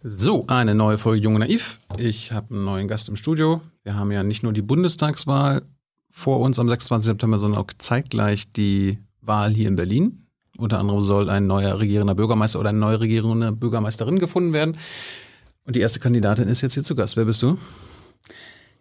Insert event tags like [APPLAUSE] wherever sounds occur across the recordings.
So, eine neue Folge Junge Naiv. Ich habe einen neuen Gast im Studio. Wir haben ja nicht nur die Bundestagswahl vor uns am 26. September, sondern auch zeitgleich die Wahl hier in Berlin. Unter anderem soll ein neuer regierender Bürgermeister oder eine neue regierende Bürgermeisterin gefunden werden. Und die erste Kandidatin ist jetzt hier zu Gast. Wer bist du?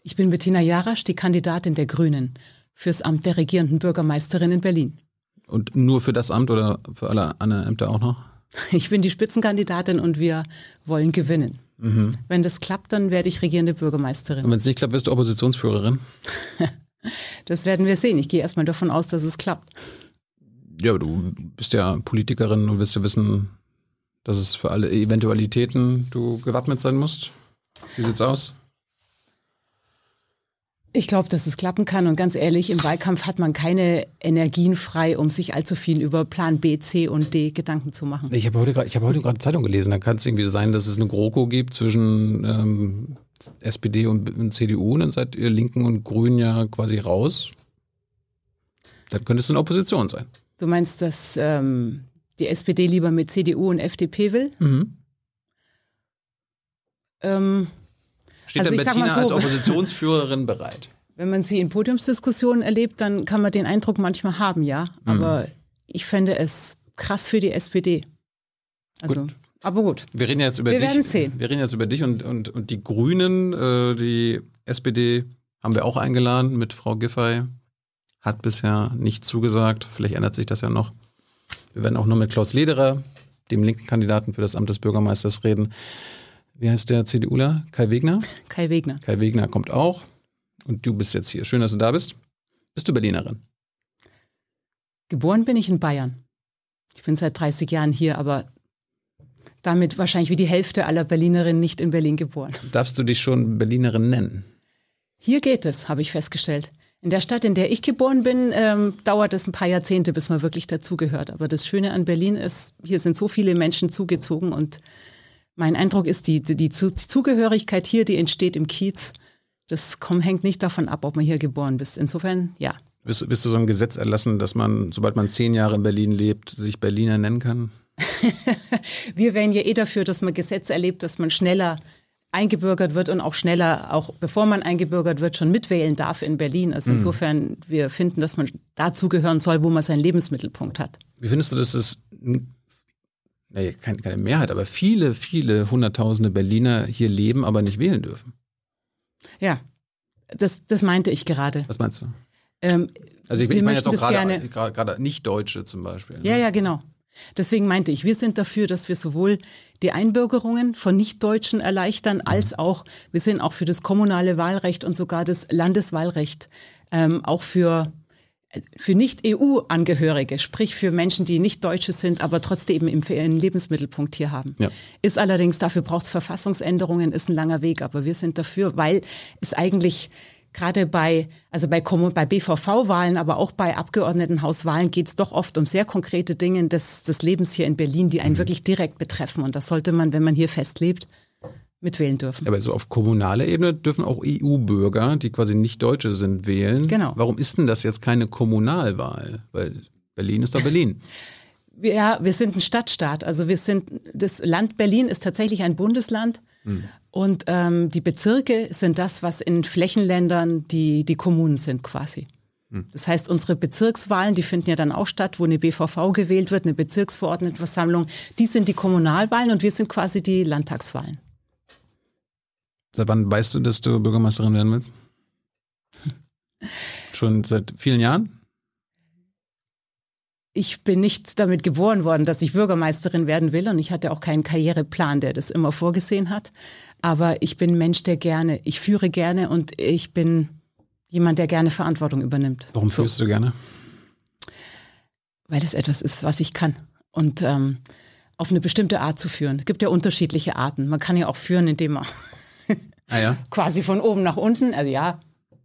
Ich bin Bettina Jarasch, die Kandidatin der Grünen fürs Amt der regierenden Bürgermeisterin in Berlin. Und nur für das Amt oder für alle anderen Ämter auch noch? [LAUGHS] Ich bin die Spitzenkandidatin und wir wollen gewinnen. Mhm. Wenn das klappt, dann werde ich regierende Bürgermeisterin. Und wenn es nicht klappt, wirst du Oppositionsführerin? [LAUGHS] das werden wir sehen. Ich gehe erstmal davon aus, dass es klappt. Ja, du bist ja Politikerin und wirst ja wissen, dass es für alle Eventualitäten du gewappnet sein musst. Wie sieht's aus? Ich glaube, dass es klappen kann. Und ganz ehrlich, im Wahlkampf hat man keine Energien frei, um sich allzu viel über Plan B, C und D Gedanken zu machen. Ich habe heute gerade hab Zeitung gelesen. Da kann es irgendwie sein, dass es eine GroKo gibt zwischen ähm, SPD und, und, CDU. Und dann seid ihr Linken und Grünen ja quasi raus. Dann könnte es eine Opposition sein. Du meinst, dass ähm, die SPD lieber mit CDU und FDP will? Mhm. Ähm, Steht also dann Bettina so, als [LAUGHS] Oppositionsführerin bereit? Wenn man sie in Podiumsdiskussionen erlebt, dann kann man den Eindruck manchmal haben, ja. Mhm. Aber mhm. ich fände es krass für die SPD. Also, gut. aber gut. Wir reden jetzt über wir dich. Werden sehen. Wir reden jetzt über dich und, und, und die Grünen, äh, die SPD haben wir auch eingeladen mit Frau Giffey. Hat bisher nicht zugesagt. Vielleicht ändert sich das ja noch. Wir werden auch nur mit Klaus Lederer, dem linken Kandidaten für das Amt des Bürgermeisters, reden wie heißt der CDUler? Kai Wegner? Kai Wegner. Kai Wegner kommt auch. Und du bist jetzt hier. Schön, dass du da bist. Bist du Berlinerin? Geboren bin ich in Bayern. Ich bin seit 30 Jahren hier, aber damit wahrscheinlich wie die Hälfte aller Berlinerinnen nicht in Berlin geboren. Darfst du dich schon Berlinerin nennen? Hier geht es, habe ich festgestellt. In der Stadt, in der ich geboren bin, ähm, dauert es ein paar Jahrzehnte, bis man wirklich dazugehört. Aber das Schöne an Berlin ist, hier sind so viele Menschen zugezogen und mein Eindruck ist, die, die, die Zugehörigkeit hier, die entsteht im Kiez. Das kommt, hängt nicht davon ab, ob man hier geboren bist. Insofern, ja. Bist, bist du so ein Gesetz erlassen, dass man, sobald man zehn Jahre in Berlin lebt, sich Berliner nennen kann? [LAUGHS] Wir wären ja eh dafür, dass man Gesetze erlebt, dass man schneller eingebürgert wird und auch schneller, auch bevor man eingebürgert wird, schon mitwählen darf in Berlin. Also mhm. insofern, wir finden, dass man dazugehören soll, wo man seinen Lebensmittelpunkt hat. Wie findest du, dass es keine, keine Mehrheit, aber viele, viele Hunderttausende Berliner hier leben, aber nicht wählen dürfen. Ja, das, das meinte ich gerade. Was meinst du? Ähm, also ich, ich meine jetzt auch gerade, gerade Nicht-Deutsche zum Beispiel. Ne? Ja, ja, genau. Deswegen meinte ich, wir sind dafür, dass wir sowohl die Einbürgerungen von Nichtdeutschen erleichtern, als mhm. auch, wir sind auch für das kommunale Wahlrecht und sogar das Landeswahlrecht, ähm, auch für für Nicht-EU-Angehörige, sprich für Menschen, die nicht Deutsche sind, aber trotzdem eben einen Lebensmittelpunkt hier haben. Ja. Ist allerdings, dafür braucht es Verfassungsänderungen, ist ein langer Weg, aber wir sind dafür, weil es eigentlich gerade bei, also bei, bei BVV-Wahlen, aber auch bei Abgeordnetenhauswahlen geht es doch oft um sehr konkrete Dinge des, des Lebens hier in Berlin, die einen mhm. wirklich direkt betreffen. Und das sollte man, wenn man hier festlebt, mitwählen dürfen. Aber so auf kommunaler Ebene dürfen auch EU-Bürger, die quasi nicht Deutsche sind, wählen. Genau. Warum ist denn das jetzt keine Kommunalwahl? Weil Berlin ist doch Berlin. [LAUGHS] Ja, wir sind ein Stadtstaat. Also wir sind, das Land Berlin ist tatsächlich ein Bundesland. Hm. Und ähm, die Bezirke sind das, was in Flächenländern die, die Kommunen sind quasi. Hm. Das heißt, unsere Bezirkswahlen, die finden ja dann auch statt, wo eine BVV gewählt wird, eine Bezirksverordnetenversammlung. Die sind die Kommunalwahlen und wir sind quasi die Landtagswahlen. Seit wann weißt du, dass du Bürgermeisterin werden willst? Schon seit vielen Jahren? Ich bin nicht damit geboren worden, dass ich Bürgermeisterin werden will und ich hatte auch keinen Karriereplan, der das immer vorgesehen hat. Aber ich bin ein Mensch, der gerne, ich führe gerne und ich bin jemand, der gerne Verantwortung übernimmt. Warum so. führst du gerne? Weil es etwas ist, was ich kann. Und ähm, auf eine bestimmte Art zu führen. Es gibt ja unterschiedliche Arten. Man kann ja auch führen, indem man Ah, ja? Quasi von oben nach unten. Also ja,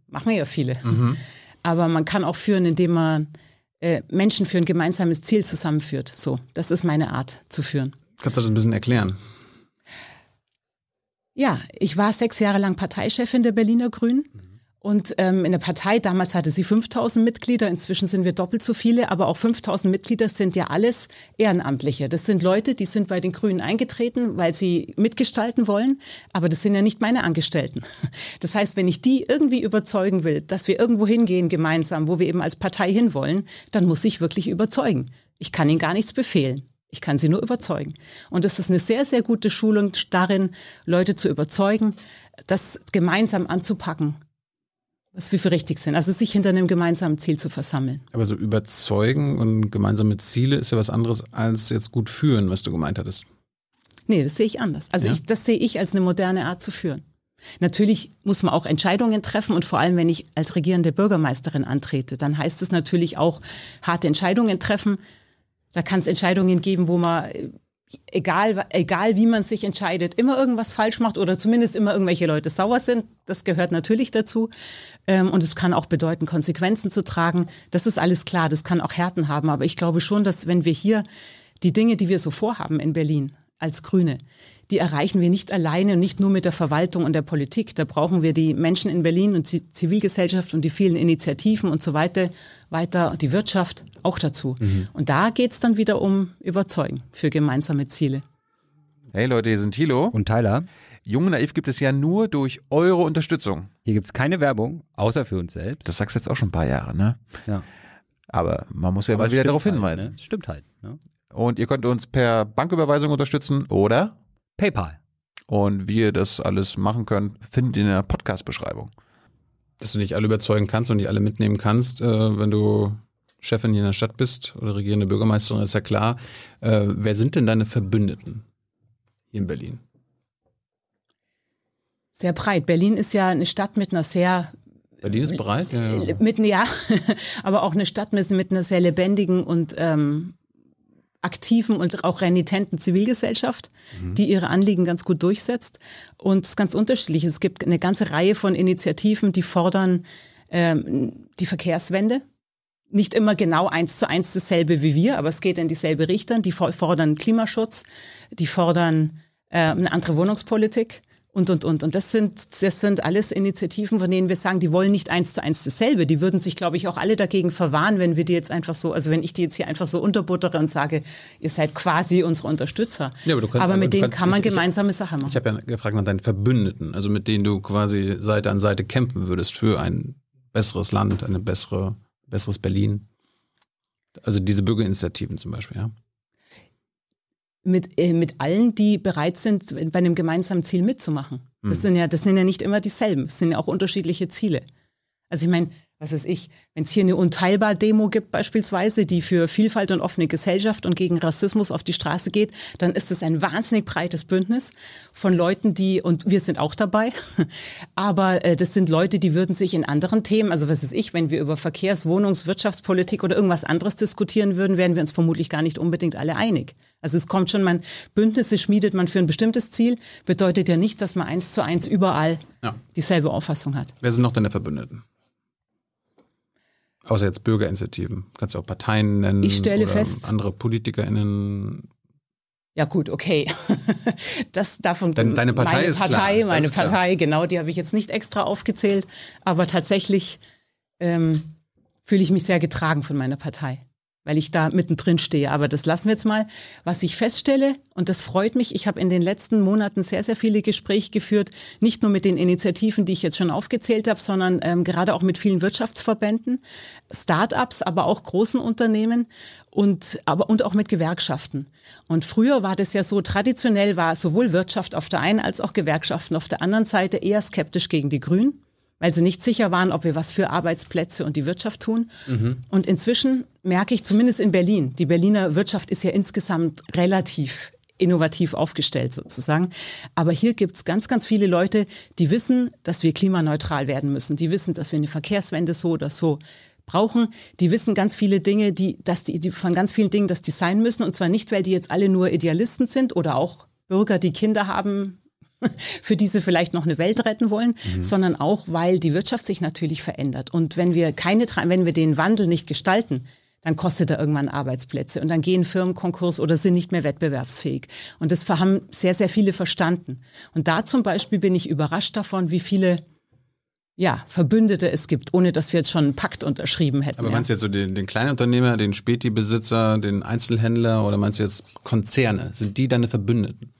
machen ja viele. Mhm. Aber man kann auch führen, indem man äh, Menschen für ein gemeinsames Ziel zusammenführt. So, das ist meine Art zu führen. Kannst du das ein bisschen erklären? Ja, ich war sechs Jahre lang Parteichefin der Berliner Grünen. Mhm. Und ähm, in der Partei, damals hatte sie 5000 Mitglieder, inzwischen sind wir doppelt so viele, aber auch 5000 Mitglieder sind ja alles Ehrenamtliche. Das sind Leute, die sind bei den Grünen eingetreten, weil sie mitgestalten wollen, aber das sind ja nicht meine Angestellten. Das heißt, wenn ich die irgendwie überzeugen will, dass wir irgendwo hingehen gemeinsam, wo wir eben als Partei hinwollen, dann muss ich wirklich überzeugen. Ich kann ihnen gar nichts befehlen. Ich kann sie nur überzeugen. Und das ist eine sehr, sehr gute Schulung darin, Leute zu überzeugen, das gemeinsam anzupacken was wir für richtig sind. Also sich hinter einem gemeinsamen Ziel zu versammeln. Aber so überzeugen und gemeinsame Ziele ist ja was anderes als jetzt gut führen, was du gemeint hattest. Nee, das sehe ich anders. Also ja? ich, das sehe ich als eine moderne Art zu führen. Natürlich muss man auch Entscheidungen treffen und vor allem, wenn ich als regierende Bürgermeisterin antrete, dann heißt es natürlich auch harte Entscheidungen treffen. Da kann es Entscheidungen geben, wo man egal, egal wie man sich entscheidet, immer irgendwas falsch macht oder zumindest immer irgendwelche Leute sauer sind. Das gehört natürlich dazu. Ähm, und es kann auch bedeuten, Konsequenzen zu tragen. Das ist alles klar. Das kann auch Härten haben. Aber ich glaube schon, dass wenn wir hier die Dinge, die wir so vorhaben in Berlin als Grüne, die erreichen wir nicht alleine und nicht nur mit der Verwaltung und der Politik. Da brauchen wir die Menschen in Berlin und die Zivilgesellschaft und die vielen Initiativen und so weiter, weiter die Wirtschaft auch dazu. Mhm. Und da geht es dann wieder um Überzeugen für gemeinsame Ziele. Hey Leute, hier sind Thilo und Tyler. Jung Naiv gibt es ja nur durch eure Unterstützung. Hier gibt es keine Werbung, außer für uns selbst. Das sagst du jetzt auch schon ein paar Jahre, ne? Ja. Aber man muss ja Aber mal wieder darauf halt, hinweisen. Ne? Stimmt halt. Ne? Und ihr könnt uns per Banküberweisung unterstützen oder PayPal. Und wie ihr das alles machen könnt, findet ihr in der Podcast-Beschreibung. Dass du nicht alle überzeugen kannst und nicht alle mitnehmen kannst, äh, wenn du Chefin hier in der Stadt bist oder regierende Bürgermeisterin, ist ja klar. Äh, wer sind denn deine Verbündeten hier in Berlin? Sehr breit. Berlin ist ja eine Stadt mit einer sehr Berlin ist breit, ja. ja. Mit, ja, [LAUGHS] aber auch eine Stadt mit, mit einer sehr lebendigen und ähm, aktiven und auch renitenten Zivilgesellschaft, mhm. die ihre Anliegen ganz gut durchsetzt. Und es ist ganz unterschiedlich. Es gibt eine ganze Reihe von Initiativen, die fordern ähm, die Verkehrswende. Nicht immer genau eins zu eins dasselbe wie wir, aber es geht in dieselbe Richtung. Die fordern Klimaschutz, die fordern äh, eine andere Wohnungspolitik und, und, und. Und das sind, das sind alles Initiativen, von denen wir sagen, die wollen nicht eins zu eins dasselbe. Die würden sich, glaube ich, auch alle dagegen verwahren, wenn wir die jetzt einfach so, also wenn ich die jetzt hier einfach so unterbuttere und sage, ihr seid quasi unsere Unterstützer. Ja, aber, kannst, aber mit denen kannst, kann man ich, gemeinsame ich, Sachen machen. Ich habe ja gefragt nach deinen Verbündeten, also mit denen du quasi Seite an Seite kämpfen würdest für ein besseres Land, ein bessere, besseres Berlin. Also diese Bürgerinitiativen zum Beispiel, ja mit, äh, mit allen, die bereit sind, bei einem gemeinsamen Ziel mitzumachen. Das, mhm. sind ja, das sind ja nicht immer dieselben, es sind ja auch unterschiedliche Ziele. Also ich meine, was weiß ich, wenn es hier eine Unteilbar-Demo gibt beispielsweise, die für Vielfalt und offene Gesellschaft und gegen Rassismus auf die Straße geht, dann ist es ein wahnsinnig breites Bündnis von Leuten, die, und wir sind auch dabei, [LAUGHS] aber äh, das sind Leute, die würden sich in anderen Themen, also was weiß ich, wenn wir über Verkehrs-, Wohnungs-, Wirtschaftspolitik oder irgendwas anderes diskutieren würden, wären wir uns vermutlich gar nicht unbedingt alle einig. Also es kommt schon, man Bündnisse schmiedet man für ein bestimmtes Ziel, bedeutet ja nicht, dass man eins zu eins überall ja. dieselbe Auffassung hat. Wer sind noch deine Verbündeten? Außer jetzt Bürgerinitiativen. Kannst du auch Parteien nennen. Ich stelle fest. Andere PolitikerInnen. Ja gut, okay. [LAUGHS] Das davon. Deine Partei meine ist Partei, klar. meine Partei, klar. genau, die habe ich jetzt nicht extra aufgezählt, aber tatsächlich ähm, fühle ich mich sehr getragen von meiner Partei weil ich da mittendrin stehe. Aber das lassen wir jetzt mal. Was ich feststelle, und das freut mich, ich habe in den letzten Monaten sehr, sehr viele Gespräche geführt, nicht nur mit den Initiativen, die ich jetzt schon aufgezählt habe, sondern ähm, gerade auch mit vielen Wirtschaftsverbänden, Start-ups, aber auch großen Unternehmen und, aber, und auch mit Gewerkschaften. Und früher war das ja so, traditionell war sowohl Wirtschaft auf der einen als auch Gewerkschaften auf der anderen Seite eher skeptisch gegen die Grünen weil sie nicht sicher waren, ob wir was für Arbeitsplätze und die Wirtschaft tun. Mhm. Und inzwischen merke ich zumindest in Berlin, die Berliner Wirtschaft ist ja insgesamt relativ innovativ aufgestellt sozusagen. Aber hier gibt es ganz, ganz viele Leute, die wissen, dass wir klimaneutral werden müssen. Die wissen, dass wir eine Verkehrswende so oder so brauchen. Die wissen ganz viele Dinge, die, dass die, die von ganz vielen Dingen das Design müssen. Und zwar nicht, weil die jetzt alle nur Idealisten sind oder auch Bürger, die Kinder haben, [LAUGHS] für die sie vielleicht noch eine Welt retten wollen, mhm. sondern auch, weil die Wirtschaft sich natürlich verändert. Und wenn wir keine, wenn wir den Wandel nicht gestalten, dann kostet er irgendwann Arbeitsplätze und dann gehen Firmen Konkurs oder sind nicht mehr wettbewerbsfähig. Und das haben sehr, sehr viele verstanden. Und da zum Beispiel bin ich überrascht davon, wie viele ja, Verbündete es gibt, ohne dass wir jetzt schon einen Pakt unterschrieben hätten. Aber meinst du jetzt so den, den Kleinunternehmer, den Späti-Besitzer, den Einzelhändler oder meinst du jetzt Konzerne? Sind die deine Verbündeten?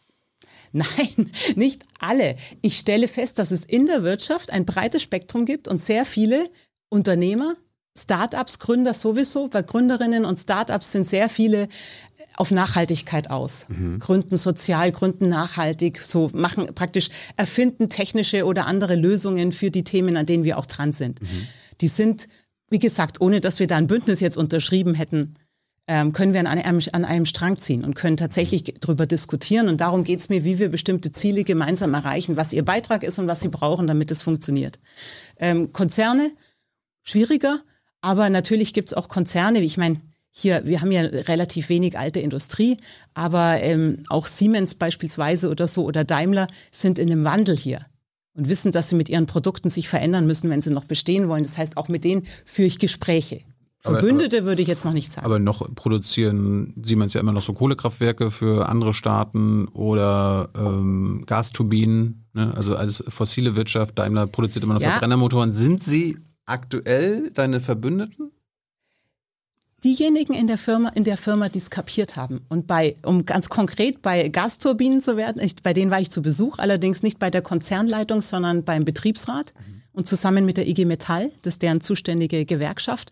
[LAUGHS] Nein, nicht alle. Ich stelle fest, dass es in der Wirtschaft ein breites Spektrum gibt und sehr viele Unternehmer, Startups, Gründer sowieso, weil Gründerinnen und Startups sind sehr viele auf Nachhaltigkeit aus. Mhm. Gründen sozial, gründen nachhaltig, so machen praktisch, erfinden technische oder andere Lösungen für die Themen, an denen wir auch dran sind. Mhm. Die sind, wie gesagt, ohne dass wir da ein Bündnis jetzt unterschrieben hätten, ähm, können wir an einem, an einem Strang ziehen und können tatsächlich darüber diskutieren. Und darum geht es mir, wie wir bestimmte Ziele gemeinsam erreichen, was ihr Beitrag ist und was sie brauchen, damit es funktioniert. Ähm, Konzerne, schwieriger, aber natürlich gibt es auch Konzerne, ich meine, hier, wir haben ja relativ wenig alte Industrie, aber ähm, auch Siemens beispielsweise oder so oder Daimler sind in einem Wandel hier und wissen, dass sie mit ihren Produkten sich verändern müssen, wenn sie noch bestehen wollen. Das heißt, auch mit denen führe ich Gespräche. Verbündete aber, würde ich jetzt noch nicht sagen. Aber noch produzieren Siemens ja immer noch so Kohlekraftwerke für andere Staaten oder ähm, Gasturbinen, ne? also als fossile Wirtschaft. Daimler produziert immer noch ja. Verbrennermotoren. Sind sie aktuell deine Verbündeten? diejenigen in der Firma, in der Firma, die es kapiert haben. Und bei, um ganz konkret bei Gasturbinen zu werden, ich, bei denen war ich zu Besuch, allerdings nicht bei der Konzernleitung, sondern beim Betriebsrat mhm. und zusammen mit der IG Metall, das ist deren zuständige Gewerkschaft.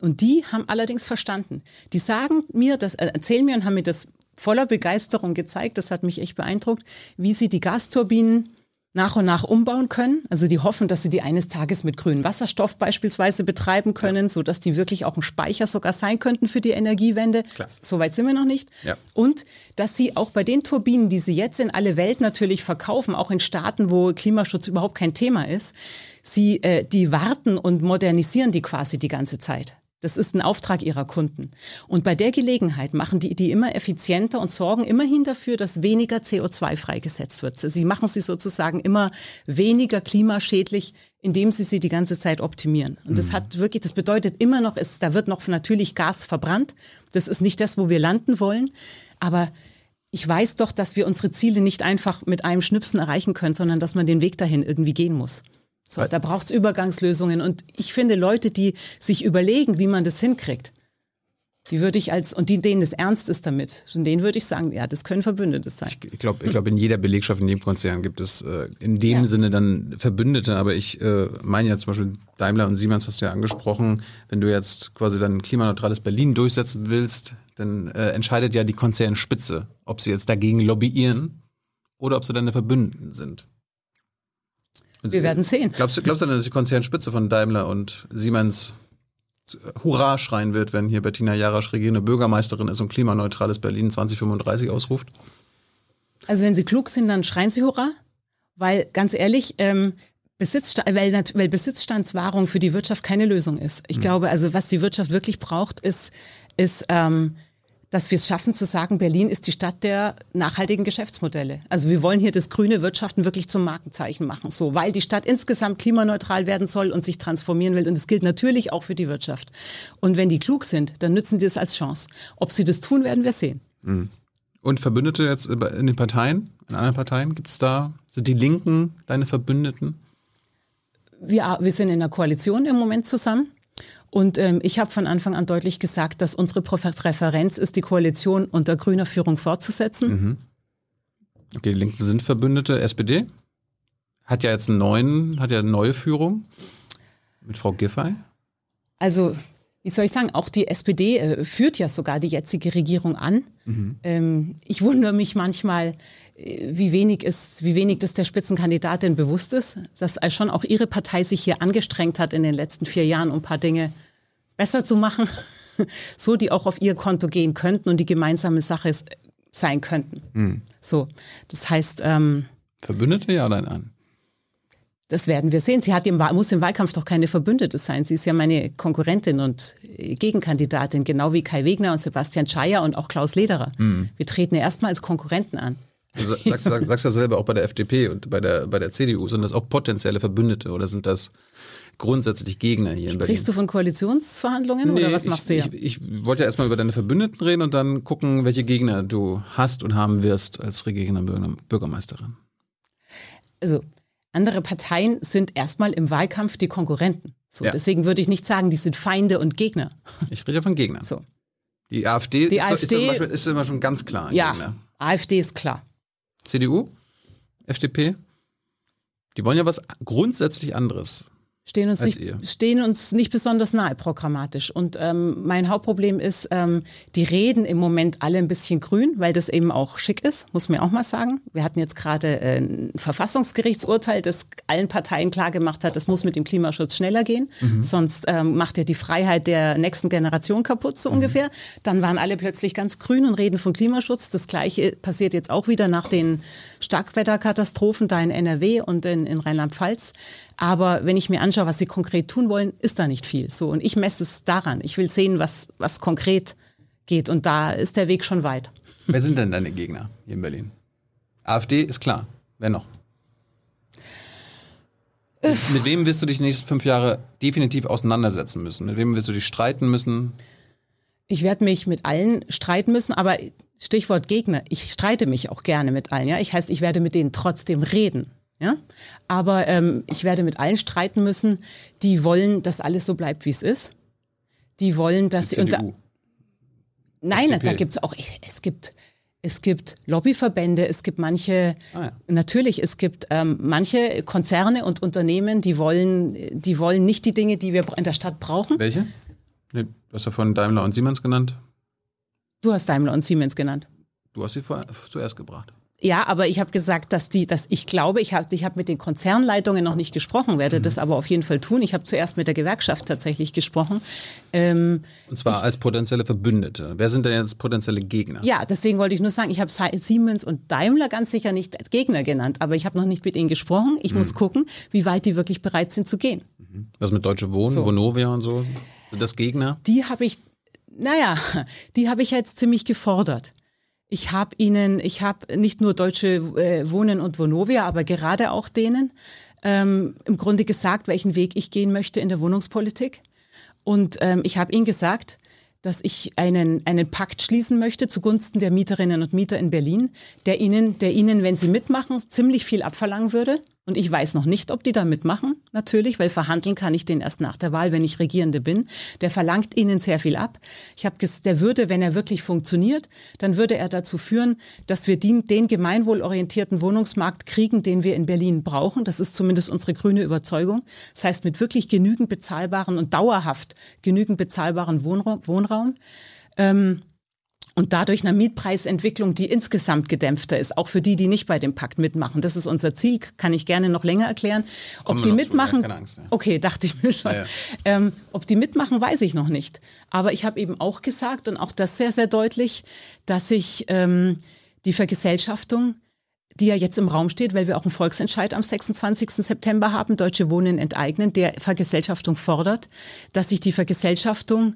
Und die haben allerdings verstanden. Die sagen mir, das äh, erzählen mir und haben mir das voller Begeisterung gezeigt, das hat mich echt beeindruckt, wie sie die Gasturbinen nach und nach umbauen können. Also die hoffen, dass sie die eines Tages mit grünem Wasserstoff beispielsweise betreiben können, ja. sodass die wirklich auch ein Speicher sogar sein könnten für die Energiewende. Soweit sind wir noch nicht. Ja. Und dass sie auch bei den Turbinen, die sie jetzt in alle Welt natürlich verkaufen, auch in Staaten, wo Klimaschutz überhaupt kein Thema ist, sie äh, die warten und modernisieren die quasi die ganze Zeit. Das ist ein Auftrag ihrer Kunden. Und bei der Gelegenheit machen die die immer effizienter und sorgen immerhin dafür, dass weniger CO2 freigesetzt wird. Sie machen sie sozusagen immer weniger klimaschädlich, indem sie sie die ganze Zeit optimieren. Und das mhm. hat wirklich, das bedeutet immer noch, es, da wird noch natürlich Gas verbrannt. Das ist nicht das, wo wir landen wollen. Aber ich weiß doch, dass wir unsere Ziele nicht einfach mit einem Schnipsen erreichen können, sondern dass man den Weg dahin irgendwie gehen muss. So, da braucht es Übergangslösungen. Und ich finde, Leute, die sich überlegen, wie man das hinkriegt, die würde ich als, und die, denen es ernst ist damit, denen würde ich sagen, ja, das können Verbündete sein. Ich, glaube, ich glaub, in jeder Belegschaft, in jedem Konzern gibt es äh, in dem ja. Sinne dann Verbündete, aber ich äh, meine ja zum Beispiel Daimler und Siemens hast du ja angesprochen, wenn du jetzt quasi dann klimaneutrales Berlin durchsetzen willst, dann äh, entscheidet ja die Konzernspitze, ob sie jetzt dagegen lobbyieren oder ob sie deine Verbündeten sind. Wir werden sehen. Glaubst du, glaubst du denn, dass die Konzernspitze von Daimler und Siemens Hurra schreien wird, wenn hier Bettina Jarasch regierende Bürgermeisterin ist und klimaneutrales Berlin 2035 ausruft? Also wenn sie klug sind, dann schreien sie Hurra, weil ganz ehrlich, ähm, Besitzstand, weil, weil, Besitzstandswahrung für die Wirtschaft keine Lösung ist. Ich mhm. glaube, also was die Wirtschaft wirklich braucht, ist, ist ähm, dass wir es schaffen zu sagen, Berlin ist die Stadt der nachhaltigen Geschäftsmodelle. Also wir wollen hier das grüne Wirtschaften wirklich zum Markenzeichen machen, so, weil die Stadt insgesamt klimaneutral werden soll und sich transformieren will. Und das gilt natürlich auch für die Wirtschaft. Und wenn die klug sind, dann nützen die es als Chance. Ob sie das tun, werden wir sehen. Mhm. Und Verbündete jetzt in den Parteien, in anderen Parteien, gibt es da, sind die Linken deine Verbündeten? Wir, wir sind in der Koalition im Moment zusammen. Und ähm, ich habe von Anfang an deutlich gesagt, dass unsere Präferenz ist, die Koalition unter grüner Führung fortzusetzen. Mhm. Okay, die Linken sind Verbündete. SPD hat ja jetzt einen neuen, hat ja eine neue Führung mit Frau Giffey. Also, wie soll ich sagen, auch die SPD äh, führt ja sogar die jetzige Regierung an. Mhm. Ähm, ich wundere mich manchmal, äh, wie wenig ist, wie wenig das der Spitzenkandidatin bewusst ist, dass schon auch ihre Partei sich hier angestrengt hat in den letzten vier Jahren, um ein paar Dinge besser zu machen, [LAUGHS] so die auch auf ihr Konto gehen könnten und die gemeinsame Sache sein könnten. Mhm. So, das heißt. Ähm, Verbündete ja oder nein? Das werden wir sehen. Sie hat im, muss im Wahlkampf doch keine Verbündete sein. Sie ist ja meine Konkurrentin und Gegenkandidatin, genau wie Kai Wegner und Sebastian Scheier und auch Klaus Lederer. Mhm. Wir treten ja erstmal als Konkurrenten an. Du sagst, sagst, sagst ja selber auch bei der FDP und bei der, bei der CDU. Sind das auch potenzielle Verbündete oder sind das grundsätzlich Gegner hier in Berlin. Sprichst du von Koalitionsverhandlungen nee, oder was machst ich, du hier? Ich, ich wollte ja erstmal über deine Verbündeten reden und dann gucken, welche Gegner du hast und haben wirst als regierende Bürgermeisterin. Also Andere Parteien sind erstmal im Wahlkampf die Konkurrenten. So, Ja. Deswegen würde ich nicht sagen, die sind Feinde und Gegner. [LAUGHS] Ich rede ja von Gegnern. So. Die AfD, Die ist, AfD ist, Beispiel, ist immer schon ganz klar ein Ja, Gegner. AfD ist klar. CDU, FDP, die wollen ja was grundsätzlich anderes. Stehen uns, nicht, ihr. stehen uns nicht besonders nahe programmatisch. Und ähm, mein Hauptproblem ist, ähm, die reden im Moment alle ein bisschen grün, weil das eben auch schick ist, muss man auch mal sagen. Wir hatten jetzt gerade äh, ein Verfassungsgerichtsurteil, das allen Parteien klargemacht hat, es muss mit dem Klimaschutz schneller gehen. Sonst ähm, macht ihr die Freiheit der nächsten Generation kaputt, so ungefähr. Dann waren alle plötzlich ganz grün und reden von Klimaschutz. Das Gleiche passiert jetzt auch wieder nach den Starkwetterkatastrophen da in NRW und in, in Rheinland-Pfalz. Aber wenn ich mir anschaue, was sie konkret tun wollen, ist da nicht viel. So und ich messe es daran. Ich will sehen, was was konkret geht und da ist der Weg schon weit. Wer sind denn deine Gegner hier in Berlin? AfD ist klar. Wer noch? Mit, mit wem wirst du dich die nächsten fünf Jahre definitiv auseinandersetzen müssen? Mit wem wirst du dich streiten müssen? Ich werde mich mit allen streiten müssen, aber Stichwort Gegner, ich streite mich auch gerne mit allen. Ja, ich heißt, ich werde mit denen trotzdem reden. Ja, aber ähm, ich werde mit allen streiten müssen, die wollen, dass alles so bleibt, wie es ist. Die wollen, dass Die sie unter CDU. Nein, FDP. da gibt es auch, es gibt, es gibt Lobbyverbände, es gibt manche, Ah, ja. natürlich, es gibt ähm, manche Konzerne und Unternehmen, die wollen, die wollen nicht die Dinge, die wir in der Stadt brauchen. Welche? Nee, du hast ja von Daimler und Siemens genannt. Du hast Daimler und Siemens genannt. Du hast sie vor, zuerst gebracht. Ja, aber ich habe gesagt, dass die, dass ich glaube, ich habe ich hab mit den Konzernleitungen noch nicht gesprochen, werde das aber auf jeden Fall tun. Ich habe zuerst mit der Gewerkschaft tatsächlich gesprochen. Ähm, Und zwar als potenzielle Verbündete. Wer sind denn jetzt potenzielle Gegner? Ja, deswegen wollte ich nur sagen, ich habe Siemens und Daimler ganz sicher nicht als Gegner genannt, aber ich habe noch nicht mit ihnen gesprochen. Ich muss gucken, wie weit die wirklich bereit sind zu gehen. Was mit Deutsche Wohnen, So. Vonovia und so? Sind das Gegner? Die habe ich, naja, [LAUGHS] die habe ich jetzt ziemlich gefordert. Ich habe ihnen, ich habe nicht nur Deutsche äh, Wohnen und Vonovia, aber gerade auch denen ähm, im Grunde gesagt, welchen Weg ich gehen möchte in der Wohnungspolitik. Und ähm, ich habe ihnen gesagt, dass ich einen, einen Pakt schließen möchte zugunsten der Mieterinnen und Mieter in Berlin, der ihnen, der ihnen, wenn sie mitmachen, ziemlich viel abverlangen würde. Und ich weiß noch nicht, ob die da mitmachen, natürlich, weil verhandeln kann ich den erst nach der Wahl, wenn ich Regierende bin. Der verlangt ihnen sehr viel ab. Ich habe der würde, wenn er wirklich funktioniert, dann würde er dazu führen, dass wir den, den gemeinwohlorientierten Wohnungsmarkt kriegen, den wir in Berlin brauchen. Das ist zumindest unsere grüne Überzeugung. Das heißt, mit wirklich genügend bezahlbaren und dauerhaft genügend bezahlbaren Wohnraum. Wohnraum. Ähm, und dadurch eine Mietpreisentwicklung, die insgesamt gedämpfter ist, auch für die, die nicht bei dem Pakt mitmachen. Das ist unser Ziel, kann ich gerne noch länger erklären. Kommen Ob die noch zu, mitmachen, ja, Angst, ja. okay, dachte ich mir schon. Ja. Ähm, ob die mitmachen, weiß ich noch nicht. Aber ich habe eben auch gesagt und auch das sehr, sehr deutlich, dass ich ähm, die Vergesellschaftung die ja jetzt im Raum steht, weil wir auch einen Volksentscheid am 26. September haben, Deutsche Wohnen enteignen, der Vergesellschaftung fordert, dass sich die Vergesellschaftung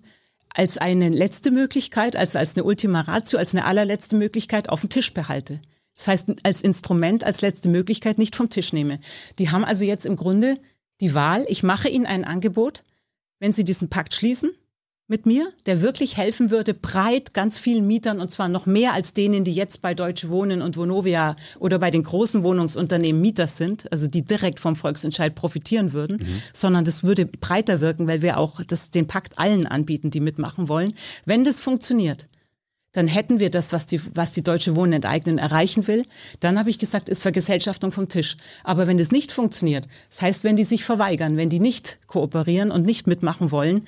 als eine letzte Möglichkeit, also als eine Ultima Ratio, als eine allerletzte Möglichkeit auf dem Tisch behalte. Das heißt, als Instrument, als letzte Möglichkeit nicht vom Tisch nehme. Die haben also jetzt im Grunde die Wahl, ich mache ihnen ein Angebot, wenn sie diesen Pakt schließen mit mir, der wirklich helfen würde, breit ganz vielen Mietern und zwar noch mehr als denen, die jetzt bei Deutsche Wohnen und Vonovia oder bei den großen Wohnungsunternehmen Mieter sind, also die direkt vom Volksentscheid profitieren würden, sondern das würde breiter wirken, weil wir auch das, den Pakt allen anbieten, die mitmachen wollen. Wenn das funktioniert, dann hätten wir das, was die, was die Deutsche Wohnen enteignen erreichen will. Dann habe ich gesagt, ist Vergesellschaftung vom Tisch. Aber wenn das nicht funktioniert, das heißt, wenn die sich verweigern, wenn die nicht kooperieren und nicht mitmachen wollen,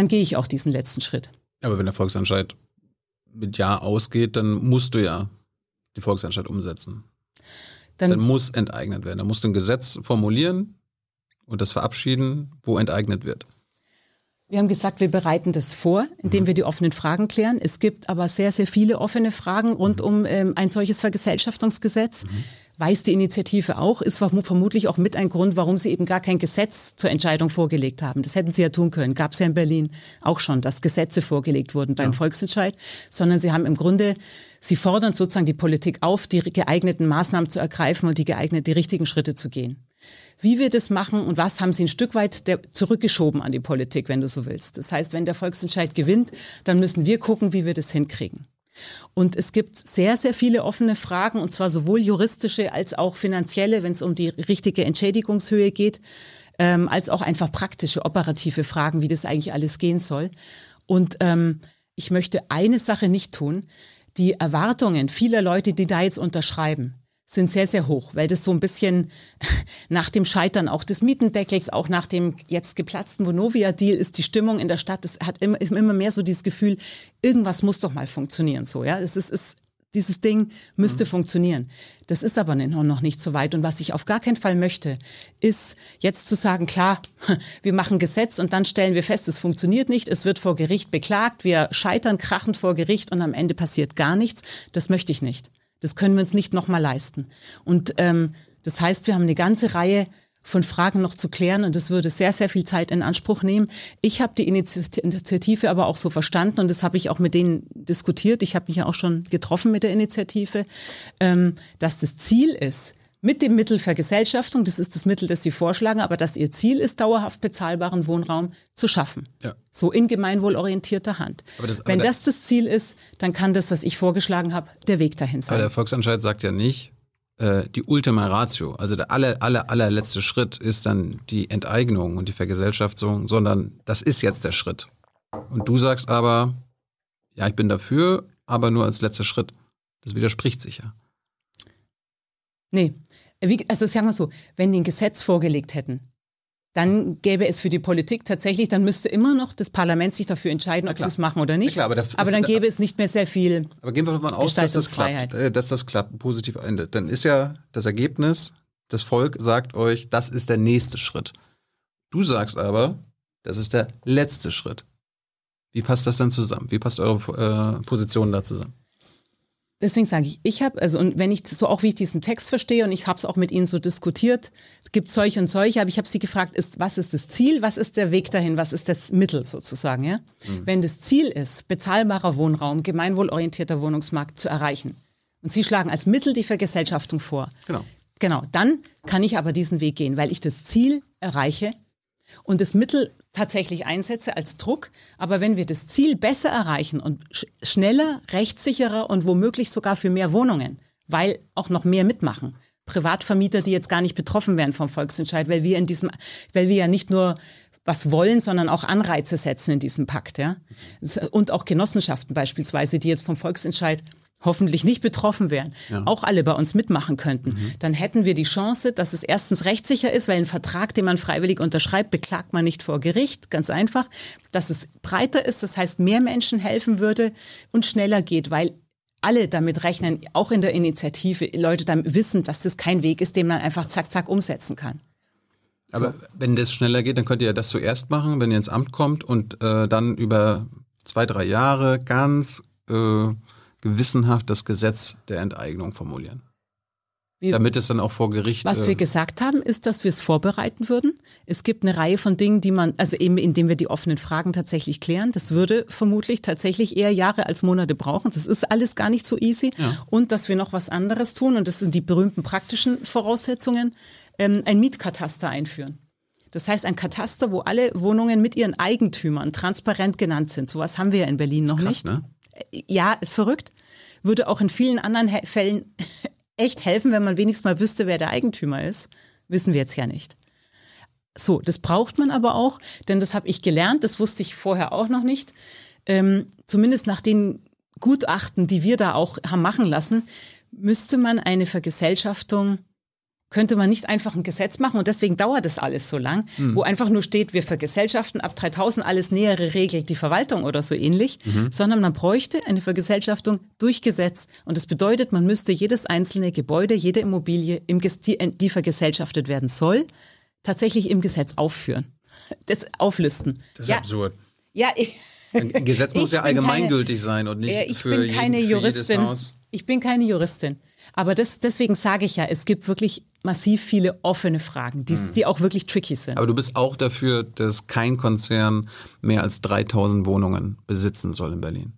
dann gehe ich auch diesen letzten Schritt. Aber wenn der Volksentscheid mit Ja ausgeht, dann musst du ja die Volksentscheid umsetzen. Dann, Dann muss enteignet werden. Dann musst du ein Gesetz formulieren und das verabschieden, wo enteignet wird. wir haben gesagt, wir bereiten das vor, indem wir die offenen Fragen klären. Es gibt aber sehr, sehr viele offene Fragen rund um ähm, ein solches Vergesellschaftungsgesetz. Weiß die Initiative auch, ist verm- vermutlich auch mit ein Grund, warum sie eben gar kein Gesetz zur Entscheidung vorgelegt haben. Das hätten sie ja tun können. Gab es ja in Berlin auch schon, dass Gesetze vorgelegt wurden beim Volksentscheid, sondern sie haben im Grunde, sie fordern sozusagen die Politik auf, die geeigneten Maßnahmen zu ergreifen und die geeigneten, die richtigen Schritte zu gehen. Wie wir das machen und was haben sie ein Stück weit zurückgeschoben an die Politik, wenn du so willst. Das heißt, wenn der Volksentscheid gewinnt, dann müssen wir gucken, wie wir das hinkriegen. Und es gibt sehr, sehr viele offene Fragen, und zwar sowohl juristische als auch finanzielle, wenn es um die richtige Entschädigungshöhe geht, ähm, als auch einfach praktische, operative Fragen, wie das eigentlich alles gehen soll. Und ähm, ich möchte eine Sache nicht tun. Die Erwartungen vieler Leute, die da jetzt unterschreiben, sind sehr, sehr hoch, weil das so ein bisschen [LAUGHS] nach dem Scheitern auch des Mietendeckels, auch nach dem jetzt geplatzten Vonovia-Deal ist die Stimmung in der Stadt, es hat immer, immer mehr so dieses Gefühl, irgendwas muss doch mal funktionieren, so, ja. Es ist, ist dieses Ding müsste mhm. funktionieren. Das ist aber noch nicht so weit. Und was ich auf gar keinen Fall möchte, ist jetzt zu sagen, klar, [LAUGHS] wir machen Gesetz und dann stellen wir fest, es funktioniert nicht, es wird vor Gericht beklagt, wir scheitern krachend vor Gericht und am Ende passiert gar nichts. Das möchte ich nicht. Das können wir uns nicht nochmal leisten. Und ähm, das heißt, wir haben eine ganze Reihe von Fragen noch zu klären und das würde sehr, sehr viel Zeit in Anspruch nehmen. Ich habe die Initiative aber auch so verstanden und das habe ich auch mit denen diskutiert. Ich habe mich ja auch schon getroffen mit der Initiative, ähm, dass das Ziel ist, mit dem Mittel Vergesellschaftung, das ist das Mittel, das Sie vorschlagen, aber dass Ihr Ziel ist, dauerhaft bezahlbaren Wohnraum zu schaffen. Ja. So in gemeinwohlorientierter Hand. Das, Wenn das das Ziel ist, dann kann das, was ich vorgeschlagen habe, der Weg dahin sein. Aber der Volksentscheid sagt ja nicht, äh, die Ultima Ratio, also der aller, aller, allerletzte Schritt ist dann die Enteignung und die Vergesellschaftung, sondern das ist jetzt der Schritt. Und du sagst aber, ja, ich bin dafür, aber nur als letzter Schritt. Das widerspricht sich ja. Nee, wie, also sagen wir so, wenn die ein Gesetz vorgelegt hätten, dann gäbe es für die Politik tatsächlich, dann müsste immer noch das Parlament sich dafür entscheiden, ob sie es machen oder nicht. Klar, aber, aber, dann gäbe es nicht mehr sehr viel. Aber gehen wir mal aus, dass das klappt, äh, dass das klappt, positiv endet. Dann ist ja das Ergebnis, das Volk sagt euch, das ist der nächste Schritt. Du sagst aber, das ist der letzte Schritt. Wie passt das dann zusammen? Wie passt eure äh, Position da zusammen? Deswegen sage ich, ich habe, also und wenn ich so auch wie ich diesen Text verstehe und ich habe es auch mit Ihnen so diskutiert, gibt solche und solche, aber ich habe Sie gefragt, ist, was ist das Ziel, was ist der Weg dahin, was ist das Mittel sozusagen, ja? Mhm. Wenn das Ziel ist, bezahlbarer Wohnraum, gemeinwohlorientierter Wohnungsmarkt zu erreichen und Sie schlagen als Mittel die Vergesellschaftung vor. Genau. Genau, dann kann ich aber diesen Weg gehen, weil ich das Ziel erreiche und das Mittel tatsächlich einsetze als Druck. Aber wenn wir das Ziel besser erreichen und sch schneller, rechtssicherer und womöglich sogar für mehr Wohnungen, weil auch noch mehr mitmachen. Privatvermieter, die jetzt gar nicht betroffen wären vom Volksentscheid, weil wir in diesem, weil wir ja nicht nur was wollen, sondern auch Anreize setzen in diesem Pakt, ja. Und auch Genossenschaften beispielsweise, die jetzt vom Volksentscheid hoffentlich nicht betroffen wären, ja. auch alle bei uns mitmachen könnten, mhm. dann hätten wir die Chance, dass es erstens rechtssicher ist, weil ein Vertrag, den man freiwillig unterschreibt, beklagt man nicht vor Gericht, ganz einfach, dass es breiter ist, das heißt mehr Menschen helfen würde und schneller geht, weil alle damit rechnen, auch in der Initiative, Leute dann wissen, dass das kein Weg ist, den man einfach zack, zack umsetzen kann. Aber so. wenn das schneller geht, dann könnt ihr ja das zuerst machen, wenn ihr ins Amt kommt und äh, dann über zwei, drei Jahre ganz äh, gewissenhaft das Gesetz der Enteignung formulieren. Wir, damit es dann auch vor Gericht. Was äh, wir gesagt haben, ist, dass wir es vorbereiten würden. Es gibt eine Reihe von Dingen, die man, also eben indem wir die offenen Fragen tatsächlich klären. Das würde vermutlich tatsächlich eher Jahre als Monate brauchen. Das ist alles gar nicht so easy. Ja. Und dass wir noch was anderes tun, und das sind die berühmten praktischen Voraussetzungen, ähm, ein Mietkataster einführen. Das heißt, ein Kataster, wo alle Wohnungen mit ihren Eigentümern transparent genannt sind. Sowas haben wir ja in Berlin noch krass, nicht. Ne? Ja, ist verrückt. Würde auch in vielen anderen Fällen [LAUGHS] echt helfen, wenn man wenigstens mal wüsste, wer der Eigentümer ist. Wissen wir jetzt ja nicht. So, das braucht man aber auch, denn das habe ich gelernt, das wusste ich vorher auch noch nicht. Ähm, zumindest nach den Gutachten, die wir da auch haben machen lassen, müsste man eine Vergesellschaftung könnte man nicht einfach ein Gesetz machen und deswegen dauert das alles so lang, mhm. wo einfach nur steht, wir vergesellschaften ab 3000 alles Nähere regelt die Verwaltung oder so ähnlich, mhm. sondern man bräuchte eine Vergesellschaftung durch Gesetz und das bedeutet, man müsste jedes einzelne Gebäude, jede Immobilie, im, die, die vergesellschaftet werden soll, tatsächlich im Gesetz aufführen, das auflisten. Das ist ja. absurd. Ja, ich, ein Gesetz [LAUGHS] muss ja allgemeingültig keine, sein und nicht ich für, bin keine jeden, Juristin. Ich bin keine Juristin. Aber das, deswegen sage ich ja, es gibt wirklich massiv viele offene Fragen, die, mhm. die auch wirklich tricky sind. Aber du bist auch dafür, dass kein Konzern mehr als 3000 Wohnungen besitzen soll in Berlin.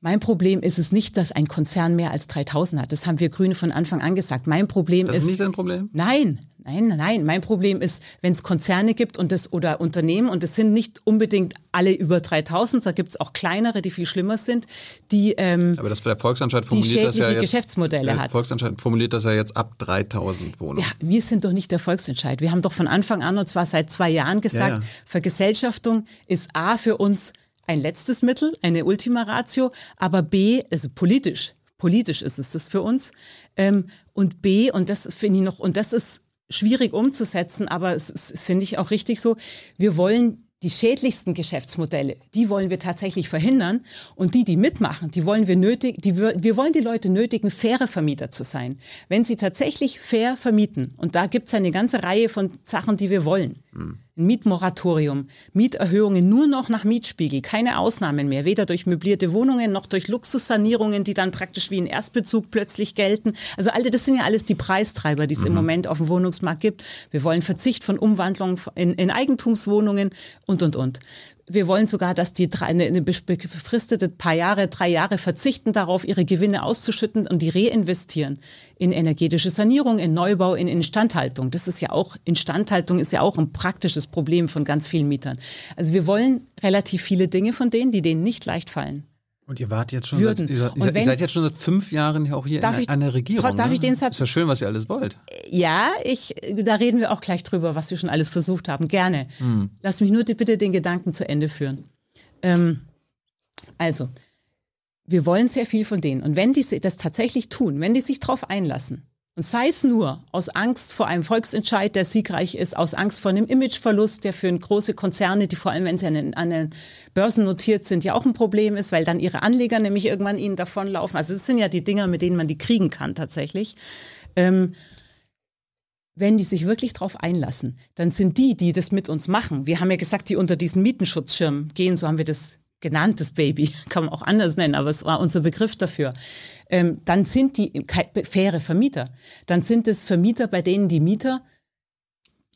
Mein Problem ist es nicht, dass ein Konzern mehr als 3000 hat. Das haben wir Grüne von Anfang an gesagt. Mein Problem das ist. Das ist nicht dein Problem? Nein, Nein, nein, mein Problem ist, wenn es Konzerne gibt und das oder Unternehmen und es sind nicht unbedingt alle über 3000, da gibt es auch kleinere, die viel schlimmer sind, die ähm, Aber das der Volksentscheid formuliert das ja jetzt. Geschäftsmodelle der hat. Volksentscheid formuliert das ja jetzt ab 3000 Wohnungen. Ja, wir sind doch nicht der Volksentscheid. Wir haben doch von Anfang an und zwar seit zwei Jahren gesagt, Ja, ja. Vergesellschaftung ist A für uns ein letztes Mittel, eine Ultima Ratio, aber B, also politisch, politisch ist es das für uns. Ähm, und B, und das finde ich noch, und das ist schwierig umzusetzen, aber es, es finde ich auch richtig so, wir wollen die schädlichsten Geschäftsmodelle, die wollen wir tatsächlich verhindern und die, die mitmachen, die wollen wir nötig, die, wir wollen die Leute nötigen, faire Vermieter zu sein. Wenn sie tatsächlich fair vermieten, und da gibt es eine ganze Reihe von Sachen, die wir wollen. Ein Mietmoratorium, Mieterhöhungen nur noch nach Mietspiegel, keine Ausnahmen mehr, weder durch möblierte Wohnungen noch durch Luxussanierungen, die dann praktisch wie ein Erstbezug plötzlich gelten. Also alle, das sind ja alles die Preistreiber, die es im Moment auf dem Wohnungsmarkt gibt. Wir wollen Verzicht von Umwandlung in, in Eigentumswohnungen und, und, und. Wir wollen sogar, dass die drei, eine, befristete paar Jahre, drei Jahre verzichten darauf, ihre Gewinne auszuschütten und die reinvestieren in energetische Sanierung, in Neubau, in Instandhaltung. Das ist ja auch, Instandhaltung ist ja auch ein praktisches Problem von ganz vielen Mietern. Also wir wollen relativ viele Dinge von denen, die denen nicht leicht fallen. Und ihr wart jetzt schon Würden. seit, ihr, ihr wenn- seid jetzt schon seit fünf Jahren auch hier Darf in ich- einer Regierung. darf ne? ich den Satz- Ist ja schön, was ihr alles wollt. Ja, ich, da reden wir auch gleich drüber, was wir schon alles versucht haben. Gerne. Lass mich nur die, bitte den Gedanken zu Ende führen. Ähm, also, wir wollen sehr viel von denen. Und wenn die das tatsächlich tun, wenn die sich darauf einlassen, und sei es nur aus Angst vor einem Volksentscheid, der siegreich ist, aus Angst vor einem Imageverlust, der für große Konzerne, die vor allem, wenn sie an den, an den Börsen notiert sind, ja auch ein Problem ist, weil dann ihre Anleger nämlich irgendwann ihnen davonlaufen. Also es sind ja die Dinger, mit denen man die kriegen kann tatsächlich. Ähm, wenn die sich wirklich darauf einlassen, dann sind die, die das mit uns machen. Wir haben ja gesagt, die unter diesen Mietenschutzschirm gehen, so haben wir das genannt, das Baby, [LAUGHS] kann man auch anders nennen, aber es war unser Begriff dafür. Ähm, dann sind die faire Vermieter. Dann sind es Vermieter, bei denen die Mieter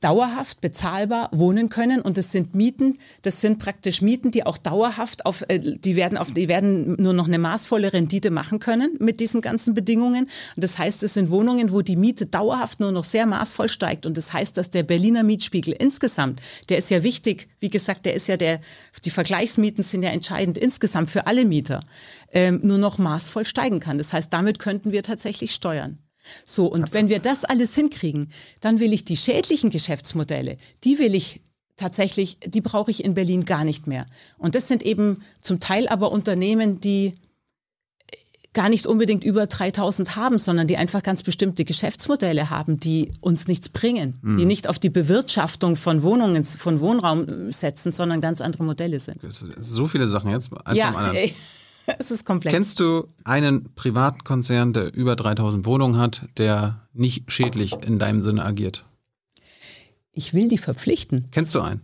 dauerhaft bezahlbar wohnen können und das sind Mieten, das sind praktisch Mieten, die auch dauerhaft auf, äh, die werden auf, die werden nur noch eine maßvolle Rendite machen können mit diesen ganzen Bedingungen. Und das heißt, es sind Wohnungen, wo die Miete dauerhaft nur noch sehr maßvoll steigt und das heißt, dass der Berliner Mietspiegel insgesamt, der ist ja wichtig, wie gesagt, der ist ja der, die Vergleichsmieten sind ja entscheidend insgesamt für alle Mieter, ähm, nur noch maßvoll steigen kann. Das heißt, damit könnten wir tatsächlich steuern. So, und wenn wir das alles hinkriegen, dann will ich die schädlichen Geschäftsmodelle, die will ich tatsächlich, die brauche ich in Berlin gar nicht mehr. Und das sind eben zum Teil aber Unternehmen, die äh, gar nicht unbedingt über 3000 haben, sondern die einfach ganz bestimmte Geschäftsmodelle haben, die uns nichts bringen, die nicht auf die Bewirtschaftung von Wohnungen, von Wohnraum äh, setzen, sondern ganz andere Modelle sind. So viele Sachen jetzt, eins Ja, [LAUGHS] es ist komplex. Kennst du einen privaten Konzern, der über 3000 Wohnungen hat, der nicht schädlich in deinem Sinne agiert? ich will die verpflichten. Kennst du einen?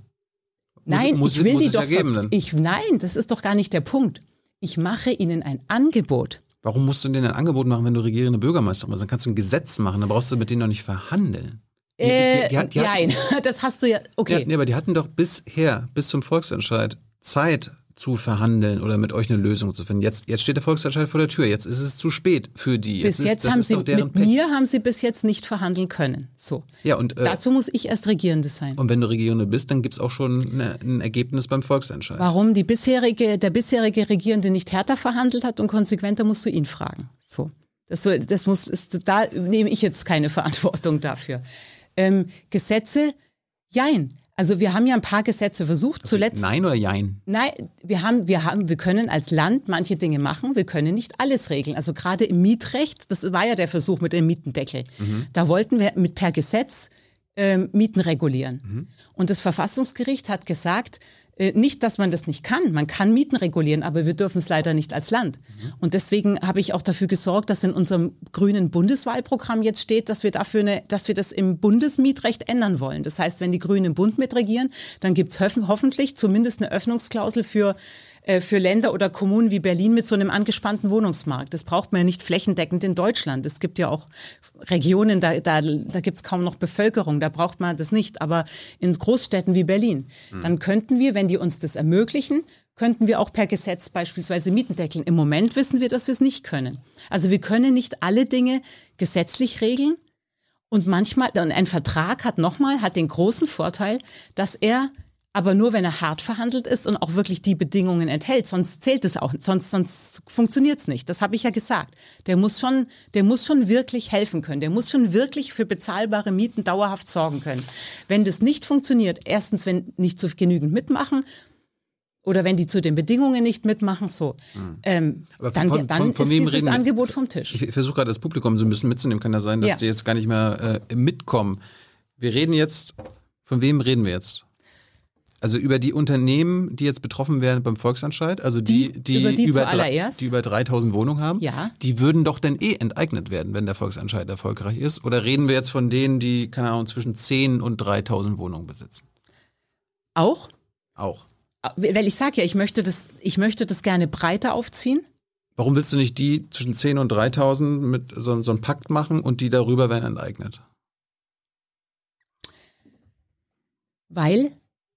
Nein, muss- ich will muss die es doch. ja geben ver- dann. ich, nein, das ist doch gar nicht der Punkt. Ich mache ihnen ein Angebot. Warum musst du denen ein Angebot machen, wenn du regierende Bürgermeister bist? Dann kannst du ein Gesetz machen, dann brauchst du mit denen doch nicht verhandeln. Die, Äh, die, die, die, nein, [LAUGHS] das hast du ja. Okay. Ja, nee, aber die hatten doch bisher, bis zum Volksentscheid, Zeit zu verhandeln oder mit euch eine Lösung zu finden. Jetzt, jetzt steht der Volksentscheid vor der Tür. Jetzt ist es zu spät für die. bis ist, jetzt das haben ist sie mit Pech. mir haben sie bis jetzt nicht verhandeln können. So. Ja, und, äh, Dazu muss ich erst Regierende sein. und wenn du Regierende bist, dann gibt es auch schon eine, ein Ergebnis beim Volksentscheid. Warum die bisherige, der bisherige Regierende nicht härter verhandelt hat und konsequenter musst du ihn fragen. So. Das, das muss, ist, da nehme ich jetzt keine Verantwortung dafür. Ähm, Gesetze, jein. Also wir haben ja ein paar Gesetze versucht. Zuletzt Nein oder Jein? Nein, wir haben, wir haben, wir können als Land manche Dinge machen, wir können nicht alles regeln. Also gerade im Mietrecht, das war ja der Versuch mit dem Mietendeckel. Da wollten wir mit per Gesetz ähm, Mieten regulieren. Und das Verfassungsgericht hat gesagt, nicht, dass man das nicht kann. Man kann Mieten regulieren, aber wir dürfen es leider nicht als Land. Und deswegen habe ich auch dafür gesorgt, dass in unserem grünen Bundeswahlprogramm jetzt steht, dass wir dafür eine, dass wir das im Bundesmietrecht ändern wollen. Das heißt, wenn die Grünen im Bund mitregieren, dann gibt es hoffentlich zumindest eine Öffnungsklausel für äh, für Länder oder Kommunen wie Berlin mit so einem angespannten Wohnungsmarkt. Das braucht man ja nicht flächendeckend in Deutschland. Es gibt ja auch Regionen, da, da, da gibt es kaum noch Bevölkerung, da braucht man das nicht. Aber in Großstädten wie Berlin, dann könnten wir, wenn die uns das ermöglichen, könnten wir auch per Gesetz beispielsweise Mieten deckeln. Im Moment wissen wir, dass wir es nicht können. Also wir können nicht alle Dinge gesetzlich regeln. Und manchmal, und ein Vertrag hat nochmal, hat den großen Vorteil, dass er aber nur, wenn er hart verhandelt ist und auch wirklich die Bedingungen enthält. Sonst zählt es auch, sonst, sonst funktioniert es nicht. Das habe ich ja gesagt. Der muss schon, der muss schon wirklich helfen können. Der muss schon wirklich für bezahlbare Mieten dauerhaft sorgen können. Wenn das nicht funktioniert, erstens, wenn nicht zu genügend mitmachen, oder wenn die zu den Bedingungen nicht mitmachen, so, ähm, Aber dann, von- dann von- von ist dieses reden? Angebot vom Tisch. Ich versuche gerade das Publikum so ein bisschen mitzunehmen. Kann ja sein, dass Ja. die jetzt gar nicht mehr äh, mitkommen. Wir reden jetzt, von wem reden wir jetzt? Also über die Unternehmen, die jetzt betroffen werden beim Volksentscheid, also die, Die- die, über die über, drei, die über 3000 Wohnungen haben, Ja. die würden doch dann eh enteignet werden, wenn der Volksentscheid erfolgreich ist? Oder reden wir jetzt von denen, die, keine Ahnung, zwischen 10 und 3000 Wohnungen besitzen? Auch, Auch. weil ich sage ja, ich möchte, das, ich möchte das gerne breiter aufziehen. Warum willst du nicht die zwischen 10 und 3000 mit so, so einem Pakt machen und die darüber werden enteignet? weil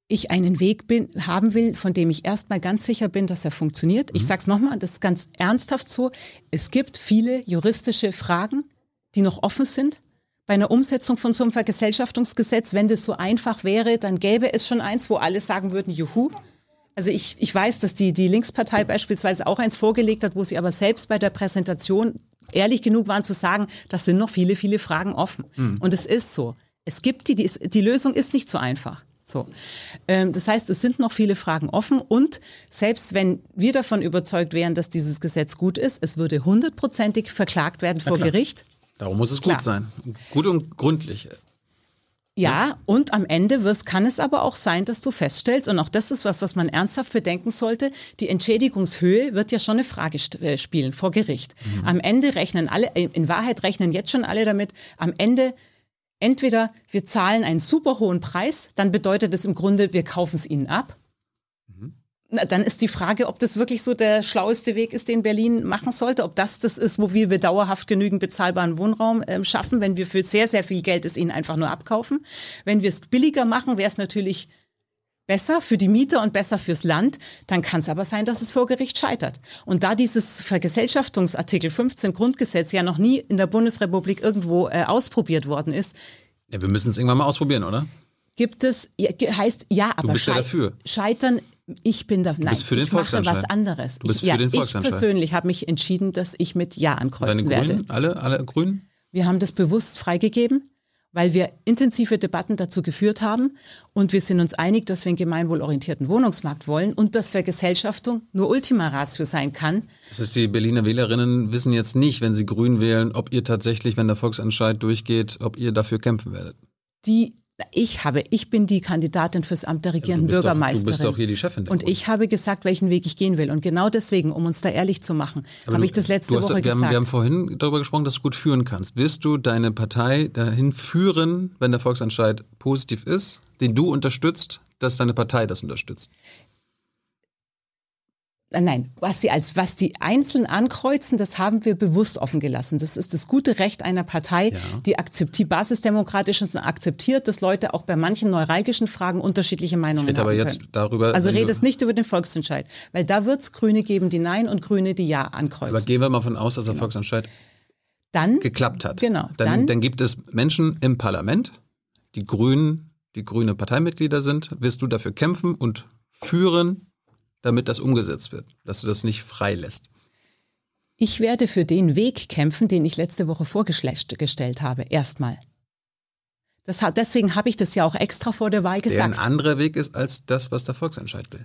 ich einen Weg bin, haben will, von dem ich erstmal ganz sicher bin, dass er funktioniert. Ich sage es nochmal, das ist ganz ernsthaft so. Es gibt viele juristische Fragen, die noch offen sind. Bei einer Umsetzung von so einem Vergesellschaftungsgesetz, wenn das so einfach wäre, dann gäbe es schon eins, wo alle sagen würden, juhu. Also ich, ich weiß, dass die, die Linkspartei beispielsweise auch eins vorgelegt hat, wo sie aber selbst bei der Präsentation ehrlich genug waren zu sagen, das sind noch viele, viele Fragen offen. Und es ist so. Es gibt die, die, die Lösung ist nicht so einfach. So. Ähm, das heißt, es sind noch viele Fragen offen und selbst wenn wir davon überzeugt wären, dass dieses Gesetz gut ist, es würde hundertprozentig verklagt werden vor. Gericht. Darum muss es Klar. gut sein. Gut und gründlich. Ja, und am Ende wirst, kann es aber auch sein, dass du feststellst, und auch das ist was, was man ernsthaft bedenken sollte, die Entschädigungshöhe wird ja schon eine Frage äh, spielen vor Gericht. Am Ende rechnen alle, in Wahrheit rechnen jetzt schon alle damit, am Ende entweder wir zahlen einen super hohen Preis, dann bedeutet es im Grunde, wir kaufen es ihnen ab. Na, dann ist die Frage, ob das wirklich so der schlaueste Weg ist, den Berlin machen sollte, ob das das ist, wo wir, wir dauerhaft genügend bezahlbaren Wohnraum ähm, schaffen, wenn wir für sehr, sehr viel Geld es ihnen einfach nur abkaufen. Wenn wir es billiger machen, wäre es natürlich besser für die Mieter und besser fürs Land, dann kann es aber sein, dass es vor Gericht scheitert. Und da dieses Vergesellschaftungsartikel 15 Grundgesetz ja noch nie in der Bundesrepublik irgendwo äh, ausprobiert worden ist, Ja, wir müssen es irgendwann mal ausprobieren, oder? gibt es, ja, heißt, ja, aber bist ja dafür. scheitern, ich bin da, nein, bist für den ich mache was anderes. Du bist ich, ja, für den ich persönlich habe mich entschieden, dass ich mit Ja Deine ankreuzen werde. Grünen, alle, alle Grünen? Wir haben das bewusst freigegeben, weil wir intensive Debatten dazu geführt haben und wir sind uns einig, dass wir einen gemeinwohlorientierten Wohnungsmarkt wollen und dass Vergesellschaftung nur Ultima Ratio sein kann. Das ist, die Berliner Wählerinnen wissen jetzt nicht, wenn sie Grün wählen, ob ihr tatsächlich, wenn der Volksentscheid durchgeht, ob ihr dafür kämpfen werdet. Die ich habe, ich bin die Kandidatin fürs Amt der regierenden bist doch- du Bürgermeisterin. bist doch hier die Chefin Und ich habe gesagt, welchen Weg ich gehen will. Und genau deswegen, um uns da ehrlich zu machen, Aber habe du- ich das letzte hast, Woche wir gesagt. Haben, wir haben vorhin darüber gesprochen, dass du gut führen kannst. Wirst du deine Partei dahin führen, wenn der Volksentscheid positiv ist, den du unterstützt, dass deine Partei das unterstützt? Äh, Nein, was sie als was die einzeln ankreuzen, das haben wir bewusst offen gelassen. Das ist das gute Recht einer Partei, die akzeptiert, basisdemokratisch ist und akzeptiert, dass Leute auch bei manchen neuralgischen Fragen unterschiedliche Meinungen rede aber haben jetzt können. darüber, Also redest nicht über den Volksentscheid, weil da wird es Grüne geben, die Nein und Grüne, die Ja ankreuzen. Aber gehen wir mal von aus, dass der Volksentscheid dann geklappt hat. Genau, Dann, dann- dann gibt es Menschen im Parlament, die Grünen, die grüne Parteimitglieder sind. Wirst du dafür kämpfen und führen, damit das umgesetzt wird, dass du das nicht freilässt? Ich werde für den Weg kämpfen, den ich letzte Woche vorgestellt habe, erstmal. Hat, deswegen habe ich das ja auch extra vor der Wahl Der ein gesagt. anderer Weg ist als das, was der Volksentscheid will.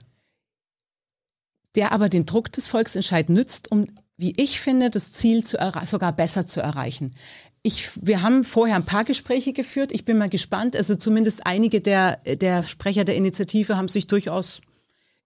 Der aber den Druck des Volksentscheids nützt, um, wie ich finde, das Ziel sogar besser zu erreichen. Ich, wir haben vorher ein paar Gespräche geführt. Ich bin mal gespannt. Also zumindest einige der, der Sprecher der Initiative haben sich durchaus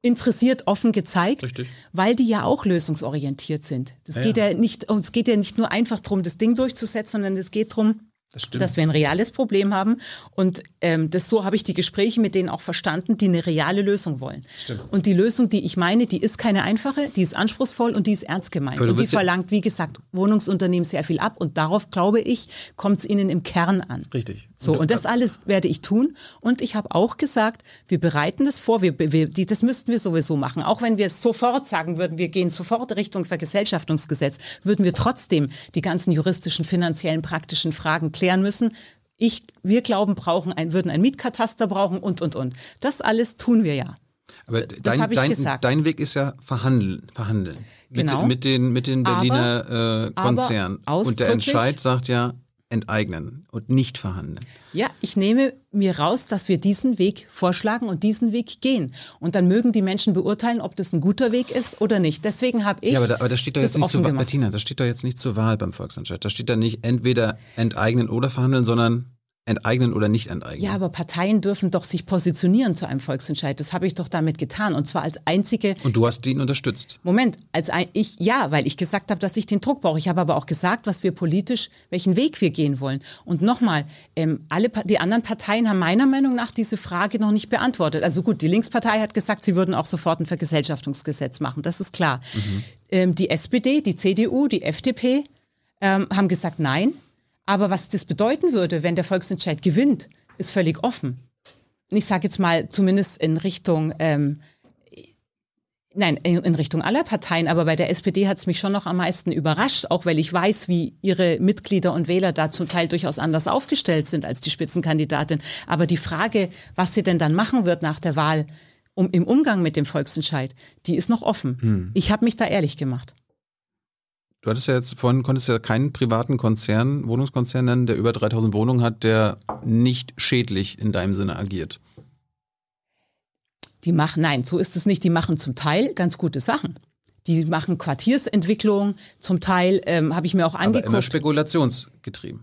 interessiert, offen gezeigt, Richtig. weil die ja auch lösungsorientiert sind. Es Ja, geht ja. nicht, und es geht ja nicht nur einfach darum, das Ding durchzusetzen, sondern es geht darum, Das dass wir ein reales Problem haben. Und ähm, das so habe ich die Gespräche mit denen auch verstanden, die eine reale Lösung wollen. Stimmt. Und die Lösung, die ich meine, die ist keine einfache, die ist anspruchsvoll und die ist ernst gemeint. Und die verlangt, wie gesagt, Wohnungsunternehmen sehr viel ab. Und darauf, glaube ich, kommt es ihnen im Kern an. Richtig. So, und das alles werde ich tun. Und ich habe auch gesagt, wir bereiten das vor, wir, wir, die, das müssten wir sowieso machen. Auch wenn wir es sofort sagen würden, wir gehen sofort Richtung Vergesellschaftungsgesetz, würden wir trotzdem die ganzen juristischen, finanziellen, praktischen Fragen klären müssen. Ich, wir glauben, brauchen ein, würden ein Mietkataster brauchen und, und, und. Das alles tun wir ja. Aber dein, dein, dein Weg ist ja verhandeln. verhandeln. Genau. Mit, mit den, mit den Aber- Berliner äh, Konzernen. Und der Entscheid sagt ja, enteignen und nicht verhandeln. Ja, ich nehme mir raus, dass wir diesen Weg vorschlagen und diesen Weg gehen. Und dann mögen die Menschen beurteilen, ob das ein guter Weg ist oder nicht. Deswegen habe ich ja, aber da, aber da steht doch das jetzt nicht zur Wahl. Bettina, das steht doch jetzt nicht zur Wahl beim Volksentscheid. Da steht da nicht entweder enteignen oder verhandeln, sondern enteignen oder nicht enteignen. Ja, aber Parteien dürfen doch sich positionieren zu einem Volksentscheid. Das habe ich doch damit getan. Und zwar als einzige und du hast ihn unterstützt. Moment, als ein, ich, ja, weil ich gesagt habe, dass ich den Druck brauche. Ich habe aber auch gesagt, was wir politisch, welchen Weg wir gehen wollen. Und nochmal, ähm, alle, die anderen Parteien haben meiner Meinung nach diese Frage noch nicht beantwortet. Also gut, die Linkspartei hat gesagt, sie würden auch sofort ein Vergesellschaftungsgesetz machen. Das ist klar. Ähm, die SPD, die CDU, die FDP ähm, haben gesagt, nein. Aber was das bedeuten würde, wenn der Volksentscheid gewinnt, ist völlig offen. Und ich sage jetzt mal zumindest in Richtung ähm, Nein, in in Richtung aller Parteien, aber bei der SPD hat es mich schon noch am meisten überrascht, auch weil ich weiß, wie ihre Mitglieder und Wähler da zum Teil durchaus anders aufgestellt sind als die Spitzenkandidatin. Aber die Frage, was sie denn dann machen wird nach der Wahl um, im Umgang mit dem Volksentscheid, die ist noch offen. Ich habe mich da ehrlich gemacht. Du hattest ja jetzt vorhin, konntest ja keinen privaten Konzern, Wohnungskonzern nennen, der über 3000 Wohnungen hat, der nicht schädlich in deinem Sinne agiert. Die machen, nein, so ist es nicht. Die machen zum Teil ganz gute Sachen. Die machen Quartiersentwicklung, zum Teil ähm, habe ich mir auch Aber immer angeguckt. spekulationsgetrieben.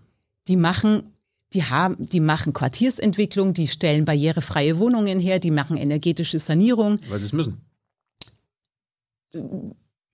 die machen, die haben, die machen Quartiersentwicklung, die stellen barrierefreie Wohnungen her, die machen energetische Sanierung, Weil sie es müssen.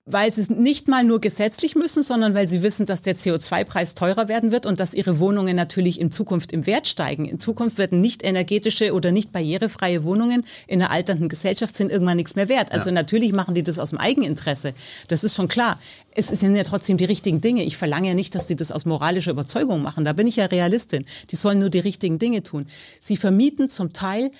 Weil sie es nicht mal nur gesetzlich müssen, sondern weil sie wissen, dass der CO2-Preis teurer werden wird und dass ihre Wohnungen natürlich in Zukunft im Wert steigen. In Zukunft werden nicht energetische oder nicht barrierefreie Wohnungen in einer alternden Gesellschaft sind irgendwann nichts mehr wert. Also natürlich machen die das aus dem Eigeninteresse. Das ist schon klar. Es sind ja trotzdem die richtigen Dinge. Ich verlange ja nicht, dass die das aus moralischer Überzeugung machen. Da bin ich ja Realistin. Die sollen nur die richtigen Dinge tun. Sie vermieten zum Teil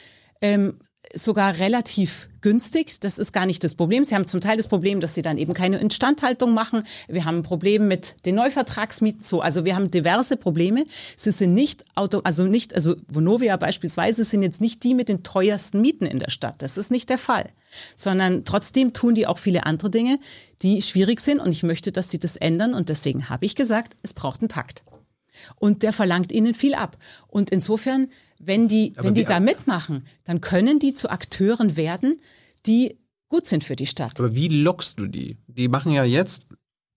ähm, sogar relativ günstig. Das ist gar nicht das Problem. Sie haben zum Teil das Problem, dass sie dann eben keine Instandhaltung machen. Wir haben ein Problem mit den Neuvertragsmieten. So, also wir haben diverse Probleme. Sie sind nicht auto, also nicht, also Vonovia beispielsweise sind jetzt nicht die mit den teuersten Mieten in der Stadt. Das ist nicht der Fall. Sondern trotzdem tun die auch viele andere Dinge, die schwierig sind. Und ich möchte, dass sie das ändern. Und deswegen habe ich gesagt, es braucht einen Pakt. Und der verlangt ihnen viel ab. Und insofern, wenn die, Aber wenn die wie- da mitmachen, dann können die zu Akteuren werden, die gut sind für die Stadt. Aber wie lockst du die? Die machen ja jetzt,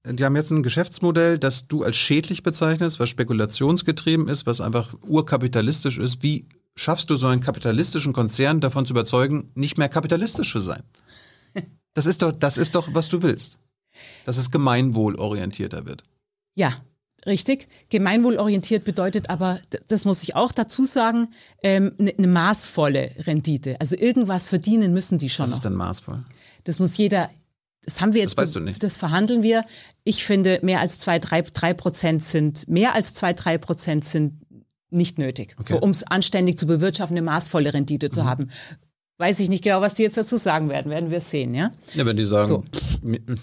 die haben jetzt ein Geschäftsmodell, das du als schädlich bezeichnest, was spekulationsgetrieben ist, was einfach urkapitalistisch ist. Wie schaffst du so einen kapitalistischen Konzern davon zu überzeugen, nicht mehr kapitalistisch zu sein? Das ist doch, das ist doch, was du willst. Dass es gemeinwohlorientierter wird. Ja, richtig. Gemeinwohlorientiert bedeutet aber, das muss ich auch dazu sagen, ähm, eine ne maßvolle Rendite. Also irgendwas verdienen müssen die schon Das noch. ist dann maßvoll. Das muss jeder, das haben wir jetzt, weißt du nicht. das verhandeln wir. Ich finde, mehr als zwei, drei, drei Prozent sind, mehr als zwei, drei Prozent sind nicht nötig. So, um es anständig zu bewirtschaften, eine maßvolle Rendite Mhm. zu haben. Weiß ich nicht genau, was die jetzt dazu sagen werden, werden wir sehen, ja? Ja, wenn die sagen, So.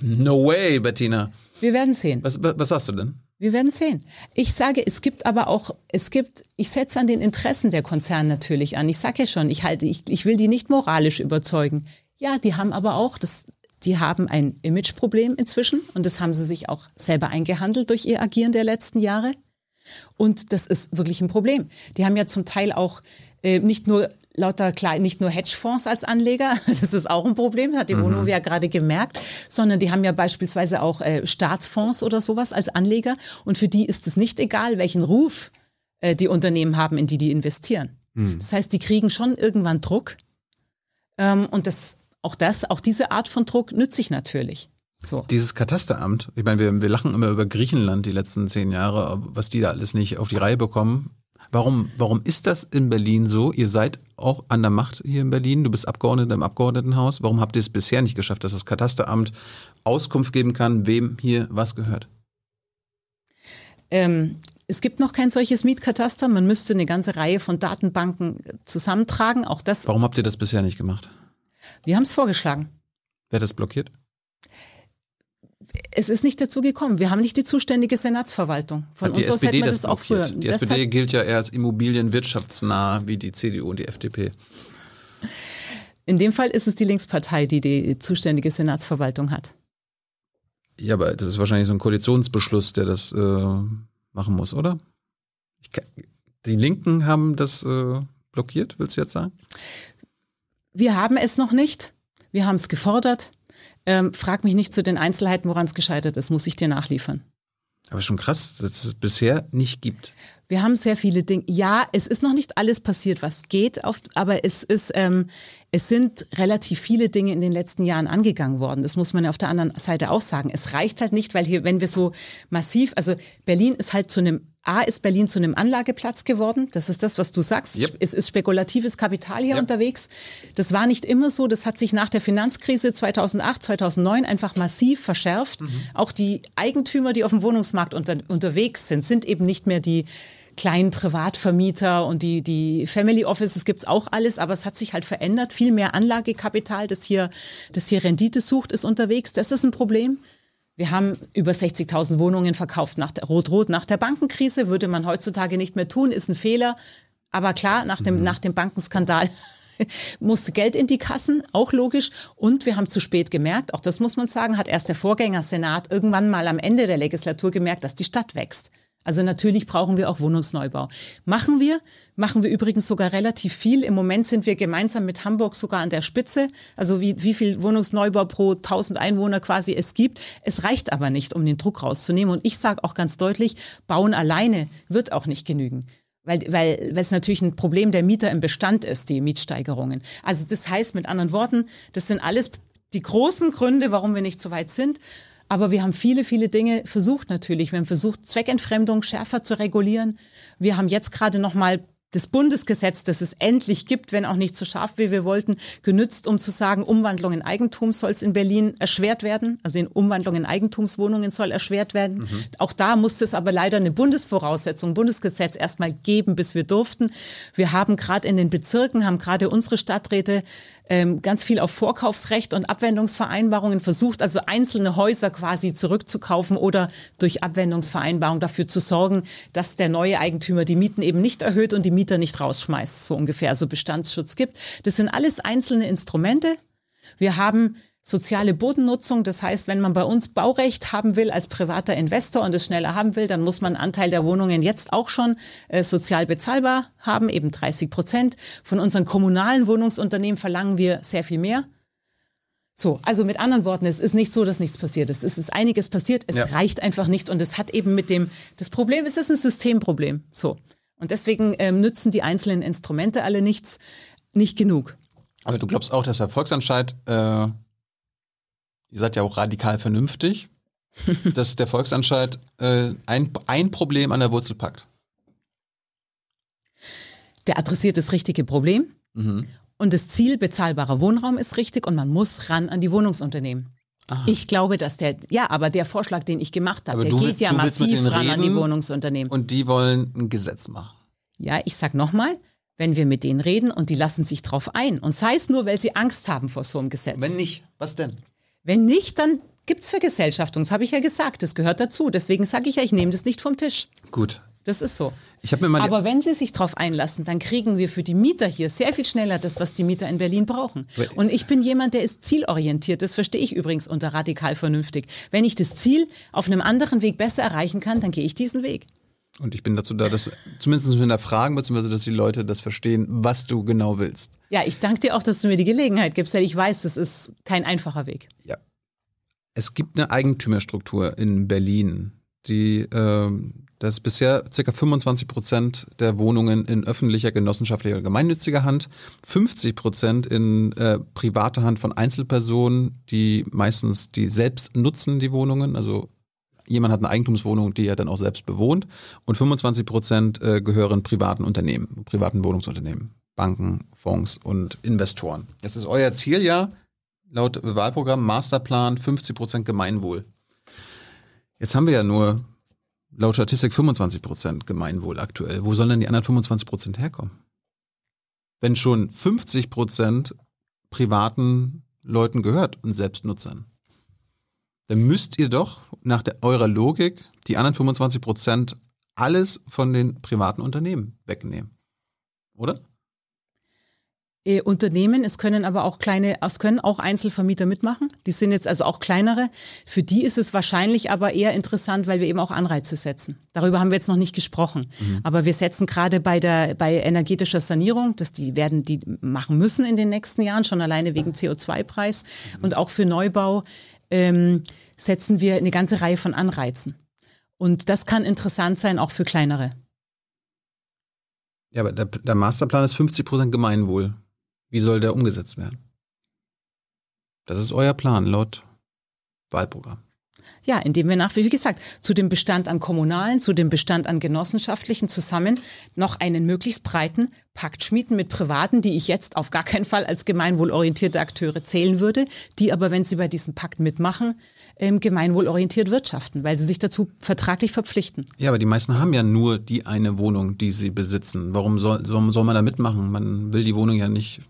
no way, Bettina. Wir werden sehen. Was, was, was sagst du denn? Wir werden sehen. Ich sage, es gibt aber auch, es gibt, ich setze an den Interessen der Konzerne natürlich an. Ich sage ja schon, ich halte, ich, ich will die nicht moralisch überzeugen. Ja, die haben aber auch, das, die haben ein Imageproblem inzwischen und das haben sie sich auch selber eingehandelt durch ihr Agieren der letzten Jahre. Und das ist wirklich ein Problem. Die haben ja zum Teil auch äh, nicht nur lauter klein, nicht nur Hedgefonds als Anleger, [LAUGHS] das ist auch ein Problem, hat die Vonovia gerade gemerkt, sondern die haben ja beispielsweise auch äh, Staatsfonds oder sowas als Anleger. Und für die ist es nicht egal, welchen Ruf äh, die Unternehmen haben, in die die investieren. Das heißt, die kriegen schon irgendwann Druck. Ähm, und das, auch das, auch diese Art von Druck nütze ich natürlich. So. Dieses Katasteramt, ich meine, wir, wir lachen immer über Griechenland die letzten zehn Jahre, was die da alles nicht auf die Reihe bekommen. Warum, warum ist das in Berlin so? Ihr seid auch an der Macht hier in Berlin, du bist Abgeordneter im Abgeordnetenhaus. Warum habt ihr es bisher nicht geschafft, dass das Katasteramt Auskunft geben kann, wem hier was gehört? Ähm, es gibt noch kein solches Mietkataster. Man müsste eine ganze Reihe von Datenbanken zusammentragen. Auch das, Warum habt ihr das bisher nicht gemacht? wir haben es vorgeschlagen. Wer hat das blockiert? Es ist nicht dazu gekommen. Wir haben nicht die zuständige Senatsverwaltung. Von Hat uns aus SPD hätten wir das das auch früher. Die Das SPD gilt ja eher als immobilienwirtschaftsnah wie die CDU und die FDP. in dem Fall ist es die Linkspartei, die die zuständige Senatsverwaltung hat. Ja, aber das ist wahrscheinlich so ein Koalitionsbeschluss, der das äh, machen muss, oder? Kann, die Linken haben das äh, blockiert, willst du jetzt sagen? Wir haben es noch nicht. Wir haben es gefordert. Ähm, frag mich nicht zu den Einzelheiten, woran es gescheitert ist, muss ich dir nachliefern. Aber schon krass, dass es bisher nicht gibt. Wir haben sehr viele Dinge. Ja, es ist noch nicht alles passiert, was geht, auf, aber es ist, ähm, es sind relativ viele Dinge in den letzten Jahren angegangen worden. Das muss man ja auf der anderen Seite auch sagen. Es reicht halt nicht, weil hier, wenn wir so massiv, also Berlin ist halt zu einem A ist Berlin zu einem Anlageplatz geworden. Das ist das, was du sagst. Yep. Es ist spekulatives Kapital hier Ja. unterwegs. Das war nicht immer so. Das hat sich nach der Finanzkrise 2008, 2009 einfach massiv verschärft. Auch die Eigentümer, die auf dem Wohnungsmarkt unter, unterwegs sind, sind eben nicht mehr die kleinen Privatvermieter und die, die Family Offices gibt's auch alles, aber es hat sich halt verändert. Viel mehr Anlagekapital, das hier, das hier Rendite sucht, ist unterwegs. Das ist ein Problem. Wir haben über 60.000 Wohnungen verkauft nach der Rot-Rot, nach der Bankenkrise. Würde man heutzutage nicht mehr tun, ist ein Fehler. Aber klar, nach dem, nach dem Bankenskandal [LAUGHS] musste Geld in die Kassen, auch logisch. Und wir haben zu spät gemerkt, auch das muss man sagen, hat erst der Vorgängersenat irgendwann mal am Ende der Legislatur gemerkt, dass die Stadt wächst. Also natürlich brauchen wir auch Wohnungsneubau. Machen wir, machen wir übrigens sogar relativ viel. Im Moment sind wir gemeinsam mit Hamburg sogar an der Spitze. Also wie, wie viel Wohnungsneubau pro 1000 Einwohner quasi es gibt. Es reicht aber nicht, um den Druck rauszunehmen. Und ich sage auch ganz deutlich, bauen alleine wird auch nicht genügen. Weil, weil, weil es natürlich ein Problem der Mieter im Bestand ist, die Mietsteigerungen. Also das heißt mit anderen Worten, das sind alles die großen Gründe, warum wir nicht so weit sind. Aber wir haben viele, viele Dinge versucht natürlich. Wir haben versucht, Zweckentfremdung schärfer zu regulieren. Wir haben jetzt gerade noch mal das Bundesgesetz, das es endlich gibt, wenn auch nicht so scharf wie wir wollten, genützt, um zu sagen, Umwandlung in Eigentum soll es in Berlin erschwert werden. Also in Umwandlung in Eigentumswohnungen soll erschwert werden. Auch da musste es aber leider eine Bundesvoraussetzung, Bundesgesetz erstmal geben, bis wir durften. Wir haben gerade in den Bezirken, haben gerade unsere Stadträte ähm, ganz viel auf Vorkaufsrecht und Abwendungsvereinbarungen versucht, also einzelne Häuser quasi zurückzukaufen oder durch Abwendungsvereinbarung dafür zu sorgen, dass der neue Eigentümer die Mieten eben nicht erhöht und die Mieter nicht rausschmeißt, so ungefähr, also Bestandsschutz gibt. Das sind alles einzelne Instrumente. Wir haben soziale Bodennutzung. Das heißt, wenn man bei uns Baurecht haben will als privater Investor und es schneller haben will, dann muss man einen Anteil der Wohnungen jetzt auch schon äh, sozial bezahlbar haben, eben 30 Prozent. Von unseren kommunalen Wohnungsunternehmen verlangen wir sehr viel mehr. So, also mit anderen Worten, es ist nicht so, dass nichts passiert ist. Es ist einiges passiert, es Ja. reicht einfach nicht und es hat eben mit dem, das Problem ist, es ist ein Systemproblem. So. Und deswegen ähm, nützen die einzelnen Instrumente alle nichts, nicht genug. Aber du glaubst auch, dass der Volksentscheid, äh, ihr seid ja auch radikal vernünftig, [LAUGHS] dass der Volksentscheid äh, ein, ein Problem an der Wurzel packt. Der adressiert das richtige Problem. Mhm. Und das Ziel bezahlbarer Wohnraum ist richtig und man muss ran an die Wohnungsunternehmen. Ich glaube, dass der, ja, aber der Vorschlag, den ich gemacht habe, Aber der geht willst- ja massiv ran an die Wohnungsunternehmen. Und die wollen ein Gesetz machen. ja, ich sag nochmal, wenn wir mit denen reden und die lassen sich drauf ein und sei es nur, weil sie Angst haben vor so einem Gesetz. Wenn nicht, was denn? Wenn nicht, dann gibt's Vergesellschaftung. Das habe ich ja gesagt, das gehört dazu. Deswegen sage ich ja, ich nehme das nicht vom Tisch. Gut. Das ist so. Aber wenn sie sich darauf einlassen, dann kriegen wir für die Mieter hier sehr viel schneller das, was die Mieter in Berlin brauchen. Und ich bin jemand, der ist zielorientiert. Das verstehe ich übrigens unter radikal vernünftig. Wenn ich das Ziel auf einem anderen Weg besser erreichen kann, dann gehe ich diesen Weg. und ich bin dazu da, dass zumindest hinterfragen, beziehungsweise dass die Leute das verstehen, was du genau willst. Ja, ich danke dir auch, dass du mir die Gelegenheit gibst, denn ich weiß, das ist kein einfacher Weg. Ja. Es gibt eine Eigentümerstruktur in Berlin, die, ähm, das ist bisher ca. 25 Prozent der Wohnungen in öffentlicher, genossenschaftlicher oder gemeinnütziger Hand, 50 Prozent in äh, privater Hand von Einzelpersonen, die meistens die selbst nutzen, die Wohnungen, also jemand hat eine Eigentumswohnung, die er dann auch selbst bewohnt und 25 Prozent äh, gehören privaten Unternehmen, privaten Wohnungsunternehmen, Banken, Fonds und Investoren. Das ist euer Ziel ja, laut Wahlprogramm, Masterplan 50 Prozent Gemeinwohl. Jetzt haben wir ja nur laut Statistik 25 Prozent Gemeinwohl aktuell. Wo sollen denn die anderen 25 Prozent herkommen? Wenn schon 50 Prozent privaten Leuten gehört und Selbstnutzern. Dann müsst ihr doch nach der, eurer Logik die anderen 25 Prozent alles von den privaten Unternehmen wegnehmen. Oder? Äh, Unternehmen, es können aber auch kleine, es können auch Einzelvermieter mitmachen. Die sind jetzt also auch kleinere. Für die ist es wahrscheinlich aber eher interessant, weil wir eben auch Anreize setzen. Darüber haben wir jetzt noch nicht gesprochen. Aber wir setzen gerade bei der, bei energetischer Sanierung, das die werden die machen müssen in den nächsten Jahren, schon alleine wegen CO2-Preis. Und auch für Neubau ähm, setzen wir eine ganze Reihe von Anreizen. Und das kann interessant sein, auch für kleinere. Ja, aber der, der Masterplan ist 50 Prozent Gemeinwohl. Wie soll der umgesetzt werden? Das ist euer Plan laut Wahlprogramm. Ja, indem wir nach, wie gesagt, zu dem Bestand an kommunalen, zu dem Bestand an genossenschaftlichen zusammen noch einen möglichst breiten Pakt schmieden mit Privaten, die ich jetzt auf gar keinen Fall als gemeinwohlorientierte Akteure zählen würde, die aber, wenn sie bei diesem Pakt mitmachen, ähm, gemeinwohlorientiert wirtschaften, weil sie sich dazu vertraglich verpflichten. Ja, aber die meisten haben ja nur die eine Wohnung, die sie besitzen. Warum soll, soll, soll man da mitmachen? Man will die Wohnung ja nicht.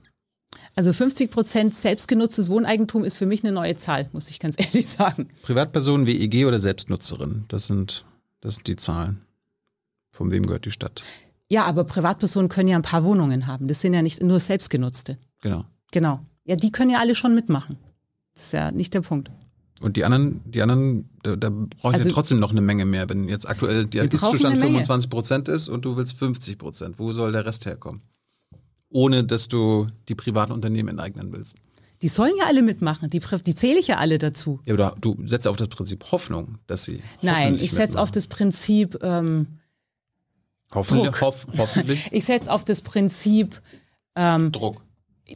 Also 50 Prozent selbstgenutztes Wohneigentum ist für mich eine neue Zahl, muss ich ganz [LAUGHS] ehrlich sagen. Privatpersonen, WEG oder Selbstnutzerin, das sind, das sind die Zahlen. Von wem gehört die Stadt? Ja, aber Privatpersonen können ja ein paar Wohnungen haben. Das sind ja nicht nur selbstgenutzte. Genau. Genau. Ja, die können ja alle schon mitmachen. Das ist ja nicht der Punkt. Und die anderen, die anderen, da, da brauche ich Also- ja trotzdem noch eine Menge mehr, wenn jetzt aktuell der brauchen Ist-Zustand eine Menge. 25 Prozent ist und du willst 50 Prozent. Wo soll der Rest herkommen? Ohne dass du die privaten Unternehmen enteignen willst. Die sollen ja alle mitmachen. Die, die zähle ich ja alle dazu. Ja, aber du setzt auf das Prinzip Hoffnung, dass sie. Nein, ich setze auf das Prinzip, ähm, Hoffentlich, Druck. hoff, hoffentlich [LAUGHS] ich setze auf das Prinzip, ähm, Druck.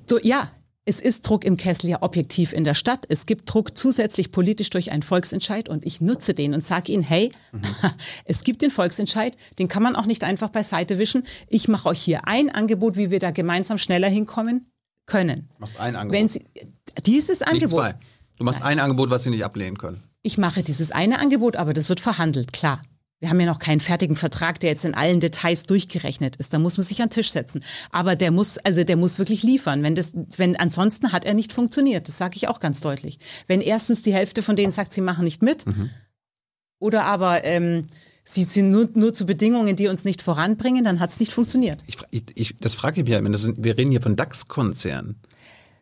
du, ja, es ist Druck im Kessel ja objektiv in der Stadt. Es gibt Druck zusätzlich politisch durch einen Volksentscheid und ich nutze den und sage ihnen, hey, [LAUGHS] es gibt den Volksentscheid, den kann man auch nicht einfach beiseite wischen. Ich mache euch hier ein Angebot, wie wir da gemeinsam schneller hinkommen können. Du machst ein Angebot. Wenn Sie, dieses nicht Angebot, zwei. Du machst ein Angebot, was sie nicht ablehnen können. ich mache dieses eine Angebot, aber das wird verhandelt, klar. Wir haben ja noch keinen fertigen Vertrag, der jetzt in allen Details durchgerechnet ist. Da muss man sich an den Tisch setzen. Aber der muss, also der muss wirklich liefern. Wenn das, wenn ansonsten hat er nicht funktioniert. Das sage ich auch ganz deutlich. Wenn erstens die Hälfte von denen sagt, sie machen nicht mit, oder aber ähm, sie sind nur, nur zu Bedingungen, die uns nicht voranbringen, dann hat es nicht funktioniert. Ich, ich, das frage ich mich halt immer. Sind, wir reden hier von DAX-Konzernen.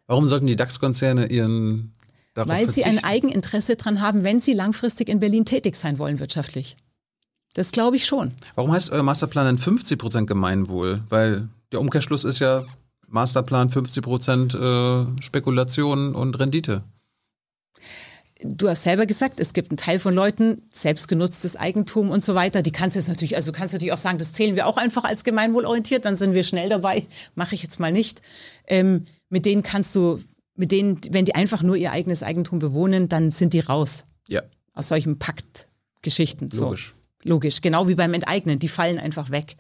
Warum sollten die DAX-Konzerne ihren darauf Weil sie ein verzichten? Eigeninteresse dran haben, wenn sie langfristig in Berlin tätig sein wollen wirtschaftlich. Das glaube ich schon. Warum heißt euer Masterplan dann 50% Gemeinwohl? Weil der Umkehrschluss ist ja Masterplan 50% äh, Spekulation und Rendite. Du hast selber gesagt, es gibt einen Teil von Leuten, selbstgenutztes Eigentum und so weiter. Die kannst du jetzt natürlich, also kannst du natürlich auch sagen, das zählen wir auch einfach als gemeinwohlorientiert, dann sind wir schnell dabei. Mache ich jetzt mal nicht. Ähm, mit denen kannst du, mit denen, wenn die einfach nur ihr eigenes Eigentum bewohnen, dann sind die raus Ja, aus solchen Paktgeschichten. So. Logisch. Genau wie beim Enteignen, die fallen einfach weg.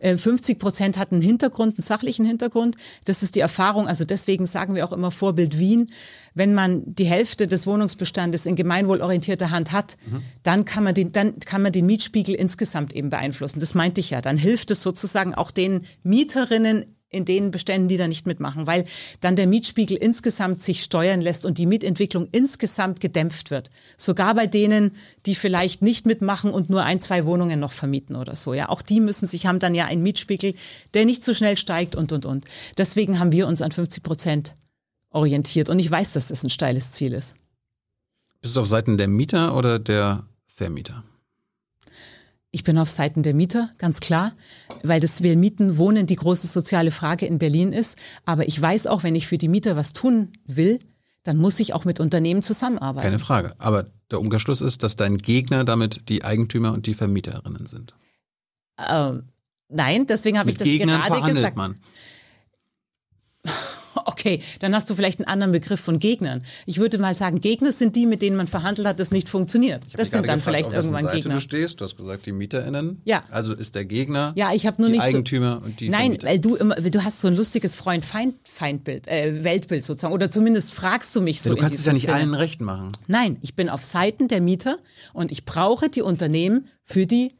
Äh, 50 Prozent hat einen Hintergrund, einen sachlichen Hintergrund. Das ist die Erfahrung, also deswegen sagen wir auch immer Vorbild Wien. Wenn man die Hälfte des Wohnungsbestandes in gemeinwohlorientierter Hand hat, dann, kann man den, dann kann man den Mietspiegel insgesamt eben beeinflussen. Das meinte ich ja. Dann hilft es sozusagen auch den Mieterinnen in den Beständen, die da nicht mitmachen, weil dann der Mietspiegel insgesamt sich steuern lässt und die Mietentwicklung insgesamt gedämpft wird. Sogar bei denen, die vielleicht nicht mitmachen und nur ein, zwei Wohnungen noch vermieten oder so. Ja, auch die müssen sich, haben dann ja einen Mietspiegel, der nicht so schnell steigt und, und, und. Deswegen haben wir uns an 50 Prozent orientiert. Und ich weiß, dass das ein steiles Ziel ist. Bist du auf Seiten der Mieter oder der Vermieter? Ich bin auf Seiten der Mieter, ganz klar, weil das will Mieten, Wohnen die große soziale Frage in Berlin ist. Aber ich weiß auch, wenn ich für die Mieter was tun will, dann muss ich auch mit Unternehmen zusammenarbeiten. Keine Frage. Aber der Umkehrschluss ist, dass dein Gegner damit die Eigentümer und die Vermieterinnen sind. Ähm, nein, deswegen habe ich das Gegnern gerade verhandelt gesagt. man. Okay, dann hast du vielleicht einen anderen Begriff von Gegnern. Ich würde mal sagen, Gegner sind die, mit denen man verhandelt hat, das nicht funktioniert. Das sind dann gefragt, vielleicht irgendwann Seite Gegner. Du stehst, du hast gesagt, die MieterInnen. Ja. Also ist der Gegner Ja, ich habe nur die nicht so, Eigentümer und die Nein, Vermieter. weil du immer, du hast so ein lustiges Freund-Feind-Feindbild, äh, Weltbild sozusagen. Oder zumindest fragst du mich so. du kannst es ja nicht Sinne. allen recht machen. Nein, ich bin auf Seiten der Mieter und ich brauche die Unternehmen für die,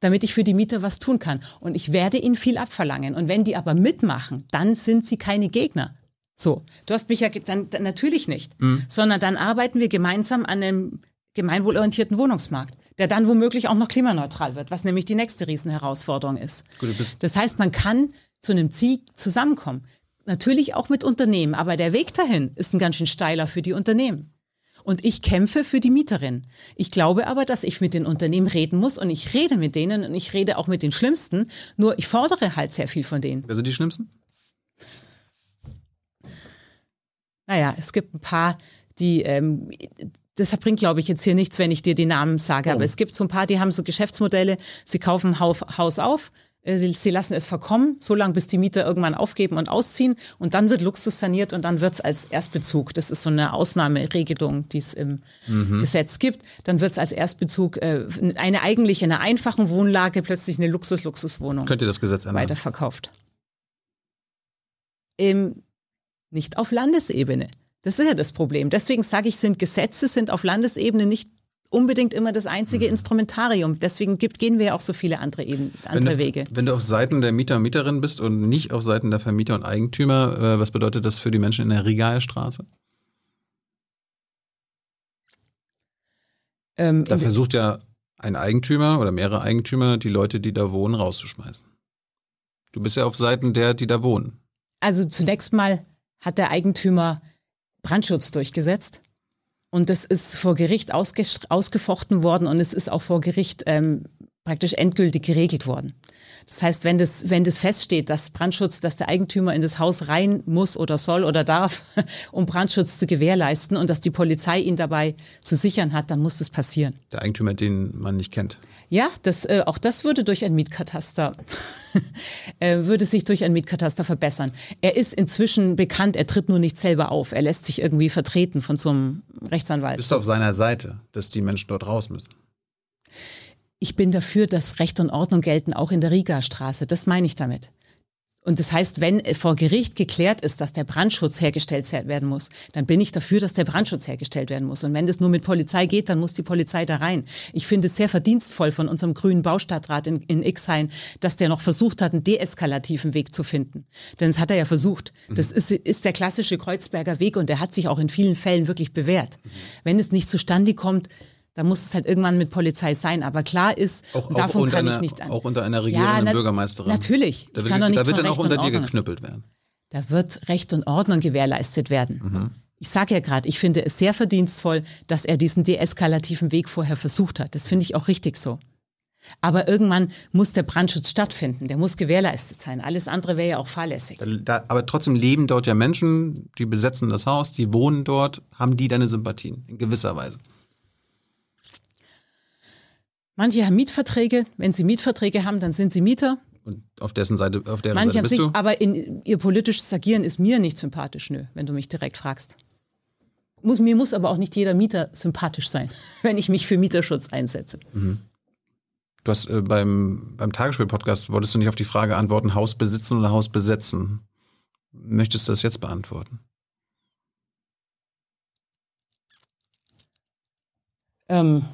damit ich für die Mieter was tun kann. Und ich werde ihnen viel abverlangen. Und wenn die aber mitmachen, dann sind sie keine Gegner. So, du hast mich ja dann, dann natürlich nicht, Mhm. sondern dann arbeiten wir gemeinsam an einem gemeinwohlorientierten Wohnungsmarkt, der dann womöglich auch noch klimaneutral wird, was nämlich die nächste Riesenherausforderung ist. Gut, Das heißt, man kann zu einem Ziel zusammenkommen. Natürlich auch mit Unternehmen, aber der Weg dahin ist ein ganz schön steiler für die Unternehmen. Und ich kämpfe für die Mieterin. Ich glaube aber, dass ich mit den Unternehmen reden muss und ich rede mit denen und ich rede auch mit den Schlimmsten. Nur ich fordere halt sehr viel von denen. Wer sind die Schlimmsten? Naja, es gibt ein paar, die, ähm, das bringt, glaube ich, jetzt hier nichts, wenn ich dir die Namen sage, aber es gibt so ein paar, die haben so Geschäftsmodelle, sie kaufen Haus, auf, sie, sie lassen es verkommen, so lange, bis die Mieter irgendwann aufgeben und ausziehen und dann wird Luxus saniert und dann wird es als Erstbezug, das ist so eine Ausnahmeregelung, die es im Gesetz gibt, dann wird es als Erstbezug äh, eine eigentlich in einer einfachen Wohnlage plötzlich eine Luxus-Luxuswohnung Könnt ihr das Gesetz ändern? weiterverkauft. Ähm, nicht auf Landesebene. Das ist ja das Problem. Deswegen sage ich, sind Gesetze sind auf Landesebene nicht unbedingt immer das einzige Mhm. Instrumentarium. Deswegen gibt, gehen wir ja auch so viele andere, Eben, Wenn andere du, Wege. wenn du auf Seiten der Mieter und Mieterinnen bist und nicht auf Seiten der Vermieter und Eigentümer, äh, was bedeutet das für die Menschen in der Rigaer Straße? Ähm, Da versucht ja ein Eigentümer oder mehrere Eigentümer, die Leute, die da wohnen, rauszuschmeißen. Du bist ja auf Seiten der, die da wohnen. Also zunächst mal hat der Eigentümer Brandschutz durchgesetzt. Und das ist vor Gericht ausgefochten worden und es ist auch vor Gericht ähm, praktisch endgültig geregelt worden. Das heißt, wenn das, wenn das feststeht, dass Brandschutz, dass der Eigentümer in das Haus rein muss oder soll oder darf, [LAUGHS] um Brandschutz zu gewährleisten und dass die Polizei ihn dabei zu sichern hat, dann muss das passieren. Der Eigentümer, den man nicht kennt. Ja, das, äh, auch das würde durch ein Mietkataster, [LAUGHS] äh, würde sich durch ein Mietkataster verbessern. Er ist inzwischen bekannt, er tritt nur nicht selber auf. Er lässt sich irgendwie vertreten von so einem Rechtsanwalt. Bist auf seiner Seite, dass die Menschen dort raus müssen? Ich bin dafür, dass Recht und Ordnung gelten, auch in der Riga-Straße. Das meine ich damit. Und das heißt, wenn äh, vor Gericht geklärt ist, dass der Brandschutz hergestellt werden muss, dann bin ich dafür, dass der Brandschutz hergestellt werden muss. Und wenn das nur mit Polizei geht, dann muss die Polizei da rein. Ich finde es sehr verdienstvoll von unserem grünen Baustadtrat in, in Ixhain, dass der noch versucht hat, einen deeskalativen Weg zu finden. Denn das hat er ja versucht. Das ist, ist der klassische Kreuzberger Weg und der hat sich auch in vielen Fällen wirklich bewährt. Wenn es nicht zustande kommt, dann muss es halt irgendwann mit Polizei sein. Aber klar ist, Auch, und auch, davon unter kann einer, ich nicht an. auch unter einer regierenden na- Bürgermeisterin. Natürlich. Da nicht da wird dann auch unter dir geknüppelt werden. Da wird Recht und Ordnung gewährleistet werden. Mhm. Ich sage ja gerade, ich finde es sehr verdienstvoll, dass er diesen deeskalativen Weg vorher versucht hat. Das finde ich auch richtig so. Aber irgendwann muss der Brandschutz stattfinden. Der muss gewährleistet sein. Alles andere wäre ja auch fahrlässig. Da, da, aber trotzdem leben dort ja Menschen, die besetzen das Haus, die wohnen dort. Haben die deine Sympathien? In gewisser Weise. Manche haben Mietverträge. Wenn sie Mietverträge haben, dann sind sie Mieter. Und auf dessen Seite, auf deren Manche Seite bist sich, du? aber in, ihr politisches Agieren ist mir nicht sympathisch, nö, wenn du mich direkt fragst. Muss, mir muss aber auch nicht jeder Mieter sympathisch sein, [LAUGHS] wenn ich mich für Mieterschutz einsetze. Du hast äh, beim, beim Tagesspiel-Podcast, wolltest du nicht auf die Frage antworten, Haus besitzen oder Haus besetzen? Möchtest du das jetzt beantworten? Ähm,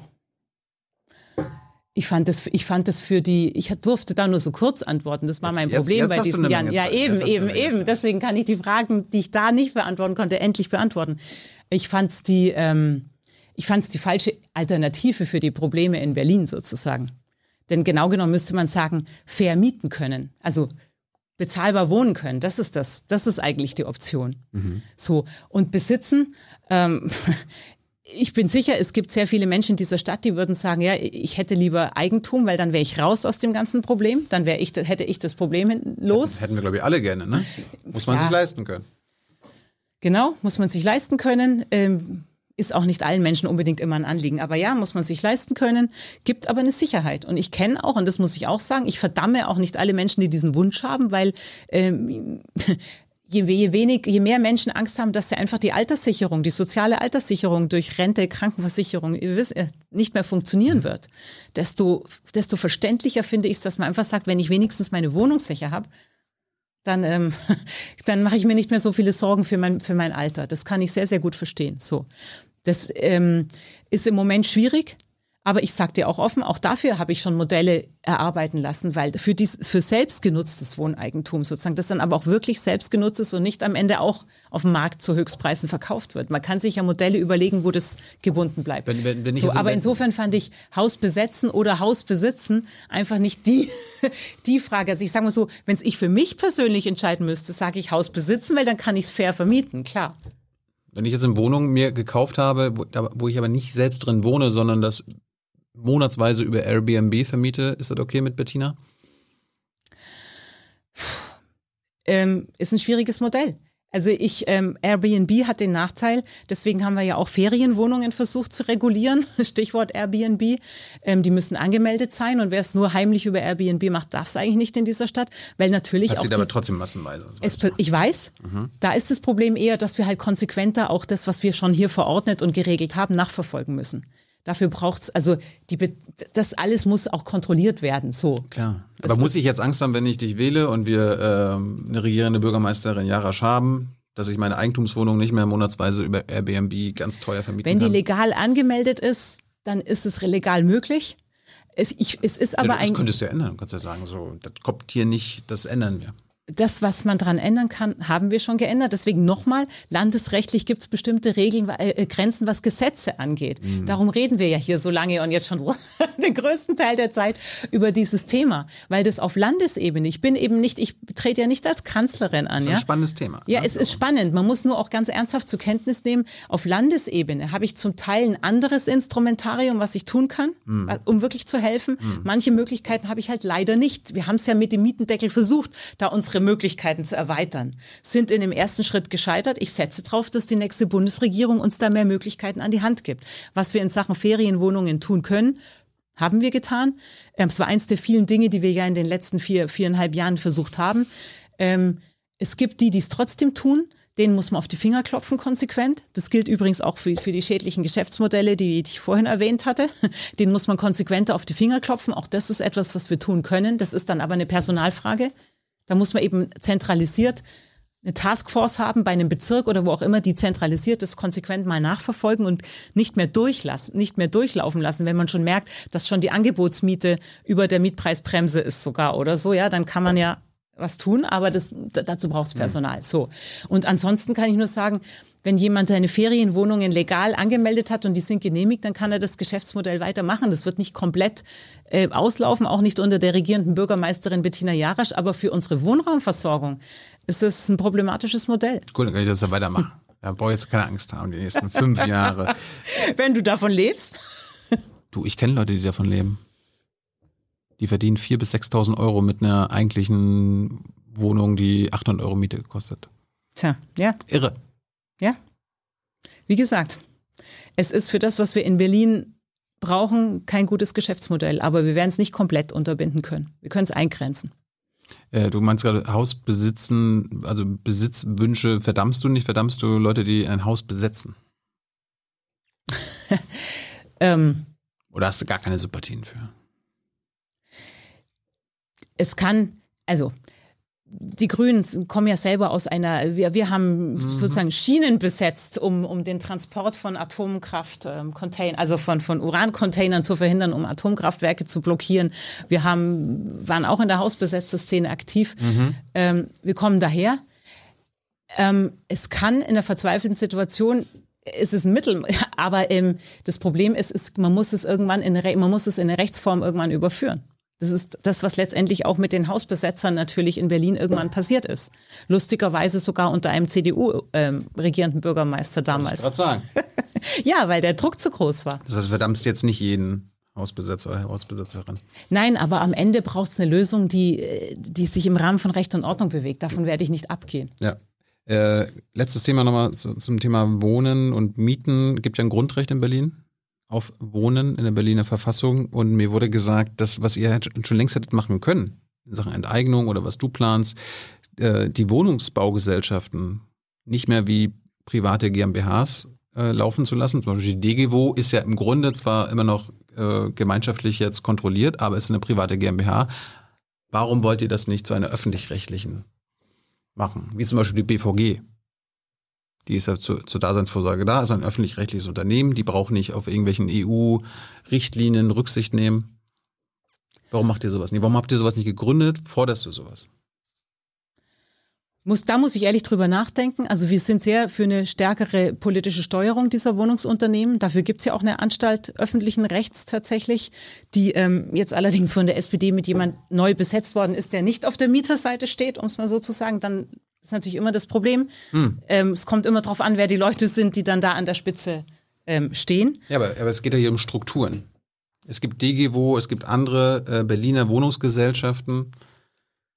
ich fand, das, ich fand das für die, ich durfte da nur so kurz antworten. Das war Jetzt- mein jetzt- Problem jetzt bei hast du diesen Jahren. Ja, eben, Jetzt eben, eben. Zeit. Deswegen kann ich die Fragen, die ich da nicht beantworten konnte, endlich beantworten. Ich fand es die, ähm, ich fand's die falsche Alternative für die Probleme in Berlin sozusagen. Denn genau genommen müsste man sagen, fair mieten können. Also bezahlbar wohnen können. Das ist das. Das ist eigentlich die Option. So. Und besitzen, ähm, ich bin sicher, es gibt sehr viele Menschen in dieser Stadt, die würden sagen, ja, ich hätte lieber Eigentum, weil dann wäre ich raus aus dem ganzen Problem. Dann wäre ich, hätte ich das Problem los. Hätten wir, glaube ich, alle gerne, ne? Muss man Ja. sich leisten können. Genau, muss man sich leisten können. Ähm, ist auch nicht allen Menschen unbedingt immer ein Anliegen. Aber ja, muss man sich leisten können, gibt aber eine Sicherheit. Und ich kenne auch, und das muss ich auch sagen, ich verdamme auch nicht alle Menschen, die diesen Wunsch haben, weil ähm, je, je, wenig, je mehr Menschen Angst haben, dass sie einfach die Alterssicherung, die soziale Alterssicherung durch Rente, Krankenversicherung wisst, äh, nicht mehr funktionieren wird, desto, desto verständlicher finde ich es, dass man einfach sagt, wenn ich wenigstens meine Wohnung sicher habe, dann, ähm, [LAUGHS] dann mache ich mir nicht mehr so viele Sorgen für mein, für mein Alter. Das kann ich sehr, sehr gut verstehen. So. Das ähm, ist im Moment schwierig, Aber ich sage dir auch offen, auch dafür habe ich schon Modelle erarbeiten lassen, weil für, dies, für selbstgenutztes Wohneigentum sozusagen, das dann aber auch wirklich selbstgenutzt ist und nicht am Ende auch auf dem Markt zu Höchstpreisen verkauft wird. Man kann sich ja Modelle überlegen, wo das gebunden bleibt. Wenn, wenn, wenn so, aber insofern fand ich Haus besetzen oder Haus besitzen einfach nicht die, [LAUGHS] die Frage. Also ich sage mal so, wenn es ich für mich persönlich entscheiden müsste, sage ich Haus besitzen, weil dann kann ich es fair vermieten, klar. Wenn ich jetzt eine Wohnung mir gekauft habe, wo, wo ich aber nicht selbst drin wohne, sondern das monatsweise über Airbnb vermiete, ist das okay mit Bettina? Ähm, ist ein schwieriges Modell. Also ich, ähm, Airbnb hat den Nachteil, deswegen haben wir ja auch Ferienwohnungen versucht zu regulieren, [LAUGHS] Stichwort Airbnb. Ähm, die müssen angemeldet sein und wer es nur heimlich über Airbnb macht, darf es eigentlich nicht in dieser Stadt, weil natürlich das auch... Das aber trotzdem massenweise. Es, ich weiß, mhm. da ist das Problem eher, dass wir halt konsequenter auch das, was wir schon hier verordnet und geregelt haben, nachverfolgen müssen. Dafür braucht es, also die, das alles muss auch kontrolliert werden. So. Klar. Aber muss ich jetzt Angst haben, wenn ich dich wähle und wir ähm, eine regierende Bürgermeisterin Jarasch haben, dass ich meine Eigentumswohnung nicht mehr monatsweise über Airbnb ganz teuer vermieten Wenn kann? Wenn die legal angemeldet ist, dann ist es legal möglich. Es, ich, es ist aber ja, das ein. Das könntest du ja ändern. Du kannst ja sagen, so, das kommt hier nicht, das ändern wir das, was man daran ändern kann, haben wir schon geändert. Deswegen nochmal, landesrechtlich gibt es bestimmte Regeln, äh, äh, Grenzen, was Gesetze angeht. Mhm. Darum reden wir ja hier so lange und jetzt schon [LAUGHS] den größten Teil der Zeit über dieses Thema, weil das auf Landesebene, ich bin eben nicht, ich trete ja nicht als Kanzlerin an. Das ist ein ja? spannendes Thema. Ja, ne? es ist spannend. Man muss nur auch ganz ernsthaft zur Kenntnis nehmen, auf Landesebene habe ich zum Teil ein anderes Instrumentarium, was ich tun kann, mhm. um wirklich zu helfen. Mhm. Manche Möglichkeiten habe ich halt leider nicht. Wir haben es ja mit dem Mietendeckel versucht, da unsere unsere Möglichkeiten zu erweitern, sind in dem ersten Schritt gescheitert. Ich setze darauf, dass die nächste Bundesregierung uns da mehr Möglichkeiten an die Hand gibt. Was wir in Sachen Ferienwohnungen tun können, haben wir getan. Ähm, es war eins der vielen Dinge, die wir ja in den letzten vier, viereinhalb Jahren versucht haben. Ähm, es gibt die, die es trotzdem tun. Denen muss man auf die Finger klopfen konsequent. Das gilt übrigens auch für, für die schädlichen Geschäftsmodelle, die, die ich vorhin erwähnt hatte. [LAUGHS] Denen muss man konsequenter auf die Finger klopfen. Auch das ist etwas, was wir tun können. Das ist dann aber eine Personalfrage. Da muss man eben zentralisiert eine Taskforce haben bei einem Bezirk oder wo auch immer, die zentralisiert das konsequent mal nachverfolgen und nicht mehr durchlassen, nicht mehr durchlaufen lassen, wenn man schon merkt, dass schon die Angebotsmiete über der Mietpreisbremse ist sogar oder so, ja, dann kann man ja was tun, aber das, dazu braucht es Personal. So. Und ansonsten kann ich nur sagen, wenn jemand seine Ferienwohnungen legal angemeldet hat und die sind genehmigt, dann kann er das Geschäftsmodell weitermachen. Das wird nicht komplett äh, auslaufen, auch nicht unter der regierenden Bürgermeisterin Bettina Jarasch, aber für unsere Wohnraumversorgung ist es ein problematisches Modell. Gut, dann kann ich das ja weitermachen. [LAUGHS] Da brauche ich jetzt keine Angst haben, die nächsten fünf Jahre. [LAUGHS] Wenn du davon lebst. [LAUGHS] Du, ich kenne Leute, die davon leben. Die verdienen 4.000 bis 6.000 Euro mit einer eigentlichen Wohnung, die 800 Euro Miete kostet. Tja, ja. Irre. Ja. Wie gesagt, es ist für das, was wir in Berlin brauchen, kein gutes Geschäftsmodell, aber wir werden es nicht komplett unterbinden können. Wir können es eingrenzen. Äh, du meinst gerade Haus besitzen, also Besitzwünsche verdammst du nicht, verdammst du Leute, die ein Haus besetzen? [LAUGHS] ähm, Oder hast du gar keine Sympathien für? Es kann, also die Grünen kommen ja selber aus einer, wir, wir haben mhm. sozusagen Schienen besetzt, um, um den Transport von Atomkraft, ähm, Contain, also von, von Urancontainern zu verhindern, um Atomkraftwerke zu blockieren. Wir haben, waren auch in der Hausbesetzerszene aktiv. Mhm. Ähm, wir kommen daher. Ähm, es kann in einer verzweifelten Situation ist es ein Mittel, [LAUGHS] aber ähm, das Problem ist, ist, man muss es irgendwann in man muss es in eine Rechtsform irgendwann überführen. Das ist das, was letztendlich auch mit den Hausbesetzern natürlich in Berlin irgendwann passiert ist. Lustigerweise sogar unter einem CDU-regierenden ähm, Bürgermeister damals. Ich sagen. [LAUGHS] ja, weil der Druck zu groß war. Das heißt, verdammst jetzt nicht jeden Hausbesetzer oder Hausbesetzerin. Nein, aber am Ende braucht es eine Lösung, die, die sich im Rahmen von Recht und Ordnung bewegt. Davon werde ich nicht abgehen. Ja. Äh, letztes Thema nochmal zum Thema Wohnen und Mieten. Gibt ja ein Grundrecht in Berlin auf Wohnen in der Berliner Verfassung und mir wurde gesagt, das, was ihr schon längst hättet machen können, in Sachen Enteignung oder was du planst, äh, die Wohnungsbaugesellschaften nicht mehr wie private GmbHs äh, laufen zu lassen. Zum Beispiel die DGWO ist ja im Grunde zwar immer noch äh, gemeinschaftlich jetzt kontrolliert, aber es ist eine private GmbH. Warum wollt ihr das nicht zu einer öffentlich-rechtlichen machen? Wie zum Beispiel die BVG. Die ist ja zu, zur Daseinsvorsorge da, ist ein öffentlich-rechtliches Unternehmen, die braucht nicht auf irgendwelchen EU-Richtlinien Rücksicht nehmen. Warum macht ihr sowas nicht? Warum habt ihr sowas nicht gegründet? Forderst du sowas? Muss, da muss ich ehrlich drüber nachdenken. Also wir sind sehr für eine stärkere politische Steuerung dieser Wohnungsunternehmen. Dafür gibt es ja auch eine Anstalt öffentlichen Rechts tatsächlich, die ähm, jetzt allerdings von der SPD mit jemand neu besetzt worden ist, der nicht auf der Mieterseite steht, um es mal so zu sagen. Dann ist natürlich immer das Problem. Hm. Ähm, es kommt immer darauf an, wer die Leute sind, die dann da an der Spitze ähm, stehen. Ja, aber, aber es geht ja hier um Strukturen. Es gibt DGWO, es gibt andere äh, Berliner Wohnungsgesellschaften.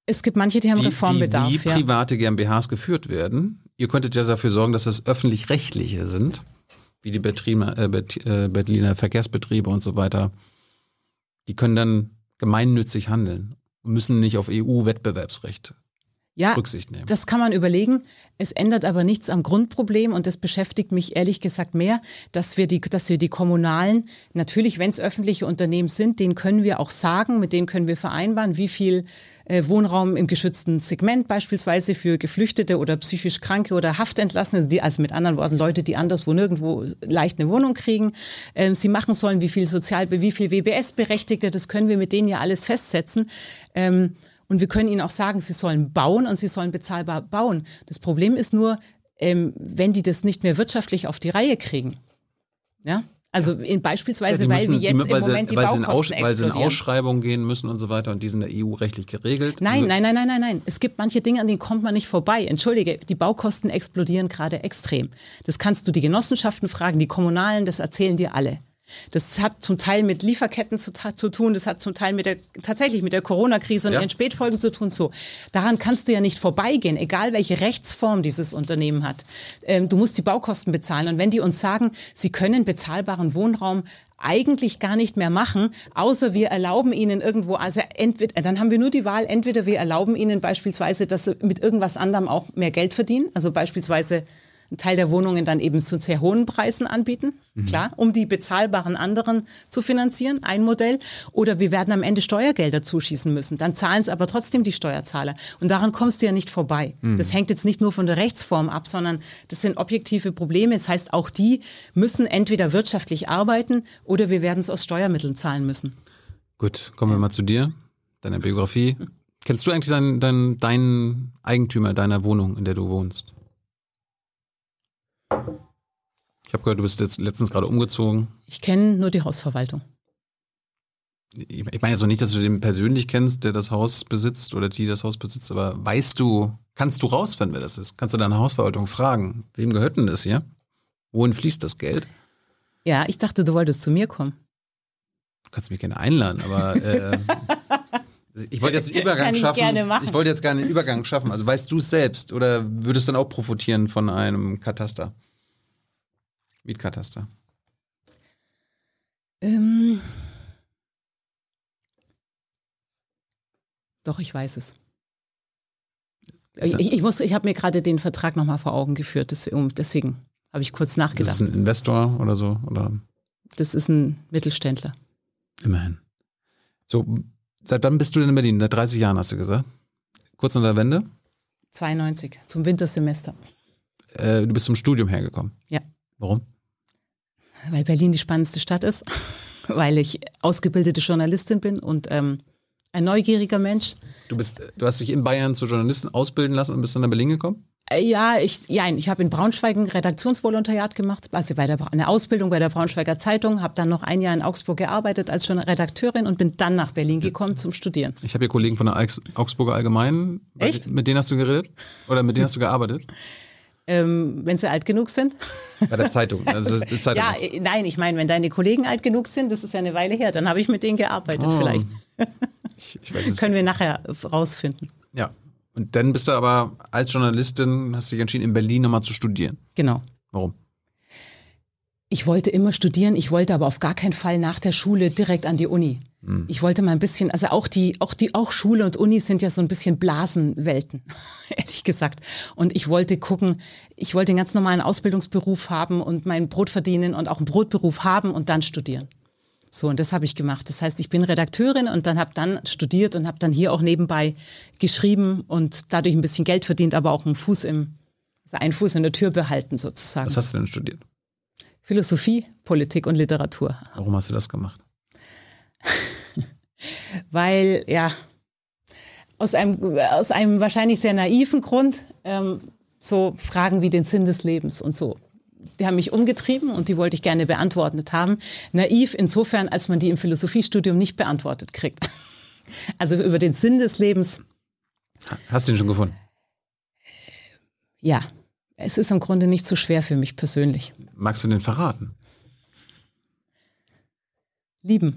Es gibt manche, die haben die, Reformbedarf. Die wie ja. private GmbHs geführt werden. Ihr könntet ja dafür sorgen, dass das öffentlich-rechtliche sind, wie die Betriebe, äh, äh, Berliner Verkehrsbetriebe und so weiter. Die können dann gemeinnützig handeln und müssen nicht auf EU-Wettbewerbsrecht ja, Rücksicht nehmen. Das kann man überlegen. Es ändert aber nichts am Grundproblem und das beschäftigt mich ehrlich gesagt mehr, dass wir die, dass wir die kommunalen, natürlich, wenn es öffentliche Unternehmen sind, denen können wir auch sagen, mit denen können wir vereinbaren, wie viel äh, Wohnraum im geschützten Segment beispielsweise für Geflüchtete oder psychisch Kranke oder Haftentlassene, die, also mit anderen Worten Leute, die anderswo nirgendwo leicht eine Wohnung kriegen, äh, sie machen sollen, wie viel Sozial, wie viel WBS-Berechtigte, das können wir mit denen ja alles festsetzen. Ähm, und wir können ihnen auch sagen, sie sollen bauen und sie sollen bezahlbar bauen. Das Problem ist nur, ähm, wenn die das nicht mehr wirtschaftlich auf die Reihe kriegen. Ja? Also in, beispielsweise, ja, müssen, weil wir jetzt die, im Moment sie, die Baukosten Aus, Weil sie in Ausschreibungen gehen müssen und so weiter und die sind der EU rechtlich geregelt. Nein, nein, nein, nein, nein, nein. Es gibt manche Dinge, an denen kommt man nicht vorbei. Entschuldige, die Baukosten explodieren gerade extrem. Das kannst du die Genossenschaften fragen, die Kommunalen, das erzählen dir alle. Das hat zum Teil mit Lieferketten zu, zu, tun, das hat zum Teil mit der, tatsächlich mit der Corona-Krise und ja. ihren Spätfolgen zu tun. So, daran kannst du ja nicht vorbeigehen, egal welche Rechtsform dieses Unternehmen hat. Ähm, du musst die Baukosten bezahlen. Und wenn die uns sagen, sie können bezahlbaren Wohnraum eigentlich gar nicht mehr machen, außer wir erlauben ihnen irgendwo, also entweder, dann haben wir nur die Wahl, entweder wir erlauben ihnen beispielsweise, dass sie mit irgendwas anderem auch mehr Geld verdienen, also beispielsweise einen Teil der Wohnungen dann eben zu sehr hohen Preisen anbieten, mhm. klar, um die bezahlbaren anderen zu finanzieren, ein Modell. Oder wir werden am Ende Steuergelder zuschießen müssen. Dann zahlen es aber trotzdem die Steuerzahler. Und daran kommst du ja nicht vorbei. Mhm. Das hängt jetzt nicht nur von der Rechtsform ab, sondern das sind objektive Probleme. Das heißt, auch die müssen entweder wirtschaftlich arbeiten oder wir werden es aus Steuermitteln zahlen müssen. Gut, kommen wir mal zu dir, deiner Biografie. [LAUGHS] Kennst du eigentlich deinen, deinen, deinen Eigentümer deiner Wohnung, in der du wohnst? Ich habe gehört, du bist jetzt letztens gerade umgezogen. Ich kenne nur die Hausverwaltung. Ich meine jetzt noch nicht, dass du den persönlich kennst, der das Haus besitzt oder die das Haus besitzt, aber weißt du, kannst du rausfinden, wer das ist? Kannst du deine Hausverwaltung fragen? Wem gehört denn das hier? Wohin fließt das Geld? Ja, ich dachte, du wolltest zu mir kommen. Du kannst mich gerne einladen, aber äh, [LAUGHS] ich wollte jetzt einen Übergang ich schaffen. Gerne machen. Ich wollte jetzt gerne einen Übergang schaffen. Also weißt du es selbst oder würdest du dann auch profitieren von einem Kataster? Mietkataster? Ähm, doch, ich weiß es. Ich, ich, ich habe mir gerade den Vertrag nochmal vor Augen geführt, deswegen, deswegen habe ich kurz nachgedacht. Das ist ein Investor oder so? Oder? Das ist ein Mittelständler. Immerhin. So, seit wann bist du denn in Berlin? Seit 30 Jahren hast du gesagt. Kurz nach der Wende? 92, zum Wintersemester. Äh, du bist zum Studium hergekommen? Ja. Warum? Weil Berlin die spannendste Stadt ist, [LAUGHS] weil ich ausgebildete Journalistin bin und ähm, ein neugieriger Mensch. Du bist, du hast dich in Bayern zur Journalistin ausbilden lassen und bist dann nach Berlin gekommen? Äh, ja, ich, ja, ich habe in Braunschweig ein Redaktionsvolontariat gemacht, also bei der, eine Ausbildung bei der Braunschweiger Zeitung, habe dann noch ein Jahr in Augsburg gearbeitet als Redakteurin und bin dann nach Berlin gekommen zum Studieren. Ich habe hier Kollegen von der Augsburger Allgemeinen. Echt? Mit denen hast du geredet? Oder mit denen hast du gearbeitet? [LAUGHS] ähm, wenn sie alt genug sind. Bei der Zeitung. [LAUGHS] Also die Zeitung ja, ist. nein, ich meine, wenn deine Kollegen alt genug sind, das ist ja eine Weile her, dann habe ich mit denen gearbeitet oh. vielleicht. Ich, ich [LAUGHS] Können wir nachher rausfinden. Ja. Und dann bist du aber als Journalistin, hast du dich entschieden, in Berlin nochmal zu studieren. Genau. Warum? Ich wollte immer studieren, ich wollte aber auf gar keinen Fall nach der Schule direkt an die Uni. Hm. Ich wollte mal ein bisschen, also auch die, auch die, auch Schule und Uni sind ja so ein bisschen Blasenwelten, [LAUGHS] ehrlich gesagt. Und ich wollte gucken, ich wollte einen ganz normalen Ausbildungsberuf haben und mein Brot verdienen und auch einen Brotberuf haben und dann studieren. So, und das habe ich gemacht. Das heißt, ich bin Redakteurin und dann habe dann studiert und habe dann hier auch nebenbei geschrieben und dadurch ein bisschen Geld verdient, aber auch einen Fuß im also einen Fuß in der Tür behalten sozusagen. Was hast du denn studiert? Philosophie, Politik und Literatur. Warum hast du das gemacht? [LAUGHS] Weil, ja, aus einem, aus einem wahrscheinlich sehr naiven Grund, ähm, so Fragen wie den Sinn des Lebens und so. Die haben mich umgetrieben und die wollte ich gerne beantwortet haben. Naiv insofern, als man die im Philosophiestudium nicht beantwortet kriegt. [LAUGHS] Also über den Sinn des Lebens, Hast du ihn schon gefunden? ja, es ist im Grunde nicht so schwer für mich persönlich. Magst du den verraten? Lieben.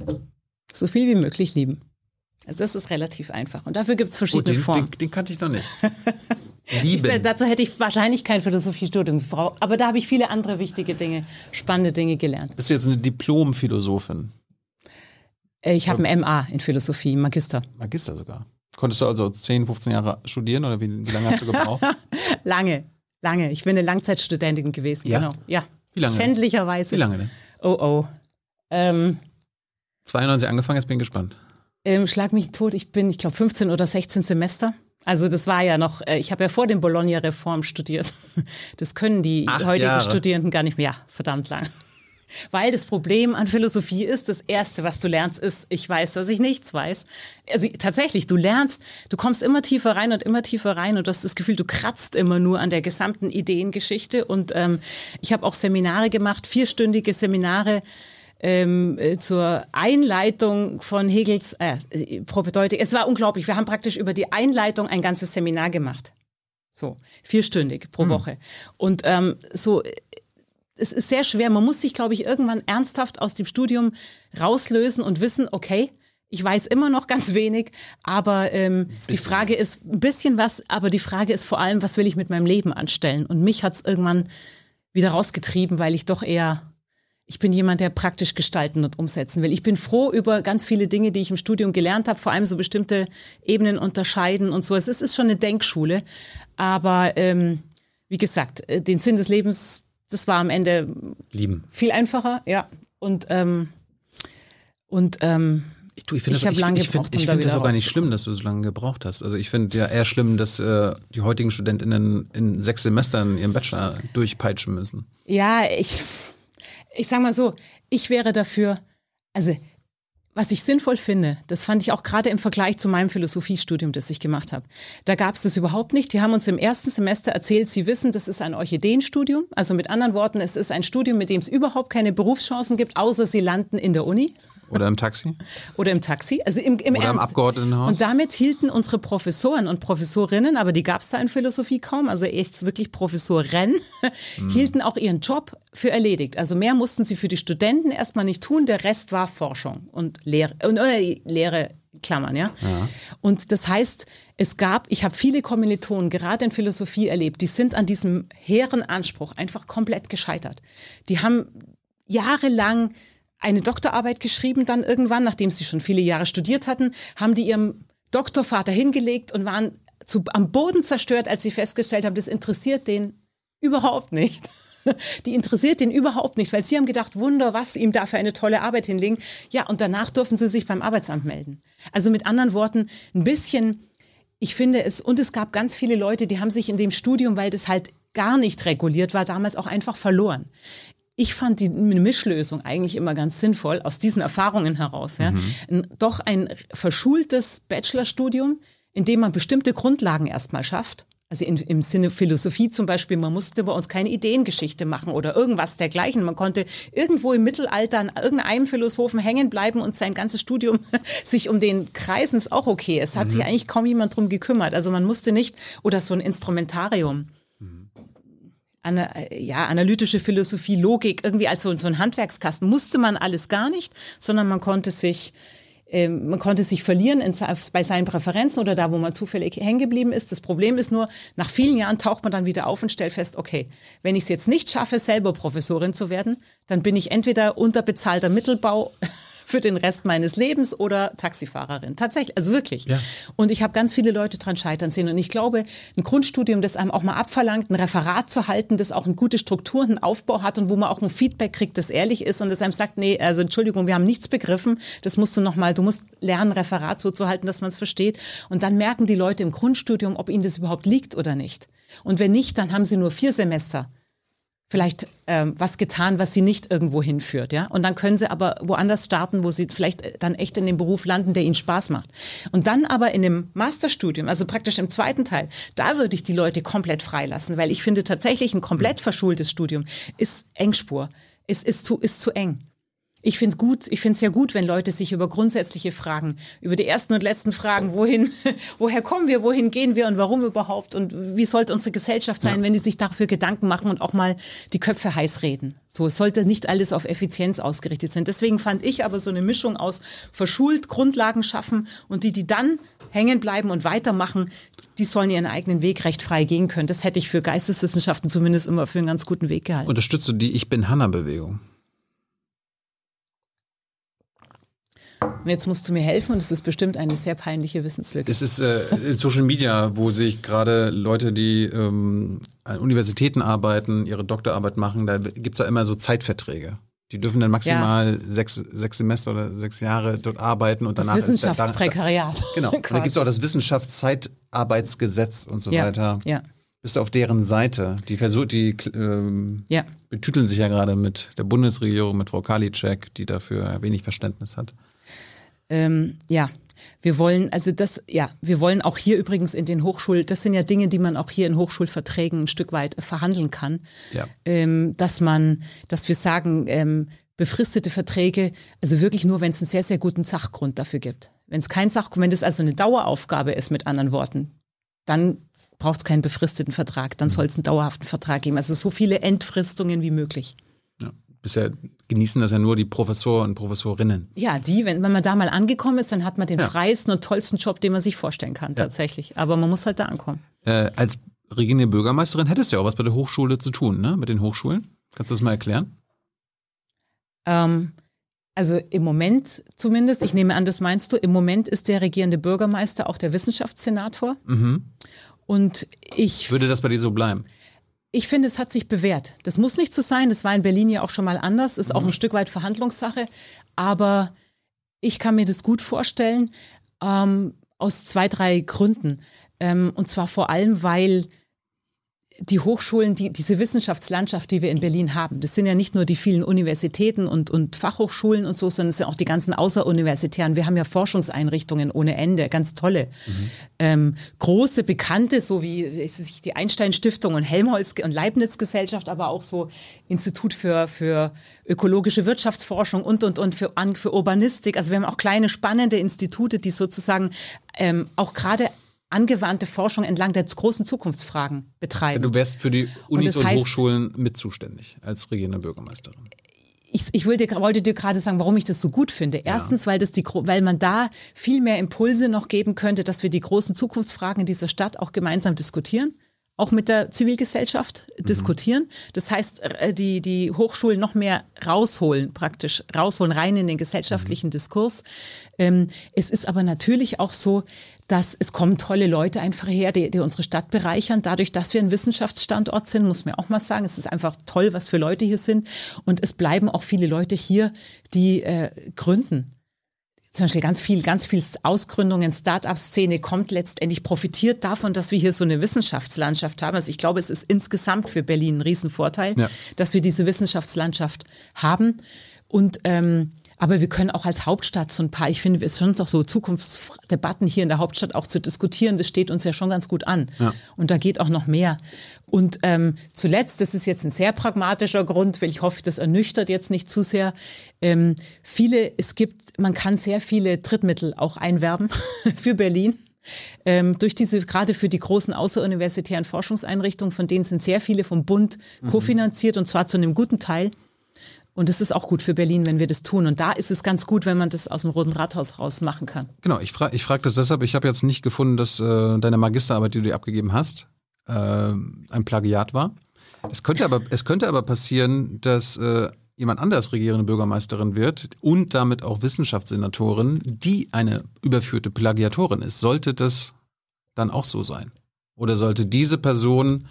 So viel wie möglich lieben. Also das ist relativ einfach. Und dafür gibt es verschiedene den, Formen. den, den kannte ich noch nicht. [LAUGHS] Ich, Lieben. dazu hätte ich wahrscheinlich kein Philosophiestudium gebraucht. Aber da habe ich viele andere wichtige Dinge, spannende Dinge gelernt. Bist du jetzt eine Diplom-Philosophin? Äh, Ich habe ein MA in Philosophie, Magister. Magister sogar. Konntest du also 10, 15 Jahre studieren oder wie, wie lange hast du gebraucht? [LAUGHS] Lange, lange. Ich bin eine Langzeitstudentin gewesen. Ja? Genau. Ja. Wie lange? Schändlicherweise. Wie lange denn? Oh oh. Ähm, 92 angefangen, jetzt bin ich gespannt. ähm, schlag mich tot, ich bin, ich glaube, 15 oder 16 Semester. Also das war ja noch, äh, ich habe ja vor dem Bologna-Reform studiert. [LAUGHS] Das können die Acht heutigen Jahre. Studierenden gar nicht mehr. Ja, verdammt lang. [LAUGHS] Weil das Problem an Philosophie ist, das Erste, was du lernst, ist, ich weiß, dass ich nichts weiß. Also tatsächlich, du lernst, du kommst immer tiefer rein und immer tiefer rein und du hast das Gefühl, du kratzt immer nur an der gesamten Ideengeschichte. Und ähm, ich habe auch Seminare gemacht, vierstündige Seminare ähm, äh, zur Einleitung von Hegels äh, Propedeutik. Es war unglaublich. Wir haben praktisch über die Einleitung ein ganzes Seminar gemacht. So, vierstündig pro Woche. Und ähm, so, es ist sehr schwer. Man muss sich, glaube ich, irgendwann ernsthaft aus dem Studium rauslösen und wissen, okay, ich weiß immer noch ganz wenig, aber ähm, die Frage ist ein bisschen was, aber die Frage ist vor allem, was will ich mit meinem Leben anstellen? Und mich hat es irgendwann wieder rausgetrieben, weil ich doch eher ich bin jemand, der praktisch gestalten und umsetzen will. Ich bin froh über ganz viele Dinge, die ich im Studium gelernt habe, vor allem so bestimmte Ebenen unterscheiden und so. Es ist, ist schon eine Denkschule, aber ähm, wie gesagt, äh, den Sinn des Lebens, das war am Ende Lieben. viel einfacher, ja. Und ähm, und ähm, Ich, ich finde Ich das, ich, ich find, ich find das auch gar nicht schlimm, dass du so lange gebraucht hast. Also ich finde ja eher schlimm, dass äh, die heutigen StudentInnen in sechs Semestern ihren Bachelor durchpeitschen müssen. Ja, ich, ich sag mal so, ich wäre dafür, also was ich sinnvoll finde, das fand ich auch gerade im Vergleich zu meinem Philosophiestudium, das ich gemacht habe. Da gab es das überhaupt nicht. Die haben uns im ersten Semester erzählt, sie wissen, das ist ein Orchideenstudium. Also mit anderen Worten, es ist ein Studium, mit dem es überhaupt keine Berufschancen gibt, außer sie landen in der Uni Oder im Taxi? [LAUGHS] oder im Taxi. Also im, im Oder im Ernst. Abgeordnetenhaus? Und damit hielten unsere Professoren und Professorinnen, aber die gab es da in Philosophie kaum, also echt wirklich Professoren, [LAUGHS] hielten auch ihren Job für erledigt. Also mehr mussten sie für die Studenten erstmal nicht tun, der Rest war Forschung und Lehre, und, äh, Lehre Klammern, ja? Und das heißt, es gab, ich habe viele Kommilitonen gerade in Philosophie erlebt, die sind an diesem hehren Anspruch einfach komplett gescheitert. Die haben jahrelang eine Doktorarbeit geschrieben, dann irgendwann, nachdem sie schon viele Jahre studiert hatten, haben die ihrem Doktorvater hingelegt und waren zu, am Boden zerstört, als sie festgestellt haben, das interessiert den überhaupt nicht. [LAUGHS] Die interessiert den überhaupt nicht, weil sie haben gedacht, Wunder, was ihm da für eine tolle Arbeit hinlegen. Ja, und danach durften sie sich beim Arbeitsamt melden. Also mit anderen Worten, ein bisschen, ich finde es, und es gab ganz viele Leute, die haben sich in dem Studium, weil das halt gar nicht reguliert war, damals auch einfach verloren. Ich fand die Mischlösung eigentlich immer ganz sinnvoll, aus diesen Erfahrungen heraus. Ja. Ein, doch ein verschultes Bachelorstudium, in dem man bestimmte Grundlagen erstmal schafft. Also in, im Sinne Philosophie zum Beispiel, man musste bei uns keine Ideengeschichte machen oder irgendwas dergleichen. Man konnte irgendwo im Mittelalter an irgendeinem Philosophen hängen bleiben und sein ganzes Studium [LAUGHS] sich um den kreisen, ist auch okay. Es hat sich eigentlich kaum jemand drum gekümmert. Also man musste nicht, oder so ein Instrumentarium ana, ja, analytische Philosophie, Logik, irgendwie als so, so ein Handwerkskasten musste man alles gar nicht, sondern man konnte sich ähm, man konnte sich verlieren in, bei seinen Präferenzen oder da, wo man zufällig hängen geblieben ist. Das Problem ist nur, nach vielen Jahren taucht man dann wieder auf und stellt fest, okay, wenn ich es jetzt nicht schaffe, selber Professorin zu werden, dann bin ich entweder unterbezahlter Mittelbau für den Rest meines Lebens oder Taxifahrerin. Tatsächlich, also wirklich. Ja. Und ich habe ganz viele Leute dran scheitern sehen. Und ich glaube, ein Grundstudium, das einem auch mal abverlangt, ein Referat zu halten, das auch eine gute Struktur, einen Aufbau hat und wo man auch ein Feedback kriegt, das ehrlich ist und das einem sagt, nee, also Entschuldigung, wir haben nichts begriffen, das musst du nochmal, du musst lernen, Referat so zu halten, dass man es versteht. Und dann merken die Leute im Grundstudium, ob ihnen das überhaupt liegt oder nicht. Und wenn nicht, dann haben sie nur vier Semester vielleicht ähm, was getan, was sie nicht irgendwo hinführt, ja. Und dann können sie aber woanders starten, wo sie vielleicht dann echt in dem Beruf landen, der ihnen Spaß macht. Und dann aber in dem Masterstudium, also praktisch im zweiten Teil, da würde ich die Leute komplett freilassen, weil ich finde tatsächlich ein komplett verschultes Studium ist Engspur, ist, ist, zu, ist zu eng. Ich finde gut, ich finde es ja gut, wenn Leute sich über grundsätzliche Fragen, über die ersten und letzten Fragen, wohin, [LAUGHS] woher kommen wir, wohin gehen wir und warum überhaupt und wie sollte unsere Gesellschaft sein, ja. wenn die sich dafür Gedanken machen und auch mal die Köpfe heiß reden. So, es sollte nicht alles auf Effizienz ausgerichtet sein. Deswegen fand ich aber so eine Mischung aus verschult Grundlagen schaffen und die, die dann hängen bleiben und weitermachen, die sollen ihren eigenen Weg recht frei gehen können. Das hätte ich für Geisteswissenschaften zumindest immer für einen ganz guten Weg gehalten. Unterstützt du die Ich bin Hanna-Bewegung? Und jetzt musst du mir helfen und es ist bestimmt eine sehr peinliche Wissenslücke. Es ist äh, in Social Media, wo sich gerade Leute, die ähm, an Universitäten arbeiten, ihre Doktorarbeit machen, da gibt es ja immer so Zeitverträge. Die dürfen dann maximal ja. sechs, sechs Semester oder sechs Jahre dort arbeiten und das danach. Wissenschaftspreckariat. Da, da, genau. [LAUGHS] Und da gibt es auch das Wissenschaftszeitarbeitsgesetz und so ja. weiter. Ja. Bist du auf deren Seite? Die versucht, die ähm, ja. betüteln sich ja gerade mit der Bundesregierung, mit Frau Karliczek, die dafür wenig Verständnis hat. Ähm, ja, wir wollen, also das, ja, wir wollen auch hier übrigens in den Hochschulen, das sind ja Dinge, die man auch hier in Hochschulverträgen ein Stück weit verhandeln kann, ja. ähm, dass man, dass wir sagen, ähm, befristete Verträge, also wirklich nur, wenn es einen sehr, sehr guten Sachgrund dafür gibt. Wenn es kein Sachgrund, wenn das also eine Daueraufgabe ist, mit anderen Worten, dann braucht es keinen befristeten Vertrag, dann mhm. soll es einen dauerhaften Vertrag geben. Also so viele Entfristungen wie möglich. Ja bisher genießen das ja nur die Professoren und Professorinnen. Ja, die, wenn, wenn man da mal angekommen ist, dann hat man den ja. freiesten und tollsten Job, den man sich vorstellen kann, tatsächlich. Aber man muss halt da ankommen. Äh, als regierende Bürgermeisterin hättest du ja auch was bei der Hochschule zu tun, ne? Mit den Hochschulen. Kannst du das mal erklären? Ähm, also im Moment zumindest, ich nehme an, das meinst du, im Moment ist der regierende Bürgermeister auch der Wissenschaftssenator. Mhm. Und ich. Würde das bei dir so bleiben? Ich finde, es hat sich bewährt. Das muss nicht so sein. Das war in Berlin ja auch schon mal anders. Ist auch ein Stück weit Verhandlungssache. Aber ich kann mir das gut vorstellen, ähm, aus zwei, drei Gründen. Ähm, und zwar vor allem, weil die Hochschulen, die, diese Wissenschaftslandschaft, die wir in Berlin haben, das sind ja nicht nur die vielen Universitäten und, und Fachhochschulen und so, sondern es sind auch die ganzen Außeruniversitären. Wir haben ja Forschungseinrichtungen ohne Ende, ganz tolle. Mhm. Ähm, große, bekannte, so wie die Einstein-Stiftung und Helmholtz- und Leibniz-Gesellschaft, aber auch so Institut für, für ökologische Wirtschaftsforschung und, und, und für, für Urbanistik. Also wir haben auch kleine, spannende Institute, die sozusagen ähm, auch gerade angewandte Forschung entlang der großen Zukunftsfragen betreiben. Du wärst für die Unis und, und Hochschulen mit zuständig als regierende Bürgermeisterin. Ich, ich dir, wollte dir gerade sagen, warum ich das so gut finde. Erstens, ja. weil, das die, weil man da viel mehr Impulse noch geben könnte, dass wir die großen Zukunftsfragen in dieser Stadt auch gemeinsam diskutieren auch mit der Zivilgesellschaft mhm. diskutieren. Das heißt, äh, die, die Hochschulen noch mehr rausholen, praktisch rausholen, rein in den gesellschaftlichen mhm. Diskurs. Ähm, es ist aber natürlich auch so, dass es kommen tolle Leute einfach her, die, die unsere Stadt bereichern. Dadurch, dass wir ein Wissenschaftsstandort sind, muss man auch mal sagen, es ist einfach toll, was für Leute hier sind. Und es bleiben auch viele Leute hier, die äh, gründen zum Beispiel ganz viel, ganz viel Ausgründungen, Start-up-Szene kommt letztendlich, profitiert davon, dass wir hier so eine Wissenschaftslandschaft haben. Also ich glaube, es ist insgesamt für Berlin ein Riesenvorteil, ja. dass wir diese Wissenschaftslandschaft haben. Und ähm, aber wir können auch als Hauptstadt so ein paar, ich finde, es sind doch so Zukunftsdebatten hier in der Hauptstadt auch zu diskutieren. Das steht uns ja schon ganz gut an. Ja. Und da geht auch noch mehr. Und ähm, zuletzt, das ist jetzt ein sehr pragmatischer Grund, weil ich hoffe, das ernüchtert jetzt nicht zu sehr. Ähm, viele, es gibt, man kann sehr viele Drittmittel auch einwerben [LAUGHS] für Berlin. Ähm, durch diese, gerade für die großen außeruniversitären Forschungseinrichtungen, von denen sind sehr viele vom Bund mhm. kofinanziert und zwar zu einem guten Teil. Und es ist auch gut für Berlin, wenn wir das tun. Und da ist es ganz gut, wenn man das aus dem Roten Rathaus raus machen kann. Genau, ich frage ich frag das deshalb. Ich habe jetzt nicht gefunden, dass äh, deine Magisterarbeit, die du dir abgegeben hast, äh, ein Plagiat war. Es könnte aber, es könnte aber passieren, dass äh, jemand anders regierende Bürgermeisterin wird und damit auch Wissenschaftssenatorin, die eine überführte Plagiatorin ist, sollte das dann auch so sein? Oder sollte diese Person,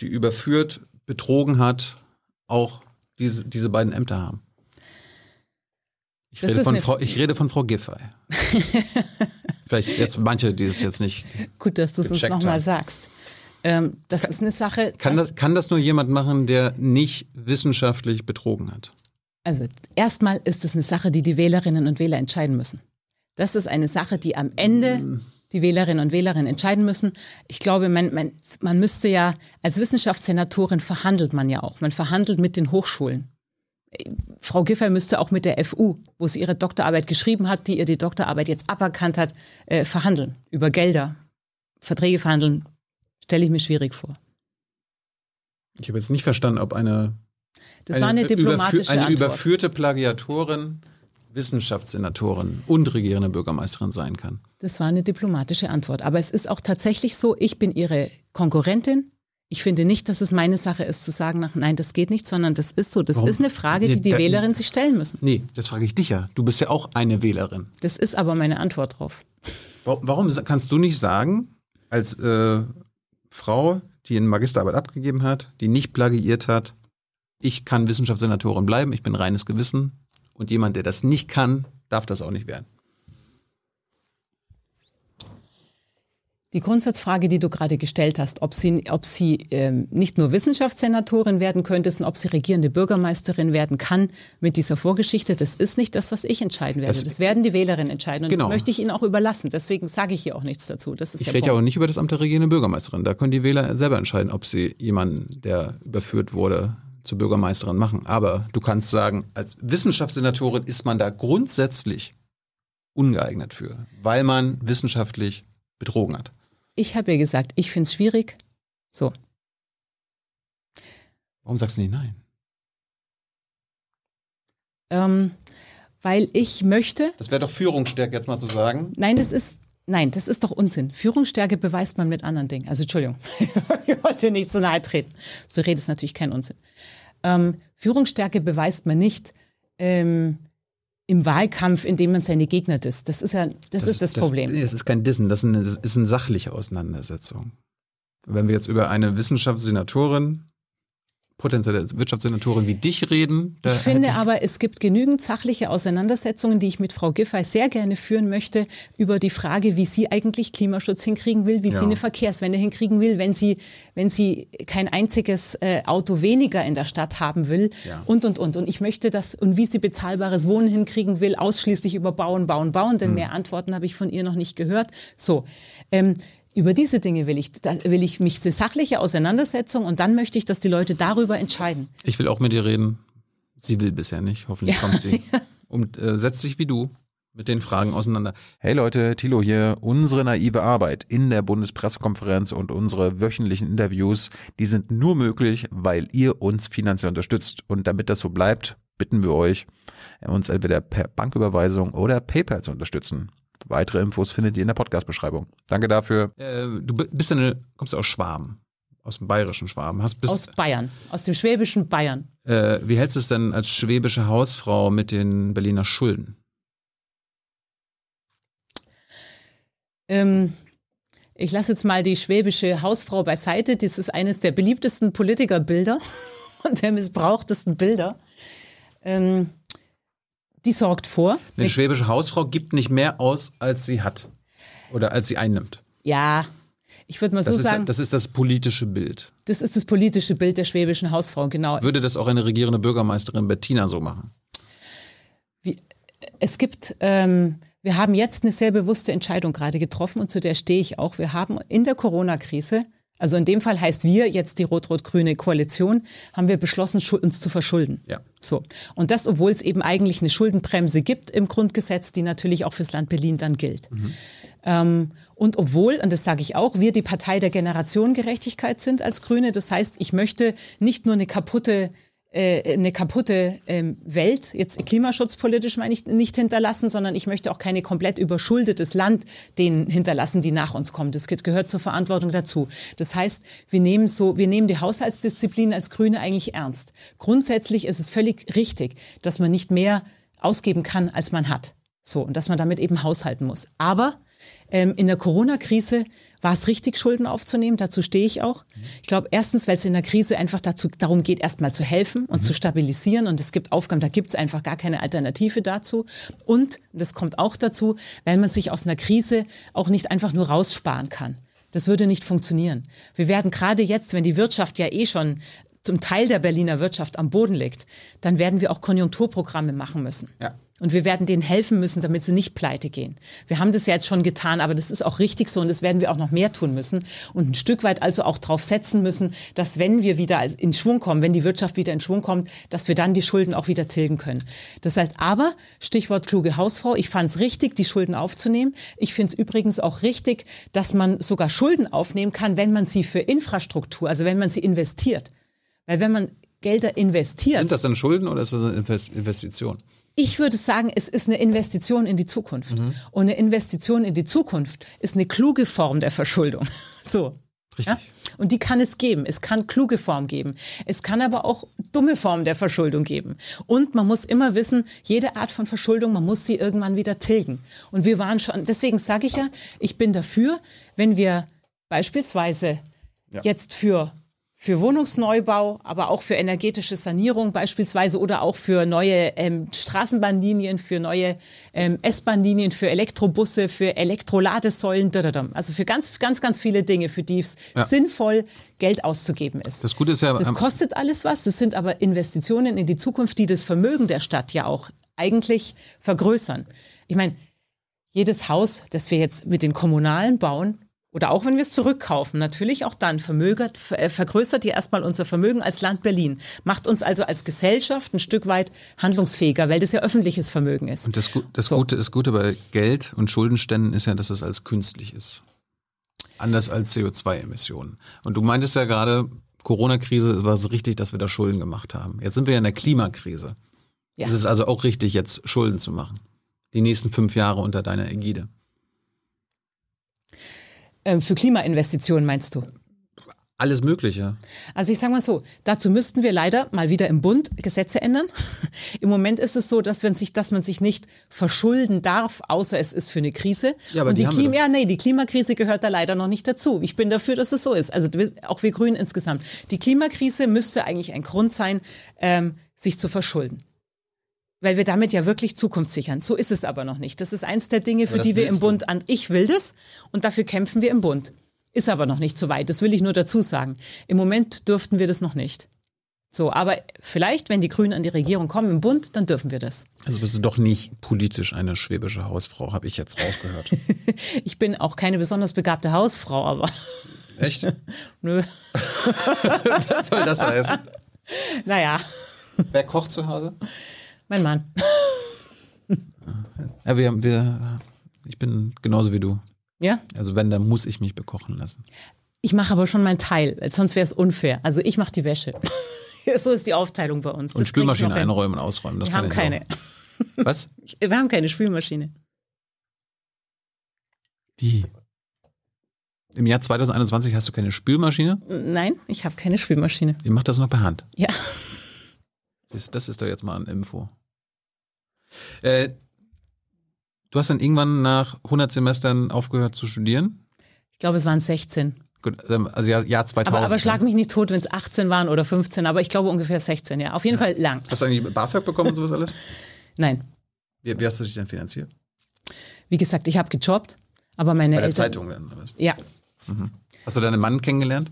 die überführt, betrogen hat, auch diese, diese beiden Ämter haben? Ich rede, von Frau, ich rede von Frau Giffey. [LAUGHS] Vielleicht jetzt manche, die es jetzt nicht. Gut, dass du es uns nochmal sagst. Ähm, das ist eine Sache. Kann das- das, kann das nur jemand machen, der nicht wissenschaftlich betrogen hat? Also erstmal ist es eine Sache, die die Wählerinnen und Wähler entscheiden müssen. Das ist eine Sache, die am Ende die Wählerinnen und Wähler entscheiden müssen. Ich glaube, man, man, man müsste ja, als Wissenschaftssenatorin verhandelt man ja auch. Man verhandelt mit den Hochschulen. Frau Giffey müsste auch mit der FU, wo sie ihre Doktorarbeit geschrieben hat, die ihr die Doktorarbeit jetzt aberkannt hat, äh, verhandeln. Über Gelder. Verträge verhandeln, stelle ich mir schwierig vor. Ich habe jetzt nicht verstanden, ob eine, Das war eine diplomatische überfü- eine Antwort. überführte Plagiatorin Wissenschaftssenatorin und regierende Bürgermeisterin sein kann. Das war eine diplomatische Antwort. Aber es ist auch tatsächlich so, ich bin ihre Konkurrentin. Ich finde nicht, dass es meine Sache ist, zu sagen, nach, nein, das geht nicht, sondern das ist so. Das Warum? ist eine Frage, die die da- Wählerinnen sich stellen müssen. Nee, das frage ich dich ja. Du bist ja auch eine Wählerin. Das ist aber meine Antwort drauf. Wa- Warum kannst du nicht sagen, als äh, Frau, die eine Magisterarbeit abgegeben hat, die nicht plagiiert hat, ich kann Wissenschaftssenatorin bleiben, ich bin reines Gewissen und jemand, der das nicht kann, darf das auch nicht werden. Die Grundsatzfrage, die du gerade gestellt hast, ob sie, ob sie ähm, nicht nur Wissenschaftssenatorin werden könnte, sondern ob sie regierende Bürgermeisterin werden kann mit dieser Vorgeschichte, das ist nicht das, was ich entscheiden werde. Das- Das, werden die Wählerinnen entscheiden und Genau. das möchte ich ihnen auch überlassen. Deswegen sage ich hier auch nichts dazu. Das ist Ich rede ja auch nicht über das Amt der regierenden Bürgermeisterin. Da können die Wähler selber entscheiden, ob sie jemanden, der überführt wurde, zur Bürgermeisterin machen. Aber du kannst sagen, als Wissenschaftssenatorin ist man da grundsätzlich ungeeignet für, weil man wissenschaftlich betrogen hat. Ich habe ja gesagt, ich finde es schwierig. So, Warum sagst du nicht nein? ähm, weil ich möchte, Das wäre doch Führungsstärke, jetzt mal zu sagen. Nein, das ist, nein, das ist doch Unsinn. Führungsstärke beweist man mit anderen Dingen. Also Entschuldigung, [LAUGHS] ich wollte nicht so nahe treten. So redet ist natürlich kein Unsinn. Ähm, Führungsstärke beweist man nicht ähm, im Wahlkampf, indem man seine Gegner disst. Das ist ja, das, ist das, Problem. Nee, das ist kein Dissen, das ist eine, das ist eine sachliche Auseinandersetzung. Wenn wir jetzt über eine Wissenschaftssenatorin, potenzielle Wirtschaftssenatorin wie dich reden, Ich finde hätte aber, es gibt genügend sachliche Auseinandersetzungen, die ich mit Frau Giffey sehr gerne führen möchte, über die Frage, wie sie eigentlich Klimaschutz hinkriegen will, wie Ja. sie eine Verkehrswende hinkriegen will, wenn sie, wenn sie kein einziges äh, Auto weniger in der Stadt haben will Ja. und, und, und. Und ich möchte das, und wie sie bezahlbares Wohnen hinkriegen will, ausschließlich über Bauen, Bauen, Bauen, Hm. denn mehr Antworten habe ich von ihr noch nicht gehört. So. Ähm, über diese Dinge will ich, da will ich mich eine sachliche Auseinandersetzung und dann möchte ich, dass die Leute darüber entscheiden. Ich will auch mit dir reden. Sie will bisher nicht. Hoffentlich Ja. kommt sie. [LAUGHS] Und äh, setzt sich wie du mit den Fragen auseinander. Hey Leute, Thilo hier. Unsere naive Arbeit in der Bundespressekonferenz und unsere wöchentlichen Interviews, die sind nur möglich, weil ihr uns finanziell unterstützt. Und damit das so bleibt, bitten wir euch, uns entweder per Banküberweisung oder PayPal zu unterstützen. Weitere Infos findet ihr in der Podcast-Beschreibung. Danke dafür. Äh, du bist eine, kommst aus Schwaben, aus dem bayerischen Schwaben. Hast bist, Aus Bayern, aus dem schwäbischen Bayern. äh, wie hältst du es denn als schwäbische Hausfrau mit den Berliner Schulden? Ähm, ich lasse jetzt mal die schwäbische Hausfrau beiseite. Das ist eines der beliebtesten Politikerbilder [LAUGHS] und der missbrauchtesten Bilder. Ähm, die sorgt vor. Eine schwäbische Hausfrau gibt nicht mehr aus, als sie hat. Oder als sie einnimmt. Ja, ich würde mal Das, so ist, sagen, das ist das politische Bild. das ist das politische Bild der schwäbischen Hausfrau, genau. Würde das auch eine regierende Bürgermeisterin Bettina so machen? Es gibt, ähm, wir haben jetzt eine sehr bewusste Entscheidung gerade getroffen und zu der stehe ich auch. Wir haben in der Corona-Krise, also in dem Fall heißt wir jetzt die rot-rot-grüne Koalition, haben wir beschlossen, uns zu verschulden. Ja. So. Und das, obwohl es eben eigentlich eine Schuldenbremse gibt im Grundgesetz, die natürlich auch fürs Land Berlin dann gilt. Ähm, und obwohl, und das sage ich auch, wir die Partei der Generationengerechtigkeit sind als Grüne. Das heißt, ich möchte nicht nur eine kaputte eine kaputte ähm, Welt, jetzt klimaschutzpolitisch meine ich, nicht hinterlassen, sondern ich möchte auch keine komplett überschuldetes Land denen hinterlassen, die nach uns kommen. Das gehört zur Verantwortung dazu. Das heißt, wir nehmen so, wir nehmen die Haushaltsdisziplin als Grüne eigentlich ernst. Grundsätzlich ist es völlig richtig, dass man nicht mehr ausgeben kann, als man hat. So, und dass man damit eben haushalten muss. Aber ähm, in der Corona-Krise war es richtig, Schulden aufzunehmen. Dazu stehe ich auch. Ich glaube, erstens, weil es in der Krise einfach dazu, darum geht, erstmal zu helfen und mhm. zu stabilisieren. Und es gibt Aufgaben, da gibt es einfach gar keine Alternative dazu. Und, das kommt auch dazu, weil man sich aus einer Krise auch nicht einfach nur raussparen kann. Das würde nicht funktionieren. Wir werden gerade jetzt, wenn die Wirtschaft ja eh schon zum Teil der Berliner Wirtschaft am Boden liegt, dann werden wir auch Konjunkturprogramme machen müssen. Ja. Und wir werden denen helfen müssen, damit sie nicht pleite gehen. Wir haben das ja jetzt schon getan, aber das ist auch richtig so und das werden wir auch noch mehr tun müssen und ein Stück weit also auch darauf setzen müssen, dass wenn wir wieder in Schwung kommen, wenn die Wirtschaft wieder in Schwung kommt, dass wir dann die Schulden auch wieder tilgen können. Das heißt aber, Stichwort kluge Hausfrau, ich fand es richtig, die Schulden aufzunehmen. Ich finde es übrigens auch richtig, dass man sogar Schulden aufnehmen kann, wenn man sie für Infrastruktur, also wenn man sie investiert. Weil wenn man Gelder investiert. Sind das dann Schulden oder ist das eine Investition? Ich würde sagen, es ist eine Investition in die Zukunft. Mhm. Und eine Investition in die Zukunft ist eine kluge Form der Verschuldung. [LAUGHS] So. Richtig. Ja? Und die kann es geben. Es kann kluge Form geben. Es kann aber auch dumme Formen der Verschuldung geben. Und man muss immer wissen, jede Art von Verschuldung, man muss sie irgendwann wieder tilgen. Und wir waren schon, deswegen sage ich ja, ich bin dafür, wenn wir beispielsweise ja. jetzt für für Wohnungsneubau, aber auch für energetische Sanierung beispielsweise oder auch für neue ähm, Straßenbahnlinien, für neue ähm, S-Bahnlinien, für Elektrobusse, für Elektroladesäulen, also für ganz, ganz, ganz viele Dinge, für die es ja. sinnvoll Geld auszugeben ist. Das Gute ist ja, das kostet alles was. Das sind aber Investitionen in die Zukunft, die das Vermögen der Stadt ja auch eigentlich vergrößern. Ich meine, jedes Haus, das wir jetzt mit den Kommunalen bauen, oder auch wenn wir es zurückkaufen, natürlich auch dann vermögert, äh, vergrößert ihr erstmal unser Vermögen als Land Berlin, macht uns also als Gesellschaft ein Stück weit handlungsfähiger, weil das ja öffentliches Vermögen ist. Und das, das so. Gute, das Gute bei Geld und Schuldenständen ist ja, dass es als künstlich ist. Anders als CO2-Emissionen. Und du meintest ja gerade, Corona-Krise, es war richtig, dass wir da Schulden gemacht haben. Jetzt sind wir ja in der Klimakrise. Ja. Es ist also auch richtig, jetzt Schulden zu machen. Die nächsten fünf Jahre unter deiner Ägide. Ähm, für Klimainvestitionen meinst du? Alles Mögliche. Also ich sage mal so, dazu müssten wir leider mal wieder im Bund Gesetze ändern. [LAUGHS] Im Moment ist es so, dass, wenn sich, dass man sich nicht verschulden darf, außer es ist für eine Krise. Ja, aber Und die, die Klima, ja, nee, die Klimakrise gehört da leider noch nicht dazu. Ich bin dafür, dass es so ist. Also auch wir Grünen insgesamt. Die Klimakrise müsste eigentlich ein Grund sein, ähm, sich zu verschulden. Weil wir damit ja wirklich Zukunft sichern. So ist es aber noch nicht. Das ist eins der Dinge, für die wir im Bund an. Ich will das und dafür kämpfen wir im Bund. Ist aber noch nicht so weit. Das will ich nur dazu sagen. Im Moment dürften wir das noch nicht. So, aber vielleicht, wenn die Grünen an die Regierung kommen im Bund, dann dürfen wir das. Also bist du doch nicht politisch eine schwäbische Hausfrau, habe ich jetzt rausgehört. [LAUGHS] ich bin auch keine besonders begabte Hausfrau, aber. [LAUGHS] Echt? [LAUGHS] Nö. Was soll das heißen? Naja. Wer kocht zu Hause? Mein Mann. [LAUGHS] Ja, wir, wir, ich bin genauso wie du. Ja? Also wenn, dann muss ich mich bekochen lassen. Ich mache aber schon meinen Teil, sonst wäre es unfair. Also ich mache die Wäsche. [LAUGHS] so ist die Aufteilung bei uns. Und das Spülmaschine einräumen und ausräumen. Das wir haben keine. Auch. [LAUGHS] Was? Wir haben keine Spülmaschine. Wie? Im Jahr 2021 hast du keine Spülmaschine? Nein, ich habe keine Spülmaschine. Ihr macht das noch per Hand? Ja. Das ist doch jetzt mal ein Info. Äh, du hast dann irgendwann nach 100 Semestern aufgehört zu studieren? Ich glaube, es waren 16. Gut, ähm, also Jahr, Jahr 2000. Aber, aber schlag mich nicht tot, wenn es 18 waren oder 15, aber ich glaube ungefähr 16, ja. Auf jeden ja. Fall lang. Hast du eigentlich BAföG bekommen und sowas alles? [LAUGHS] Nein. Wie, wie, hast du dich denn finanziert? Wie gesagt, ich habe gejobbt, aber meine Bei der Eltern, Zeitung dann? Oder? Ja. Mhm. Hast du deinen Mann kennengelernt?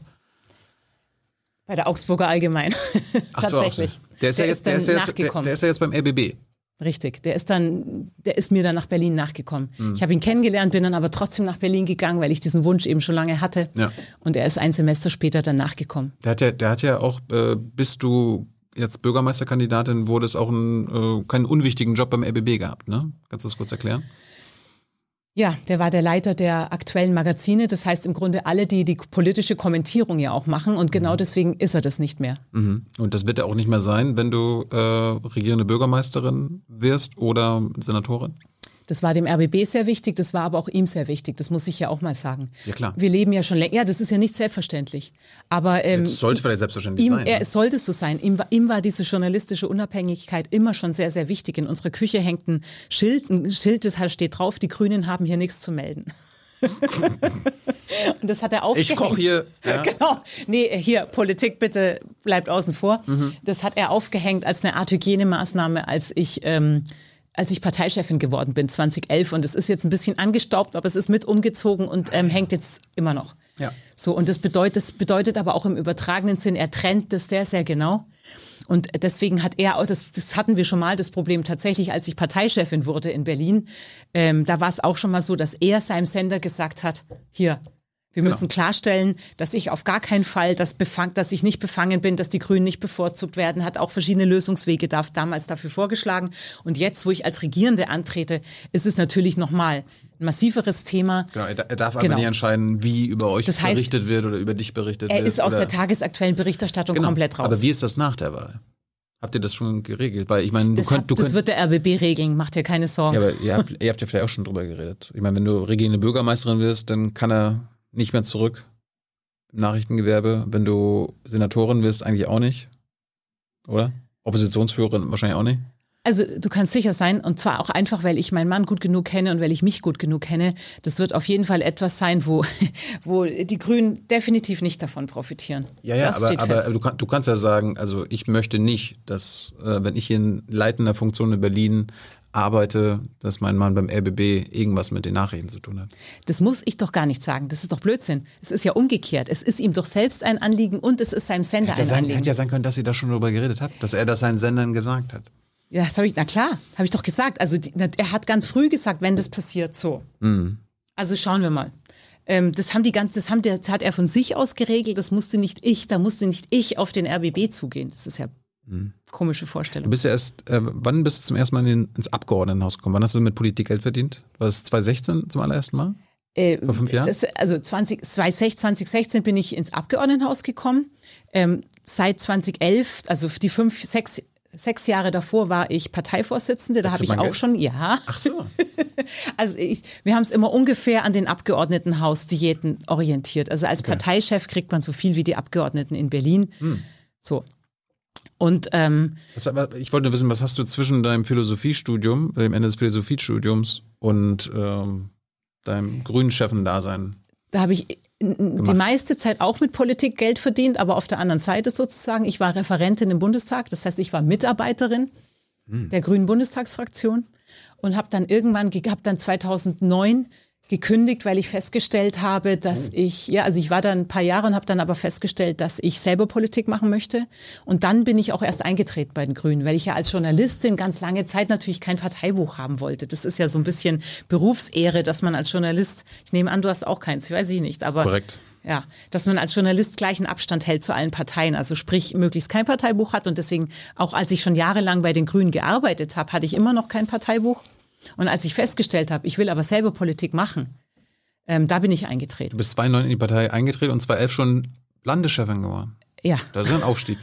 Bei der Augsburger Allgemein. [LAUGHS] Tatsächlich. Der ist, der ja jetzt, der, ist jetzt, der, der, ist ja jetzt beim RBB. Richtig, der ist dann, der ist mir dann nach Berlin nachgekommen. Mhm. Ich habe ihn kennengelernt, bin dann aber trotzdem nach Berlin gegangen, weil ich diesen Wunsch eben schon lange hatte. Ja. Und er ist ein Semester später dann nachgekommen. Der hat ja, der hat ja auch, äh, bis du jetzt Bürgermeisterkandidatin wurdest, auch einen, äh, keinen unwichtigen Job beim RBB gehabt, ne? Kannst du das kurz erklären? Ja, der war der Leiter der aktuellen Magazine. Das heißt im Grunde alle, die die politische Kommentierung ja auch machen. Und genau deswegen ist er das nicht mehr. Mhm. Und das wird er auch nicht mehr sein, wenn du äh, regierende Bürgermeisterin wirst oder Senatorin? Das war dem RBB sehr wichtig, das war aber auch ihm sehr wichtig. Das muss ich ja auch mal sagen. Ja, klar. Wir leben ja schon länger. Ja, das ist ja nicht selbstverständlich. Aber ähm, Das sollte vielleicht selbstverständlich ihm, sein. er, ne? es sollte so sein. Ihm, war- ihm war diese journalistische Unabhängigkeit immer schon sehr, sehr wichtig. In unserer Küche hängt ein Schild, ein Schild, das halt steht drauf, die Grünen haben hier nichts zu melden. [LAUGHS] Und das hat er aufgehängt. Ich koche hier. [LAUGHS] Ja. Genau. Nee, hier, Politik bitte bleibt außen vor. Mhm. Das hat er aufgehängt als eine Art Hygienemaßnahme, als ich, ähm, als ich Parteichefin geworden bin, 2011. Und es ist jetzt ein bisschen angestaubt, aber es ist mit umgezogen und ähm, hängt jetzt immer noch. Ja. So, und das bedeutet, das bedeutet aber auch im übertragenen Sinn, er trennt das sehr, sehr genau. Und deswegen hat er, auch, das, das hatten wir schon mal, das Problem tatsächlich, als ich Parteichefin wurde in Berlin, ähm, da war es auch schon mal so, dass er seinem Sender gesagt hat, hier, wir müssen klarstellen, dass ich auf gar keinen Fall, das befang, dass ich nicht befangen bin, dass die Grünen nicht bevorzugt werden, hat auch verschiedene Lösungswege da, damals dafür vorgeschlagen. Und jetzt, wo ich als Regierende antrete, ist es natürlich nochmal ein massiveres Thema. Genau, er da- er darf Genau. nicht entscheiden, wie über euch Das heißt, berichtet wird oder über dich berichtet Er wird. ist aus oder, der tagesaktuellen Berichterstattung genau. komplett raus. Aber wie ist das nach der Wahl? Habt ihr das schon geregelt? Weil ich meine, du das, könnt, du das könnt, wird der RBB regeln, macht dir keine Sorgen. ja, aber ihr habt, ihr habt ja vielleicht auch schon drüber geredet. Ich meine, wenn du regierende Bürgermeisterin wirst, dann kann er nicht mehr zurück im Nachrichtengewerbe. Wenn du Senatorin wirst, eigentlich auch nicht. Oder? Oppositionsführerin wahrscheinlich auch nicht. Also du kannst sicher sein, und zwar auch einfach, weil ich meinen Mann gut genug kenne und weil ich mich gut genug kenne. Das wird auf jeden Fall etwas sein, wo, [LAUGHS] wo die Grünen definitiv nicht davon profitieren. Ja, ja, das aber, steht aber fest. du, kann, du kannst ja sagen, also ich möchte nicht, dass, äh, wenn ich in leitender Funktion in Berlin arbeite, dass mein Mann beim RBB irgendwas mit den Nachrichten zu tun hat. Das muss ich doch gar nicht sagen. Das ist doch Blödsinn. Es ist ja umgekehrt. Es ist ihm doch selbst ein Anliegen und es ist seinem Sender Hätte ein sein, Anliegen. hätte ja sein können, dass ihr da schon drüber geredet habt, dass er das seinen Sendern gesagt hat. Ja, das habe ich, na klar, habe ich doch gesagt. Also die, na, er hat ganz früh gesagt, wenn das passiert, so. Mhm. Also schauen wir mal. Ähm, das haben die ganz, das haben das hat er von sich aus geregelt. Das musste nicht ich, da musste nicht ich auf den RBB zugehen. Das ist ja Mhm. komische Du Vorstellung. bist ja erst, äh, wann bist du zum ersten Mal in ins Abgeordnetenhaus gekommen? Wann hast du mit Politik Geld verdient? War es 2016 zum allerersten Mal? Äh, vor fünf Jahren? Das, also 20, 2016, 2016 bin ich ins Abgeordnetenhaus gekommen. Ähm, seit 2011, also die fünf, sechs, sechs Jahre davor war ich Parteivorsitzende. Da habe ich auch Geld? schon, ja. Ach so. [LAUGHS] Also ich, wir haben es immer ungefähr an den Abgeordnetenhausdiäten orientiert. Also als Parteichef kriegt man so viel wie die Abgeordneten in Berlin. Hm. So. Und ähm, Was, aber ich wollte nur wissen, was hast du zwischen deinem Philosophiestudium, dem Ende des Philosophiestudiums und ähm, deinem grünen Chefendasein? da habe ich die meiste Zeit auch mit Politik Geld verdient, aber auf der anderen Seite sozusagen. Ich war Referentin im Bundestag, das heißt, ich war Mitarbeiterin der Grünen Bundestagsfraktion und habe dann irgendwann, habe dann 2009 gekündigt, weil ich festgestellt habe, dass ich, ja, also ich war da ein paar Jahre und habe dann aber festgestellt, dass ich selber Politik machen möchte. Und dann bin ich auch erst eingetreten bei den Grünen, weil ich ja als Journalistin ganz lange Zeit natürlich kein Parteibuch haben wollte. Das ist ja so ein bisschen Berufsehre, dass man als Journalist, ich nehme an, du hast auch keins, weiß ich nicht, aber Korrekt. ja, dass man als Journalist gleichen Abstand hält zu allen Parteien, also sprich möglichst kein Parteibuch hat und deswegen auch als ich schon jahrelang bei den Grünen gearbeitet habe, hatte ich immer noch kein Parteibuch und als ich festgestellt habe, ich will aber selber Politik machen, ähm, da bin ich eingetreten. Du bist 2009 in die Partei eingetreten und 2011 schon Landeschefin geworden. Ja, Das ist ein Aufstieg.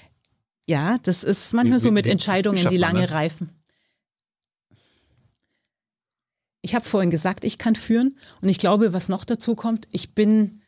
[LAUGHS] ja, das ist manchmal Wie- so mit wie- Entscheidungen, die lange das? reifen. Ich habe vorhin gesagt, ich kann führen und ich glaube, was noch dazu kommt, ich bin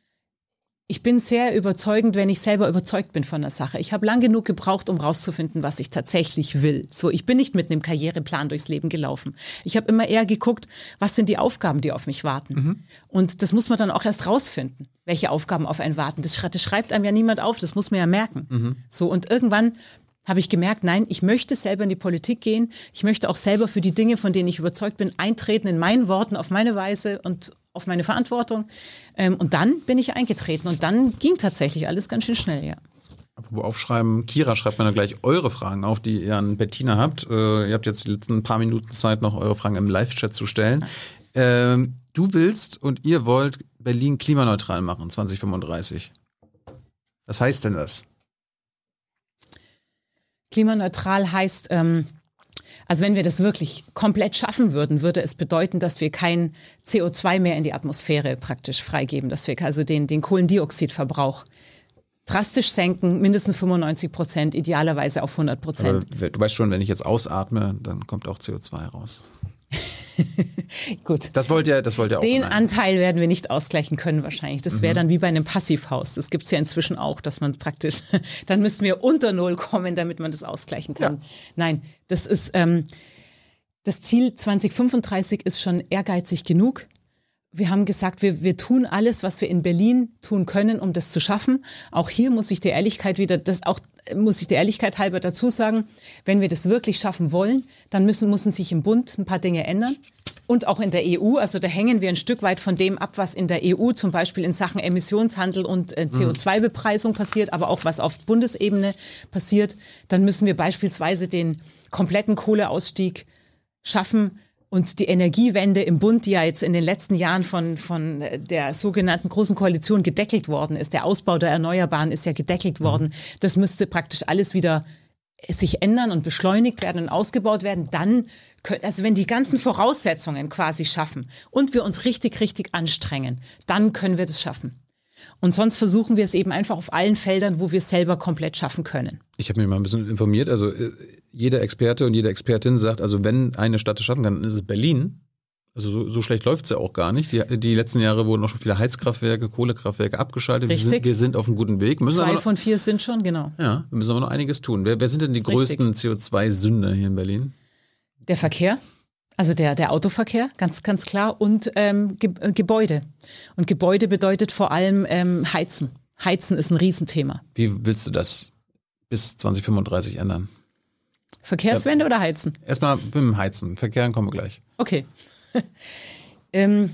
ich bin sehr überzeugend, wenn ich selber überzeugt bin von der Sache. Ich habe lang genug gebraucht, um rauszufinden, was ich tatsächlich will. So, ich bin nicht mit einem Karriereplan durchs Leben gelaufen. Ich habe immer eher geguckt, was sind die Aufgaben, die auf mich warten. Und das muss man dann auch erst rausfinden, welche Aufgaben auf einen warten. Das, schrei- das schreibt einem ja niemand auf, das muss man ja merken. So, und irgendwann habe ich gemerkt, nein, ich möchte selber in die Politik gehen. Ich möchte auch selber für die Dinge, von denen ich überzeugt bin, eintreten in meinen Worten, auf meine Weise und auf meine Verantwortung. Ähm, und dann bin ich eingetreten und dann ging tatsächlich alles ganz schön schnell, ja. Apropos aufschreiben, Kira schreibt mir dann gleich eure Fragen auf, die ihr an Bettina habt. Äh, ihr habt jetzt die letzten paar Minuten Zeit, noch eure Fragen im Live-Chat zu stellen. Ähm, du willst und ihr wollt Berlin klimaneutral machen, 2035. Was heißt denn das? Klimaneutral heißt, ähm, Also wenn wir das wirklich komplett schaffen würden, würde es bedeuten, dass wir kein CO2 mehr in die Atmosphäre praktisch freigeben, dass wir also den, den Kohlendioxidverbrauch drastisch senken, mindestens 95 Prozent, idealerweise auf 100 Prozent. Du weißt schon, wenn ich jetzt ausatme, dann kommt auch CO2 raus. [LAUGHS] Gut. Das wollt ihr, das wollt ihr auch. Den nein. Anteil werden wir nicht ausgleichen können wahrscheinlich. Das Mhm. wäre dann wie bei einem Passivhaus. Das gibt es ja inzwischen auch, dass man praktisch, [LAUGHS] dann müssten wir unter Null kommen, damit man das ausgleichen kann. Nein, das ist, ähm, das Ziel 2035 ist schon ehrgeizig genug. Wir haben gesagt, wir, wir tun alles, was wir in Berlin tun können, um das zu schaffen. Auch hier muss ich der Ehrlichkeit wieder, das auch muss ich der Ehrlichkeit halber dazu sagen, wenn wir das wirklich schaffen wollen, dann müssen, müssen sich im Bund ein paar Dinge ändern. Und auch in der EU, also da hängen wir ein Stück weit von dem ab, was in der EU zum Beispiel in Sachen Emissionshandel und äh, CO2-Bepreisung passiert, aber auch was auf Bundesebene passiert. Dann müssen wir beispielsweise den kompletten Kohleausstieg schaffen und die Energiewende im Bund, die ja jetzt in den letzten Jahren von, von der sogenannten Großen Koalition gedeckelt worden ist, der Ausbau der Erneuerbaren ist ja gedeckelt worden, das müsste praktisch alles wieder sich ändern und beschleunigt werden und ausgebaut werden, dann, können, also wenn die ganzen Voraussetzungen quasi schaffen und wir uns richtig, richtig anstrengen, dann können wir das schaffen. Und sonst versuchen wir es eben einfach auf allen Feldern, wo wir es selber komplett schaffen können. Ich habe mich mal ein bisschen informiert. Also äh, jeder Experte und jede Expertin sagt, also wenn eine Stadt es schaffen kann, dann ist es Berlin. Also so, so schlecht läuft es ja auch gar nicht. Die, die letzten Jahre wurden auch schon viele Heizkraftwerke, Kohlekraftwerke abgeschaltet. Wir sind, Richtig. wir sind auf einem guten Weg. Müssen Zwei noch, von vier sind schon, genau. ja, wir müssen aber noch einiges tun. Wer, wer sind denn die Richtig. größten CO2-Sünder hier in Berlin? Der Verkehr, also der, der Autoverkehr, ganz, ganz klar, und ähm, Ge äh, Gebäude. Und Gebäude bedeutet vor allem ähm, Heizen. Heizen ist ein Riesenthema. Wie willst du das bis 2035 ändern? Verkehrswende oder Heizen? Erstmal mit dem Heizen. Verkehren kommen wir gleich. Okay. [LAUGHS] ähm,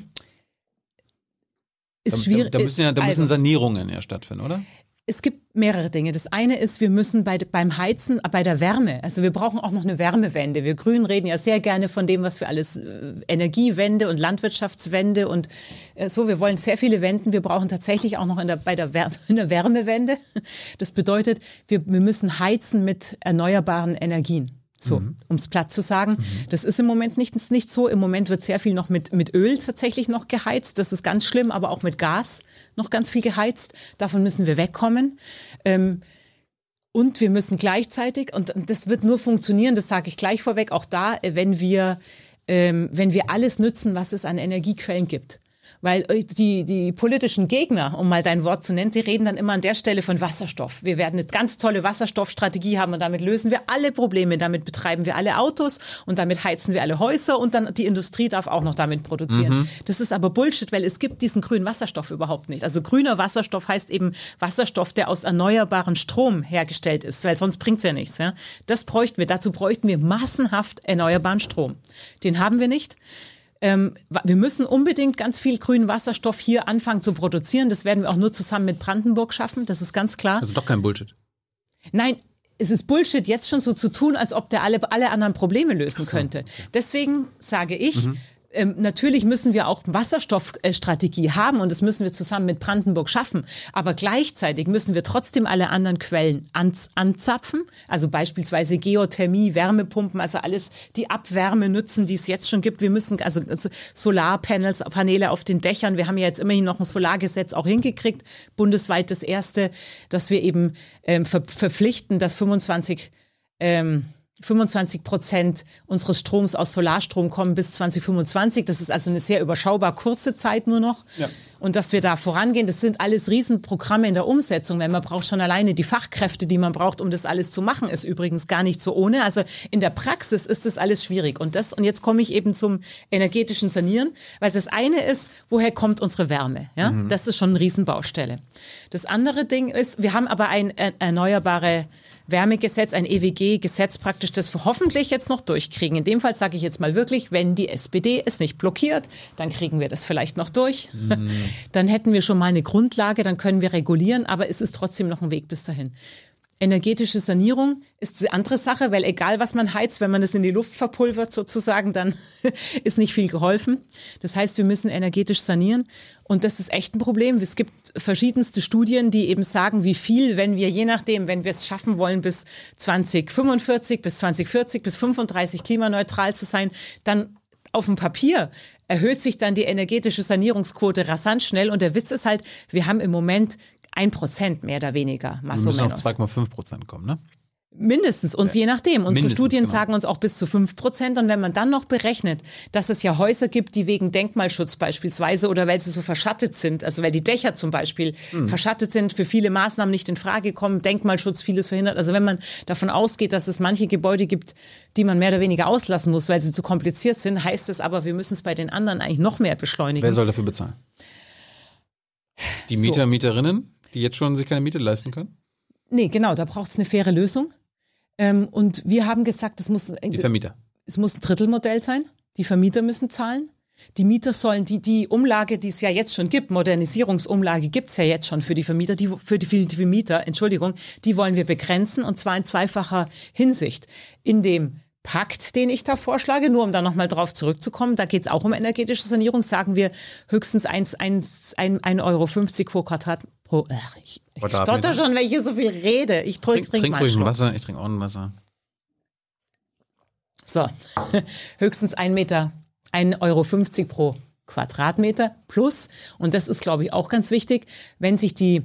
ist Da, schwierig. da, da müssen ja da müssen also, Sanierungen ja stattfinden, oder? Es gibt mehrere Dinge. Das eine ist, wir müssen bei, beim Heizen, äh, bei der Wärme, also wir brauchen auch noch eine Wärmewende. Wir Grünen reden ja sehr gerne von dem, was wir alles, äh, Energiewende und Landwirtschaftswende und äh, so, wir wollen sehr viele Wenden. Wir brauchen tatsächlich auch noch in der, bei der Wär [LAUGHS] eine Wärmewende. Das bedeutet, wir, wir müssen heizen mit erneuerbaren Energien. So, um es platt zu sagen. Das ist im Moment nicht, nicht so. Im Moment wird sehr viel noch mit, mit Öl tatsächlich noch geheizt. Das ist ganz schlimm, aber auch mit Gas noch ganz viel geheizt. Davon müssen wir wegkommen. Ähm, und wir müssen gleichzeitig, und das wird nur funktionieren, das sage ich gleich vorweg, auch da, äh, wenn wir, ähm, wenn wir alles nützen, was es an Energiequellen gibt. Weil äh, die, die politischen Gegner, um mal dein Wort zu nennen, sie reden dann immer an der Stelle von Wasserstoff. Wir werden eine ganz tolle Wasserstoffstrategie haben und damit lösen wir alle Probleme. Damit betreiben wir alle Autos und damit heizen wir alle Häuser und dann die Industrie darf auch noch damit produzieren. Das ist aber Bullshit, weil es gibt diesen grünen Wasserstoff überhaupt nicht. Also grüner Wasserstoff heißt eben Wasserstoff, der aus erneuerbarem Strom hergestellt ist, weil sonst bringt's ja nichts. Ja? Das bräuchten wir. Dazu bräuchten wir massenhaft erneuerbaren Strom. Den haben wir nicht. Ähm, wir müssen unbedingt ganz viel grünen Wasserstoff hier anfangen zu produzieren. Das werden wir auch nur zusammen mit Brandenburg schaffen. Das ist ganz klar. Also doch kein Bullshit. Nein, es ist Bullshit, jetzt schon so zu tun, als ob der alle, alle anderen Probleme lösen könnte. Deswegen sage ich, ähm, natürlich müssen wir auch Wasserstoffstrategie haben und das müssen wir zusammen mit Brandenburg schaffen. Aber gleichzeitig müssen wir trotzdem alle anderen Quellen ans, anzapfen. Also beispielsweise Geothermie, Wärmepumpen, also alles die Abwärme nutzen, die es jetzt schon gibt. Wir müssen also, also Solarpanels, Paneele auf den Dächern. Wir haben ja jetzt immerhin noch ein Solargesetz auch hingekriegt, bundesweit das erste, dass wir eben ähm, ver verpflichten, dass 25 ähm, 25 Prozent unseres Stroms aus Solarstrom kommen bis 2025. Das ist also eine sehr überschaubar kurze Zeit nur noch. Ja. Und dass wir da vorangehen, das sind alles Riesenprogramme in der Umsetzung, weil man braucht schon alleine die Fachkräfte, die man braucht, um das alles zu machen, ist übrigens gar nicht so ohne. Also in der Praxis ist das alles schwierig. Und das, und jetzt komme ich eben zum energetischen Sanieren, weil das eine ist, woher kommt unsere Wärme? Ja, das ist schon eine Riesenbaustelle. Das andere Ding ist, wir haben aber ein äh, erneuerbare Wärmegesetz, ein EWG-Gesetz praktisch, das wir hoffentlich jetzt noch durchkriegen. In dem Fall sage ich jetzt mal wirklich, wenn die SPD es nicht blockiert, dann kriegen wir das vielleicht noch durch. [LAUGHS] Dann hätten wir schon mal eine Grundlage, dann können wir regulieren, aber es ist trotzdem noch ein Weg bis dahin. Energetische Sanierung ist die andere Sache, weil egal was man heizt, wenn man es in die Luft verpulvert sozusagen, dann [LAUGHS] ist nicht viel geholfen. Das heißt, wir müssen energetisch sanieren und das ist echt ein Problem. Es gibt verschiedenste Studien, die eben sagen, wie viel, wenn wir je nachdem, wenn wir es schaffen wollen, bis 2045, bis 2040, bis 35 klimaneutral zu sein, dann auf dem Papier erhöht sich dann die energetische Sanierungsquote rasant schnell. Und der Witz ist halt, wir haben im Moment ein Prozent mehr oder weniger. Wir müssen auf 2,5 Prozent kommen, ne? Mindestens und je nachdem. Unsere Mindestens, Studien genau. sagen uns auch bis zu fünf Prozent. Und wenn man dann noch berechnet, dass es ja Häuser gibt, die wegen Denkmalschutz beispielsweise oder weil sie so verschattet sind, also weil die Dächer zum Beispiel Hm. verschattet sind, für viele Maßnahmen nicht in Frage kommen, Denkmalschutz vieles verhindert. Also wenn man davon ausgeht, dass es manche Gebäude gibt, die man mehr oder weniger auslassen muss, weil sie zu kompliziert sind, heißt es aber, wir müssen es bei den anderen eigentlich noch mehr beschleunigen. Wer soll dafür bezahlen? Die So. Mieter, Mieterinnen, die jetzt schon sich keine Miete leisten können? Nee, genau, da braucht es eine faire Lösung. Ähm, und wir haben gesagt, es muss, Die Vermieter. es muss ein Drittelmodell sein. Die Vermieter müssen zahlen. Die Mieter sollen die, die Umlage, die es ja jetzt schon gibt, Modernisierungsumlage gibt es ja jetzt schon für die Vermieter, die, für die, für die Mieter, Entschuldigung, die wollen wir begrenzen und zwar in zweifacher Hinsicht. In dem Pakt, den ich da vorschlage, nur um da nochmal drauf zurückzukommen, da geht es auch um energetische Sanierung, sagen wir höchstens 1,50 1, 1,50 Euro pro Quadrat pro. Ach, ich ich stotter schon, wenn ich hier so viel rede. Ich trink, Trink, trink, trink ruhig ein. Wasser, ich trinke auch ein Wasser. So, [LAUGHS] höchstens ein Meter, 1,50 Euro pro Quadratmeter plus, und das ist, glaube ich, auch ganz wichtig, wenn sich die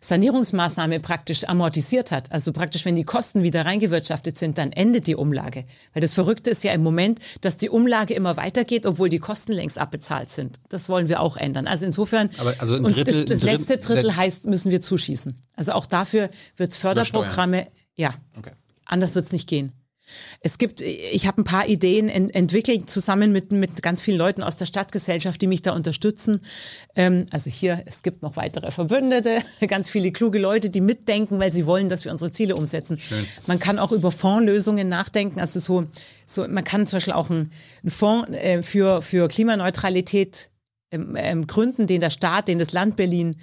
Sanierungsmaßnahme praktisch amortisiert hat, also praktisch, wenn die Kosten wieder reingewirtschaftet sind, dann endet die Umlage. Weil das Verrückte ist ja im Moment, dass die Umlage immer weitergeht, obwohl die Kosten längst abbezahlt sind. Das wollen wir auch ändern. Also insofern, Aber also ein und Drittel- das, das Drittel- letzte Drittel heißt, müssen wir zuschießen. Also auch dafür wird es Förderprogramme, ja, Okay. Anders wird es nicht gehen. Es gibt, ich habe ein paar Ideen ent entwickelt, zusammen mit, mit ganz vielen Leuten aus der Stadtgesellschaft, die mich da unterstützen. Ähm, also hier, es gibt noch weitere Verbündete, [LAUGHS] ganz viele kluge Leute, die mitdenken, weil sie wollen, dass wir unsere Ziele umsetzen. Man kann auch über Fondslösungen nachdenken. Also so, so man kann zum Beispiel auch einen, einen Fonds äh, für, für Klimaneutralität ähm, ähm, gründen, den der Staat, den das Land Berlin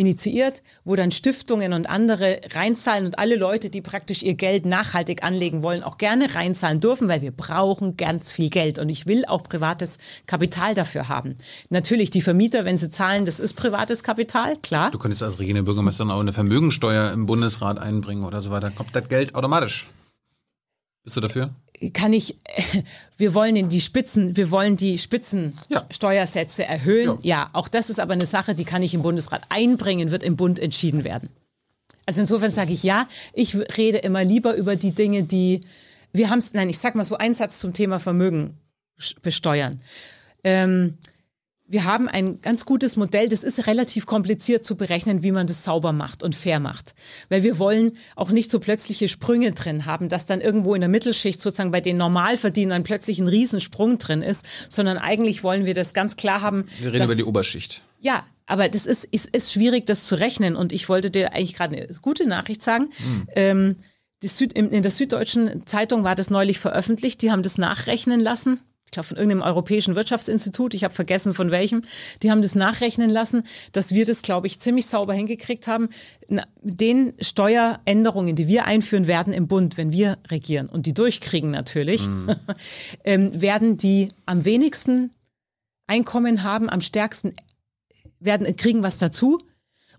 initiiert, wo dann Stiftungen und andere reinzahlen und alle Leute, die praktisch ihr Geld nachhaltig anlegen wollen, auch gerne reinzahlen dürfen, weil wir brauchen ganz viel Geld und ich will auch privates Kapital dafür haben. Natürlich die Vermieter, wenn sie zahlen, das ist privates Kapital, klar. Du könntest als regierende Bürgermeisterin auch eine Vermögensteuer im Bundesrat einbringen oder so weiter. Kommt das Geld automatisch? Bist du dafür? Kann ich, [LAUGHS] wir wollen in die Spitzen, wir wollen die Ja. Spitzensteuersätze erhöhen. Ja. auch das ist aber eine Sache, die kann ich im Bundesrat einbringen, wird im Bund entschieden werden. Also insofern sage ich ja, ich rede immer lieber über die Dinge, die wir haben es, nein, ich sag mal so einen Satz zum Thema Vermögen besteuern. Ähm, wir haben ein ganz gutes Modell. Das ist relativ kompliziert zu berechnen, wie man das sauber macht und fair macht. Weil wir wollen auch nicht so plötzliche Sprünge drin haben, dass dann irgendwo in der Mittelschicht sozusagen bei den Normalverdienern plötzlich ein Riesensprung drin ist, sondern eigentlich wollen wir das ganz klar haben. Wir reden über die Oberschicht. ja, aber das ist, ist, ist schwierig, das zu rechnen. Und ich wollte dir eigentlich gerade eine gute Nachricht sagen. Ähm, Süd, in, in der Süddeutschen Zeitung war das neulich veröffentlicht. Die haben das nachrechnen lassen. Ich glaube, von irgendeinem europäischen Wirtschaftsinstitut. Ich habe vergessen, von welchem. Die haben das nachrechnen lassen, dass wir das, glaube ich, ziemlich sauber hingekriegt haben. Den Steueränderungen, die wir einführen werden im Bund, wenn wir regieren und die durchkriegen natürlich, [LAUGHS] ähm, werden die am wenigsten Einkommen haben, am stärksten werden, kriegen was dazu.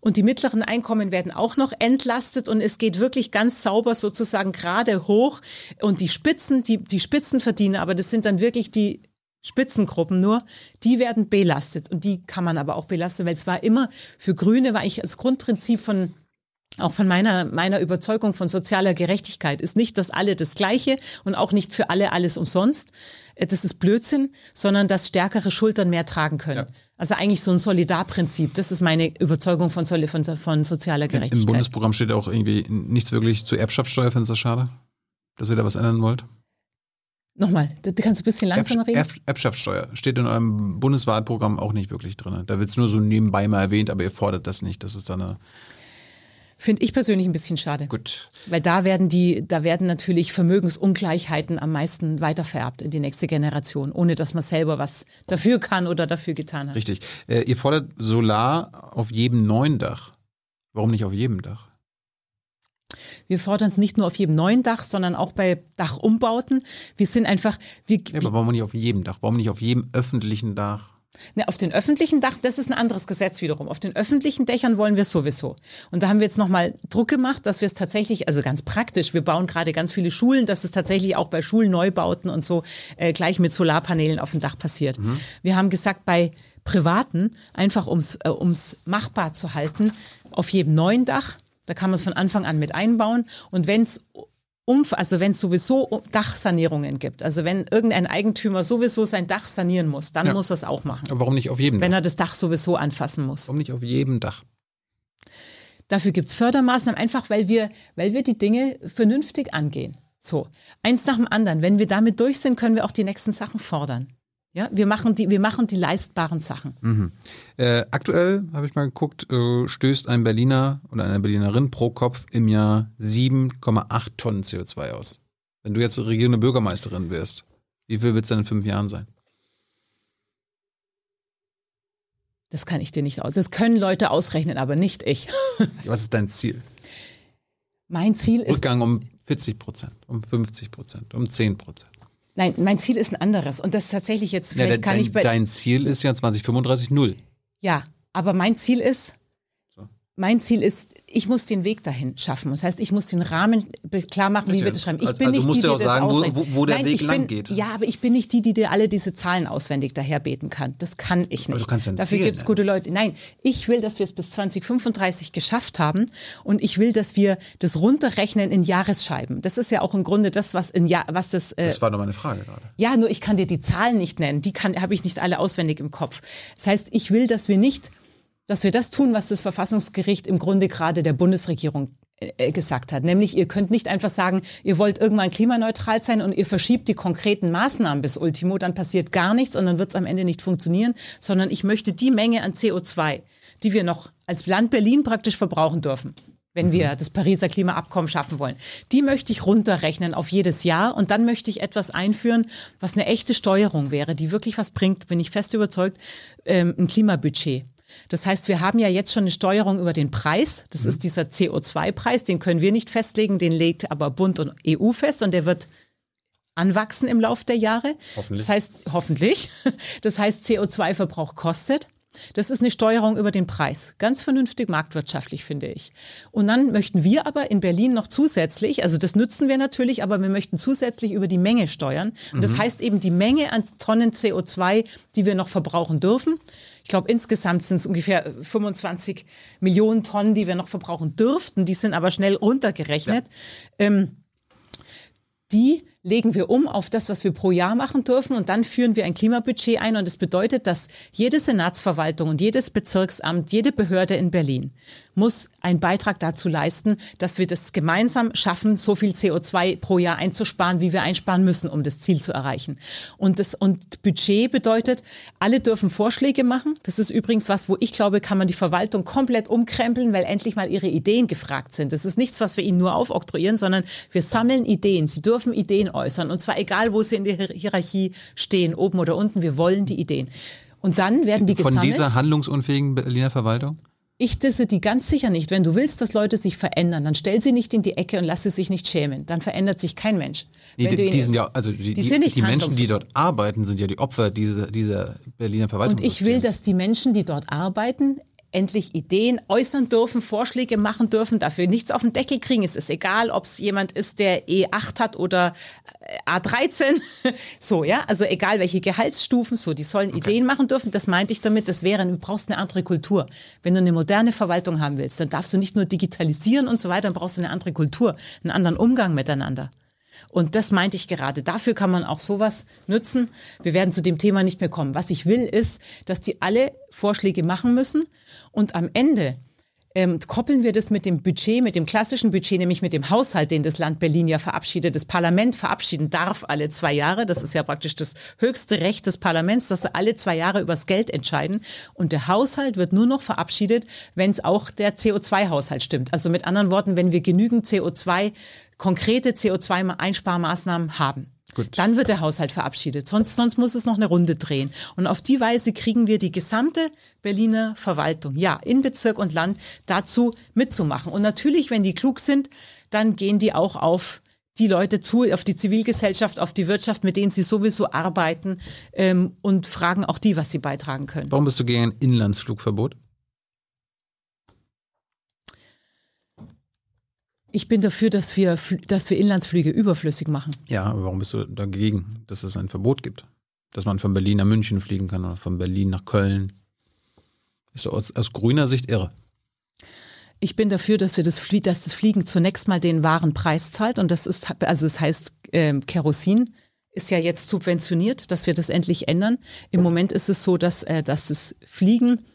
Und die mittleren Einkommen werden auch noch entlastet und es geht wirklich ganz sauber sozusagen gerade hoch. Und die Spitzen, die, die Spitzenverdiener, aber das sind dann wirklich die Spitzengruppen nur, die werden belastet. Und die kann man aber auch belasten, weil es war immer für Grüne, war ich als Grundprinzip von auch von meiner, meiner Überzeugung von sozialer Gerechtigkeit ist nicht, dass alle das Gleiche und auch nicht für alle alles umsonst. Äh, Das ist Blödsinn, sondern dass stärkere Schultern mehr tragen können. Also eigentlich so ein Solidarprinzip. Das ist meine Überzeugung von, von, von sozialer Im Gerechtigkeit. Bundesprogramm steht auch irgendwie nichts wirklich zur Erbschaftssteuer. Findest du das schade? Dass ihr da was ändern wollt? Nochmal, da kannst du ein bisschen langsamer reden? Erb- Erbschaftssteuer steht in eurem Bundeswahlprogramm auch nicht wirklich drin. Da wird es nur so nebenbei mal erwähnt, aber ihr fordert das nicht. Das ist dann eine. Finde ich persönlich ein bisschen schade. Gut. Weil da werden die, da werden natürlich Vermögensungleichheiten am meisten weitervererbt in die nächste Generation, ohne dass man selber was dafür kann oder dafür getan hat. Richtig. Äh, ihr fordert Solar auf jedem neuen Dach. Warum nicht auf jedem Dach? Wir fordern es nicht nur auf jedem neuen Dach, sondern auch bei Dachumbauten. Wir sind einfach, wir, Ja, aber warum nicht auf jedem Dach? Warum nicht auf jedem öffentlichen Dach? Ne, auf den öffentlichen Dach, das ist ein anderes Gesetz wiederum. Auf den öffentlichen Dächern wollen wir es sowieso. Und da haben wir jetzt nochmal Druck gemacht, dass wir es tatsächlich, also ganz praktisch, wir bauen gerade ganz viele Schulen, dass es tatsächlich auch bei Schulneubauten und so äh, gleich mit Solarpanelen auf dem Dach passiert. Wir haben gesagt, bei Privaten, einfach ums, äh, ums machbar zu halten, auf jedem neuen Dach, da kann man es von Anfang an mit einbauen. Und wenn es um, also wenn es sowieso Dachsanierungen gibt, also wenn irgendein Eigentümer sowieso sein Dach sanieren muss, dann Ja. muss er es auch machen. Aber warum nicht auf jedem Wenn Dach? er das Dach sowieso anfassen muss. Warum nicht auf jedem Dach? Dafür gibt es Fördermaßnahmen, einfach weil wir, weil wir die Dinge vernünftig angehen. So, eins nach dem anderen. Wenn wir damit durch sind, können wir auch die nächsten Sachen fordern. Ja, wir machen die, wir machen die leistbaren Sachen. Äh, aktuell, habe ich mal geguckt, äh, stößt ein Berliner oder eine Berlinerin pro Kopf im Jahr 7,8 Tonnen CO2 aus. Wenn du jetzt regierende Bürgermeisterin wärst, wie viel wird es denn in fünf Jahren sein? Das kann ich dir nicht aus. Das können Leute ausrechnen, aber nicht ich. [LAUGHS] Was ist dein Ziel? Mein Ziel ist, Rückgang um 40 Prozent, um 50 Prozent, um 10 Prozent. Nein, mein Ziel ist ein anderes. Und das ist tatsächlich jetzt, Ja, vielleicht de- kann dein, ich bei, dein Ziel ist ja 2035 null. Ja, aber mein Ziel ist. Mein Ziel ist, ich muss den Weg dahin schaffen. Das heißt, ich muss den Rahmen klar machen, wie wir das schreiben. Ich Also- bin also nicht musst die, die auch sagen, wo- ausrechnet. wo- wo der Nein, Weg lang bin, geht. Ja, aber ich bin nicht die, die dir alle diese Zahlen auswendig daherbeten kann. Das kann ich nicht. du kannst ja Dafür gibt es nennen. gute Leute. Nein, ich will, dass wir es bis 2035 geschafft haben und ich will, dass wir das runterrechnen in Jahresscheiben. Das ist ja auch im Grunde das, was in Jahr, was das äh, Das war doch meine Frage gerade. ja, nur ich kann dir die Zahlen nicht nennen. Die kann, habe ich nicht alle auswendig im Kopf. Das heißt, ich will, dass wir nicht, dass wir das tun, was das Verfassungsgericht im Grunde gerade der Bundesregierung äh, gesagt hat. Nämlich, ihr könnt nicht einfach sagen, ihr wollt irgendwann klimaneutral sein und ihr verschiebt die konkreten Maßnahmen bis Ultimo, dann passiert gar nichts und dann wird es am Ende nicht funktionieren, sondern ich möchte die Menge an CO2, die wir noch als Land Berlin praktisch verbrauchen dürfen, wenn wir das Pariser Klimaabkommen schaffen wollen. Die möchte ich runterrechnen auf jedes Jahr und dann möchte ich etwas einführen, was eine echte Steuerung wäre, die wirklich was bringt, bin ich fest überzeugt, ähm, ein Klimabudget. Das heißt, wir haben ja jetzt schon eine Steuerung über den Preis. Das ist dieser CO2-Preis, den können wir nicht festlegen, den legt aber Bund und EU fest und der wird anwachsen im Laufe der Jahre. Hoffentlich. Das heißt, hoffentlich. [LAUGHS] Das heißt, CO2-Verbrauch kostet. Das ist eine Steuerung über den Preis. Ganz vernünftig marktwirtschaftlich, finde ich. Und dann möchten wir aber in Berlin noch zusätzlich, also das nützen wir natürlich, aber wir möchten zusätzlich über die Menge steuern. Und das heißt eben die Menge an Tonnen CO2, die wir noch verbrauchen dürfen. Ich glaube, insgesamt sind es ungefähr 25 Millionen Tonnen, die wir noch verbrauchen dürften. Die sind aber schnell runtergerechnet. Ähm, die legen wir um auf das, was wir pro Jahr machen dürfen und dann führen wir ein Klimabudget ein und das bedeutet, dass jede Senatsverwaltung und jedes Bezirksamt, jede Behörde in Berlin muss einen Beitrag dazu leisten, dass wir das gemeinsam schaffen, so viel CO2 pro Jahr einzusparen, wie wir einsparen müssen, um das Ziel zu erreichen. Und das und Budget bedeutet, alle dürfen Vorschläge machen. Das ist übrigens was, wo ich glaube, kann man die Verwaltung komplett umkrempeln, weil endlich mal ihre Ideen gefragt sind. Das ist nichts, was wir ihnen nur aufoktroyieren, sondern wir sammeln Ideen. Sie dürfen Ideen äußern und zwar egal, wo sie in der Hier- Hierarchie stehen, oben oder unten. Wir wollen die Ideen. Und dann werden die Von gesammelt. dieser handlungsunfähigen Berliner Verwaltung? Ich disse die ganz sicher nicht. Wenn du willst, dass Leute sich verändern, dann stell sie nicht in die Ecke und lass sie sich nicht schämen. Dann verändert sich kein Mensch. Nee, die, die sind ja, also die, die die, sind nicht die Menschen, die dort arbeiten, sind ja die Opfer dieser, dieser Berliner und Verwaltung. ich will, dass die Menschen, die dort arbeiten, endlich Ideen äußern dürfen, Vorschläge machen dürfen, dafür nichts auf den Deckel kriegen. Es ist egal, ob es jemand ist, der E8 hat oder äh, A13. [LAUGHS] So, ja, also egal welche Gehaltsstufen, so, die sollen Ideen machen dürfen. Das meinte ich damit, das wäre, du brauchst eine andere Kultur. Wenn du eine moderne Verwaltung haben willst, dann darfst du nicht nur digitalisieren und so weiter, dann brauchst du eine andere Kultur, einen anderen Umgang miteinander. Und das meinte ich gerade. Dafür kann man auch sowas nutzen. Wir werden zu dem Thema nicht mehr kommen. Was ich will, ist, dass die alle Vorschläge machen müssen und am Ende ähm, koppeln wir das mit dem Budget, mit dem klassischen Budget, nämlich mit dem Haushalt, den das Land Berlin ja verabschiedet, das Parlament verabschieden darf alle zwei Jahre. Das ist ja praktisch das höchste Recht des Parlaments, dass sie alle zwei Jahre übers Geld entscheiden. Und der Haushalt wird nur noch verabschiedet, wenn es auch der CO2-Haushalt stimmt. Also mit anderen Worten, wenn wir genügend CO2, konkrete CO2-Einsparmaßnahmen haben. Gut. Dann wird der Haushalt verabschiedet. Sonst, sonst muss es noch eine Runde drehen. Und auf die Weise kriegen wir die gesamte Berliner Verwaltung, ja, in Bezirk und Land, dazu mitzumachen. Und natürlich, wenn die klug sind, dann gehen die auch auf die Leute zu, auf die Zivilgesellschaft, auf die Wirtschaft, mit denen sie sowieso arbeiten ähm, und fragen auch die, was sie beitragen können. Warum bist du gegen ein Inlandsflugverbot? Ich bin dafür, dass wir, dass wir Inlandsflüge überflüssig machen. Ja, aber warum bist du dagegen, dass es ein Verbot gibt? Dass man von Berlin nach München fliegen kann oder von Berlin nach Köln. Ist aus, aus grüner Sicht irre. Ich bin dafür, dass wir das, Flie dass das Fliegen zunächst mal den wahren Preis zahlt und das ist, also das heißt, ähm, Kerosin ist ja jetzt subventioniert, dass wir das endlich ändern. Im Moment ist es so, dass, äh, dass das Fliegen,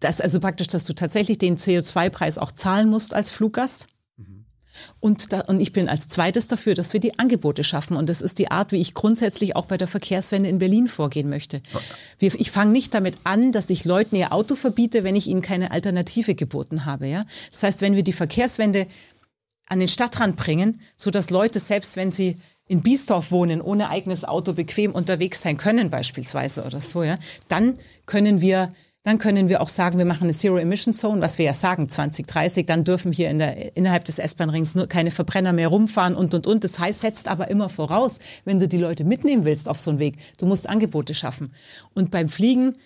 dass also praktisch, dass du tatsächlich den CO2-Preis auch zahlen musst als Fluggast. Und, da, und ich bin als zweites dafür, dass wir die Angebote schaffen. Und das ist die Art, wie ich grundsätzlich auch bei der Verkehrswende in Berlin vorgehen möchte. Wir, ich fange nicht damit an, dass ich Leuten ihr Auto verbiete, wenn ich ihnen keine Alternative geboten habe. Ja? Das heißt, wenn wir die Verkehrswende an den Stadtrand bringen, so dass Leute, selbst wenn sie in Biesdorf wohnen, ohne eigenes Auto bequem unterwegs sein können beispielsweise oder so, ja, dann können wir dann können wir auch sagen, wir machen eine Zero-Emission-Zone, was wir ja sagen, 2030, dann dürfen hier in der, innerhalb des S-Bahn-Rings nur keine Verbrenner mehr rumfahren und, und, und. Das heißt, setzt aber immer voraus, wenn du die Leute mitnehmen willst auf so einen Weg, du musst Angebote schaffen. Und beim Fliegen,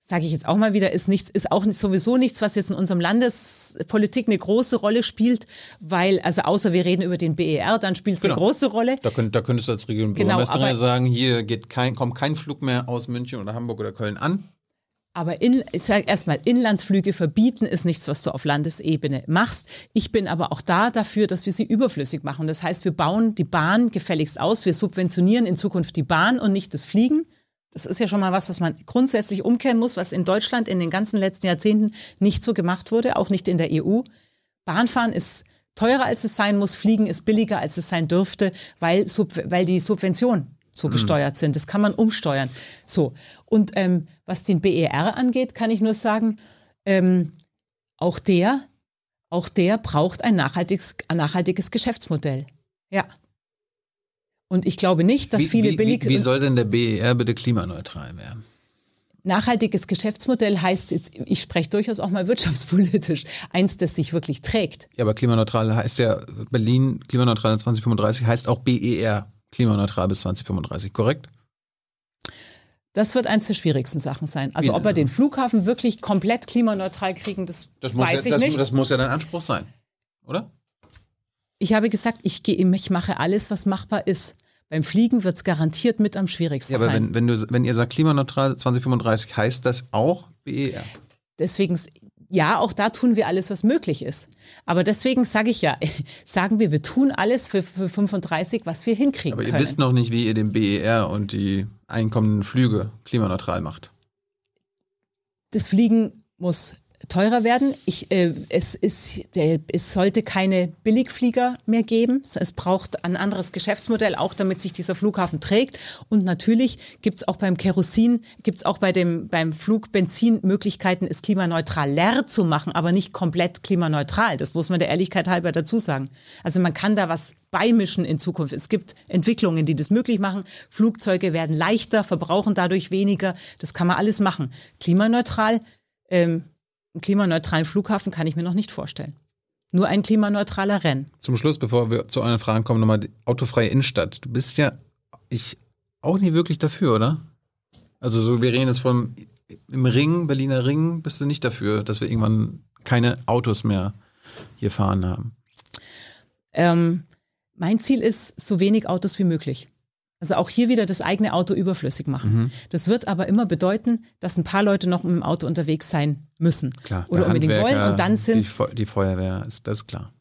sage ich jetzt auch mal wieder, ist nichts, ist auch sowieso nichts, was jetzt in unserem Landespolitik eine große Rolle spielt, weil, also außer wir reden über den BER, dann spielt es eine Genau. große Rolle. Da, könnt, da könntest du als Genau, aber- ja sagen, hier geht kein, kommt kein Flug mehr aus München oder Hamburg oder Köln an. Aber in, ich sage erstmal, Inlandsflüge verbieten ist nichts, was du auf Landesebene machst. Ich bin aber auch da dafür, dass wir sie überflüssig machen. Das heißt, wir bauen die Bahn gefälligst aus. Wir subventionieren in Zukunft die Bahn und nicht das Fliegen. Das ist ja schon mal was, was man grundsätzlich umkehren muss, was in Deutschland in den ganzen letzten Jahrzehnten nicht so gemacht wurde, auch nicht in der EU. Bahnfahren ist teurer, als es sein muss. Fliegen ist billiger, als es sein dürfte, weil, weil die Subventionen so gesteuert sind. Das kann man umsteuern. So. Und ähm, was den BER angeht, kann ich nur sagen, ähm, auch der, auch der braucht ein nachhaltiges, ein nachhaltiges Geschäftsmodell. Ja. Und ich glaube nicht, dass Wie, viele wie, billig wie, wie soll denn der BER bitte klimaneutral werden? nachhaltiges Geschäftsmodell heißt, ich spreche durchaus auch mal wirtschaftspolitisch, eins, das sich wirklich trägt. Ja, aber klimaneutral heißt ja, Berlin klimaneutral 2035 heißt auch BER klimaneutral bis 2035, korrekt? Das wird eins der schwierigsten Sachen sein. Also ob wir den Flughafen wirklich komplett klimaneutral kriegen, das, Das muss, weiß ja, ich das, nicht. das muss ja dein Anspruch sein, oder? Ich habe gesagt, ich, gehe, ich mache alles, was machbar ist. Beim Fliegen wird es garantiert mit am schwierigsten Ja, aber sein. wenn, wenn, du, wenn ihr sagt klimaneutral 2035, heißt das auch BER? Deswegen, ja, auch da tun wir alles, was möglich ist. Aber deswegen sage ich ja, [LAUGHS] sagen wir, wir tun alles für, für 35, was wir hinkriegen Aber ihr können. wisst noch nicht, wie ihr den BER und die einkommenden Flüge klimaneutral macht. das Fliegen muss teurer werden. Ich, äh, es, ist, der, es sollte keine Billigflieger mehr geben. Es braucht ein anderes Geschäftsmodell, auch damit sich dieser Flughafen trägt. Und natürlich gibt es auch beim Kerosin, gibt es auch bei dem, beim Flug Benzin Möglichkeiten, es klimaneutraler zu machen, aber nicht komplett klimaneutral. Das muss man der Ehrlichkeit halber dazu sagen. Also man kann da was beimischen in Zukunft. Es gibt Entwicklungen, die das möglich machen. Flugzeuge werden leichter, verbrauchen dadurch weniger. Das kann man alles machen. Klimaneutral, ähm, einen klimaneutralen Flughafen kann ich mir noch nicht vorstellen. Nur ein klimaneutraler Rennen. Zum Schluss, bevor wir zu euren Fragen kommen, nochmal die autofreie Innenstadt. Du bist ja ich auch nie wirklich dafür, oder? Also so, wir reden jetzt vom im Ring, Berliner Ring, bist du nicht dafür, dass wir irgendwann keine Autos mehr hier fahren haben. Ähm, mein Ziel ist, so wenig Autos wie möglich. Also auch hier wieder das eigene Auto überflüssig machen. Mhm. Das wird aber immer bedeuten, dass ein paar Leute noch mit dem Auto unterwegs sein müssen. Klar. Oder der unbedingt wollen. Handwerker, Und dann die, sind Fe die Feuerwehr, ist das ist klar.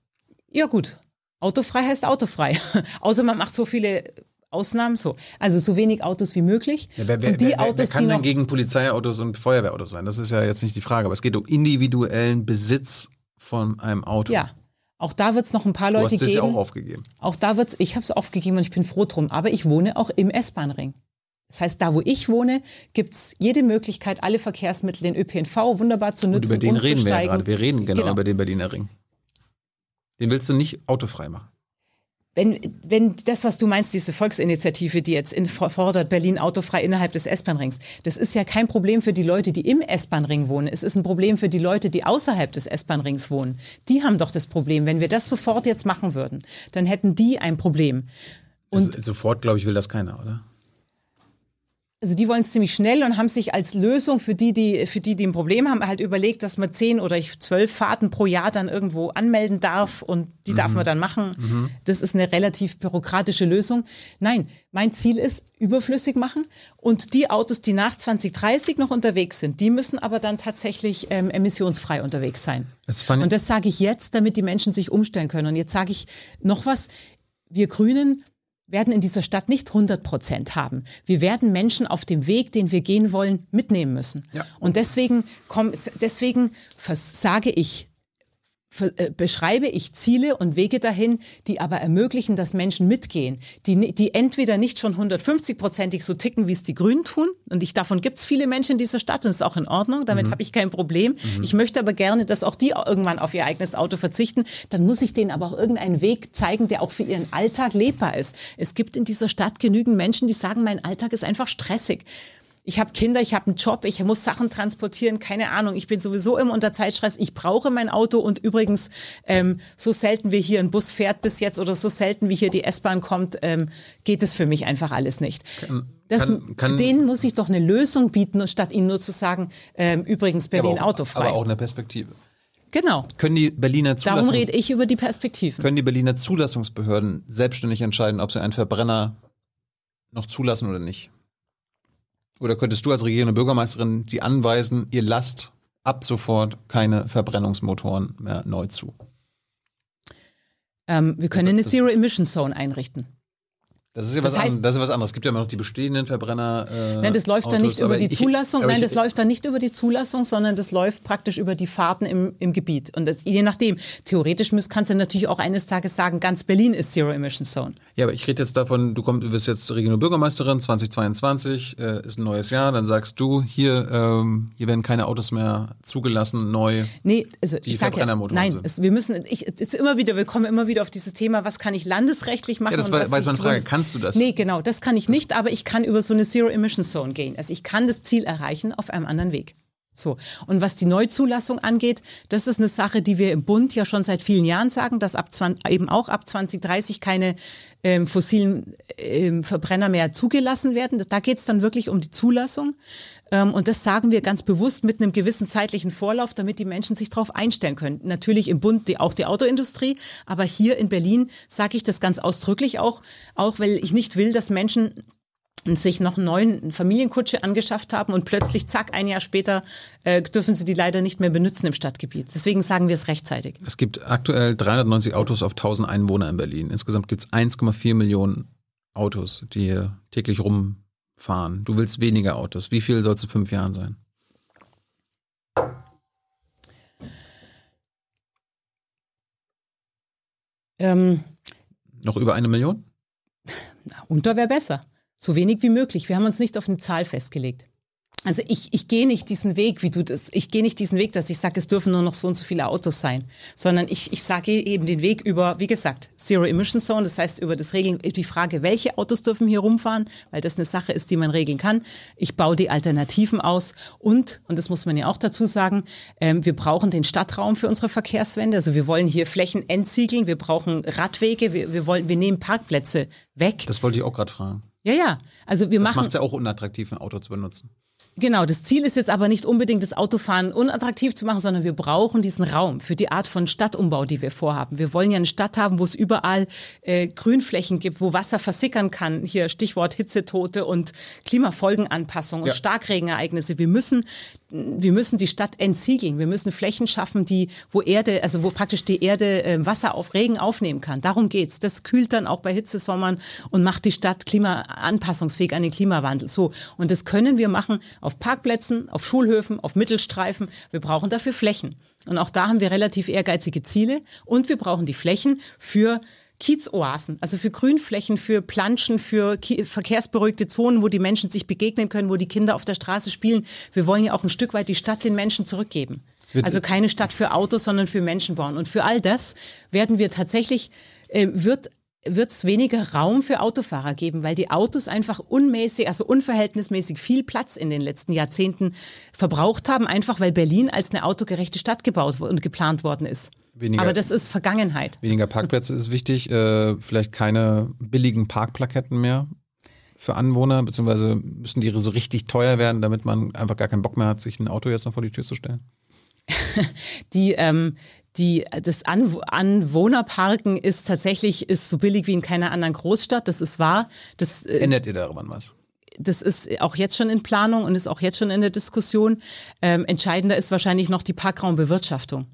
Ja gut, autofrei heißt autofrei. [LAUGHS] Außer man macht so viele Ausnahmen so. Also so wenig Autos wie möglich. Ja, wer, wer, und die wer, Autos, wer kann die denn gegen Polizeiautos und Feuerwehrautos sein? Das ist ja jetzt nicht die Frage, aber es geht um individuellen Besitz von einem Auto. ja, auch da wird es noch ein paar du Leute hast das geben. ja auch aufgegeben. Auch da wird's, ich habe es aufgegeben und ich bin froh drum. Aber ich wohne auch im S-Bahn-Ring. Das heißt, da wo ich wohne, gibt es jede Möglichkeit, alle Verkehrsmittel, den ÖPNV wunderbar zu Und nutzen, über den reden wir ja gerade. Wir reden genau, Genau. über den Berliner Ring. Den willst du nicht autofrei machen. Wenn, wenn das, was du meinst, diese Volksinitiative, die jetzt in, fordert, Berlin autofrei innerhalb des S-Bahn-Rings, das ist ja kein Problem für die Leute, die im S-Bahn-Ring wohnen. Es ist ein Problem für die Leute, die außerhalb des S-Bahn-Rings wohnen. Die haben doch das Problem. Wenn wir das sofort jetzt machen würden, dann hätten die ein Problem. Und also, sofort, glaube ich, will das keiner, oder? Also die wollen es ziemlich schnell und haben sich als Lösung für die, die, für die, die ein Problem haben, halt überlegt, dass man zehn oder zwölf Fahrten pro Jahr dann irgendwo anmelden darf und die mhm. darf man dann machen. Mhm. Das ist eine relativ bürokratische Lösung. Nein, mein Ziel ist, überflüssig machen und die Autos, die nach 2030 noch unterwegs sind, die müssen aber dann tatsächlich ähm, emissionsfrei unterwegs sein. Das und das sage ich jetzt, damit die Menschen sich umstellen können. Und jetzt sage ich noch was. Wir Grünen werden in dieser Stadt nicht 100 Prozent haben. Wir werden Menschen auf dem Weg, den wir gehen wollen, mitnehmen müssen. Ja. Und deswegen, komm, deswegen sage ich, beschreibe ich Ziele und Wege dahin, die aber ermöglichen, dass Menschen mitgehen, die, die entweder nicht schon 150-prozentig so ticken, wie es die Grünen tun, und ich, davon gibt es viele Menschen in dieser Stadt und das ist auch in Ordnung, damit mhm. habe ich kein Problem. Mhm. Ich möchte aber gerne, dass auch die irgendwann auf ihr eigenes Auto verzichten. Dann muss ich denen aber auch irgendeinen Weg zeigen, der auch für ihren Alltag lebbar ist. Es gibt in dieser Stadt genügend Menschen, die sagen, mein Alltag ist einfach stressig ich habe Kinder, ich habe einen Job, ich muss Sachen transportieren, keine Ahnung, ich bin sowieso immer unter Zeitstress, ich brauche mein Auto und übrigens, ähm, so selten wie hier ein Bus fährt bis jetzt oder so selten wie hier die S-Bahn kommt, ähm, geht es für mich einfach alles nicht. Kann, das, kann, kann, denen muss ich doch eine Lösung bieten, statt ihnen nur zu sagen, ähm, übrigens Berlin aber auch, autofrei. Aber auch eine Perspektive. Genau. Können die Berliner Zulassungs Darum rede ich über die Perspektiven. Können die Berliner Zulassungsbehörden selbstständig entscheiden, ob sie einen Verbrenner noch zulassen oder nicht? Oder könntest du als regierende Bürgermeisterin die anweisen, ihr lasst ab sofort keine Verbrennungsmotoren mehr neu zu? Ähm, wir können eine Zero-Emission-Zone einrichten. Das ist ja was, heißt, an, das ist was anderes. Es gibt ja immer noch die bestehenden Verbrenner. Äh, nein, das läuft dann nicht über die Zulassung. Ich, nein, das ich, läuft dann nicht über die Zulassung, sondern das läuft praktisch über die Fahrten im, im Gebiet. Und das, je nachdem, theoretisch kannst du natürlich auch eines Tages sagen, ganz Berlin ist Zero Emission Zone. Ja, aber ich rede jetzt davon, du, kommst, du wirst jetzt Regional Bürgermeisterin 2022, äh, ist ein neues Jahr, dann sagst du, hier, ähm, hier werden keine Autos mehr zugelassen, neu. Nee, also die ich sag ja, nein, es, wir müssen, ich, es ist immer wieder, wir kommen immer wieder auf dieses Thema, was kann ich landesrechtlich machen? Ja, das war, war jetzt meine Frage. Kannst Kannst du das? Nee, genau, das kann ich nicht, aber ich kann über so eine Zero-Emission-Zone gehen. Also ich kann das Ziel erreichen auf einem anderen Weg. So. Und was die Neuzulassung angeht, das ist eine Sache, die wir im Bund ja schon seit vielen Jahren sagen, dass ab 20, eben auch ab 2030 keine ähm, fossilen ähm, Verbrenner mehr zugelassen werden. Da geht es dann wirklich um die Zulassung. Ähm, und das sagen wir ganz bewusst mit einem gewissen zeitlichen Vorlauf, damit die Menschen sich darauf einstellen können. Natürlich im Bund die, auch die Autoindustrie, aber hier in Berlin sage ich das ganz ausdrücklich auch, auch weil ich nicht will, dass Menschen sich noch einen neuen Familienkutsche angeschafft haben und plötzlich, zack, ein Jahr später äh, dürfen sie die leider nicht mehr benutzen im Stadtgebiet. Deswegen sagen wir es rechtzeitig. Es gibt aktuell 390 Autos auf 1000 Einwohner in Berlin. Insgesamt gibt es 1,4 Millionen Autos, die täglich rumfahren. Du willst weniger Autos. Wie viel soll es in fünf Jahren sein? Ähm, Noch über eine Million? Unter wäre besser. So wenig wie möglich. Wir haben uns nicht auf eine Zahl festgelegt. Also ich, ich gehe nicht diesen Weg, wie du das, ich gehe nicht diesen Weg, dass ich sage, es dürfen nur noch so und so viele Autos sein, sondern ich, ich sage eben den Weg über, wie gesagt, Zero Emission Zone, das heißt über das Regeln, die Frage, welche Autos dürfen hier rumfahren, weil das eine Sache ist, die man regeln kann. Ich baue die Alternativen aus und, und das muss man ja auch dazu sagen, ähm, wir brauchen den Stadtraum für unsere Verkehrswende. Also wir wollen hier Flächen entsiegeln, wir brauchen Radwege, wir, wir wollen, wir nehmen Parkplätze weg. Das wollte ich auch gerade fragen. Ja, ja. Also wir das machen. Das macht es ja auch unattraktiv, ein Auto zu benutzen. Genau, das Ziel ist jetzt aber nicht unbedingt das Autofahren unattraktiv zu machen, sondern wir brauchen diesen Raum für die Art von Stadtumbau, die wir vorhaben. Wir wollen ja eine Stadt haben, wo es überall äh, Grünflächen gibt, wo Wasser versickern kann. Hier Stichwort Hitzetote und Klimafolgenanpassung und ja. Starkregenereignisse. Wir müssen wir müssen die Stadt entsiegeln. Wir müssen Flächen schaffen, die, wo Erde, also wo praktisch die Erde äh, Wasser auf Regen aufnehmen kann. Darum geht's. Das kühlt dann auch bei Hitzesommern und macht die Stadt klimaanpassungsfähig an den Klimawandel. So. Und das können wir machen auf Parkplätzen, auf Schulhöfen, auf Mittelstreifen. Wir brauchen dafür Flächen. Und auch da haben wir relativ ehrgeizige Ziele. Und wir brauchen die Flächen für Kiezoasen, also für Grünflächen, für Planschen, für verkehrsberuhigte Zonen, wo die Menschen sich begegnen können, wo die Kinder auf der Straße spielen. Wir wollen ja auch ein Stück weit die Stadt den Menschen zurückgeben. Also keine Stadt für Autos, sondern für Menschen bauen. Und für all das werden wir tatsächlich, äh, wird wird es weniger Raum für Autofahrer geben, weil die Autos einfach unmäßig, also unverhältnismäßig viel Platz in den letzten Jahrzehnten verbraucht haben, einfach weil Berlin als eine autogerechte Stadt gebaut und geplant worden ist. Weniger- Aber das ist Vergangenheit. Weniger Parkplätze ist wichtig, äh, vielleicht keine billigen Parkplaketten mehr für Anwohner, beziehungsweise müssen die so richtig teuer werden, damit man einfach gar keinen Bock mehr hat, sich ein Auto jetzt noch vor die Tür zu stellen. [LAUGHS] Die, ähm, die, das Anw Anwohnerparken ist tatsächlich ist so billig wie in keiner anderen Großstadt. Das ist wahr. Das, äh, Ändert ihr daran was? das ist auch jetzt schon in Planung und ist auch jetzt schon in der Diskussion. Ähm, entscheidender ist wahrscheinlich noch die Parkraumbewirtschaftung.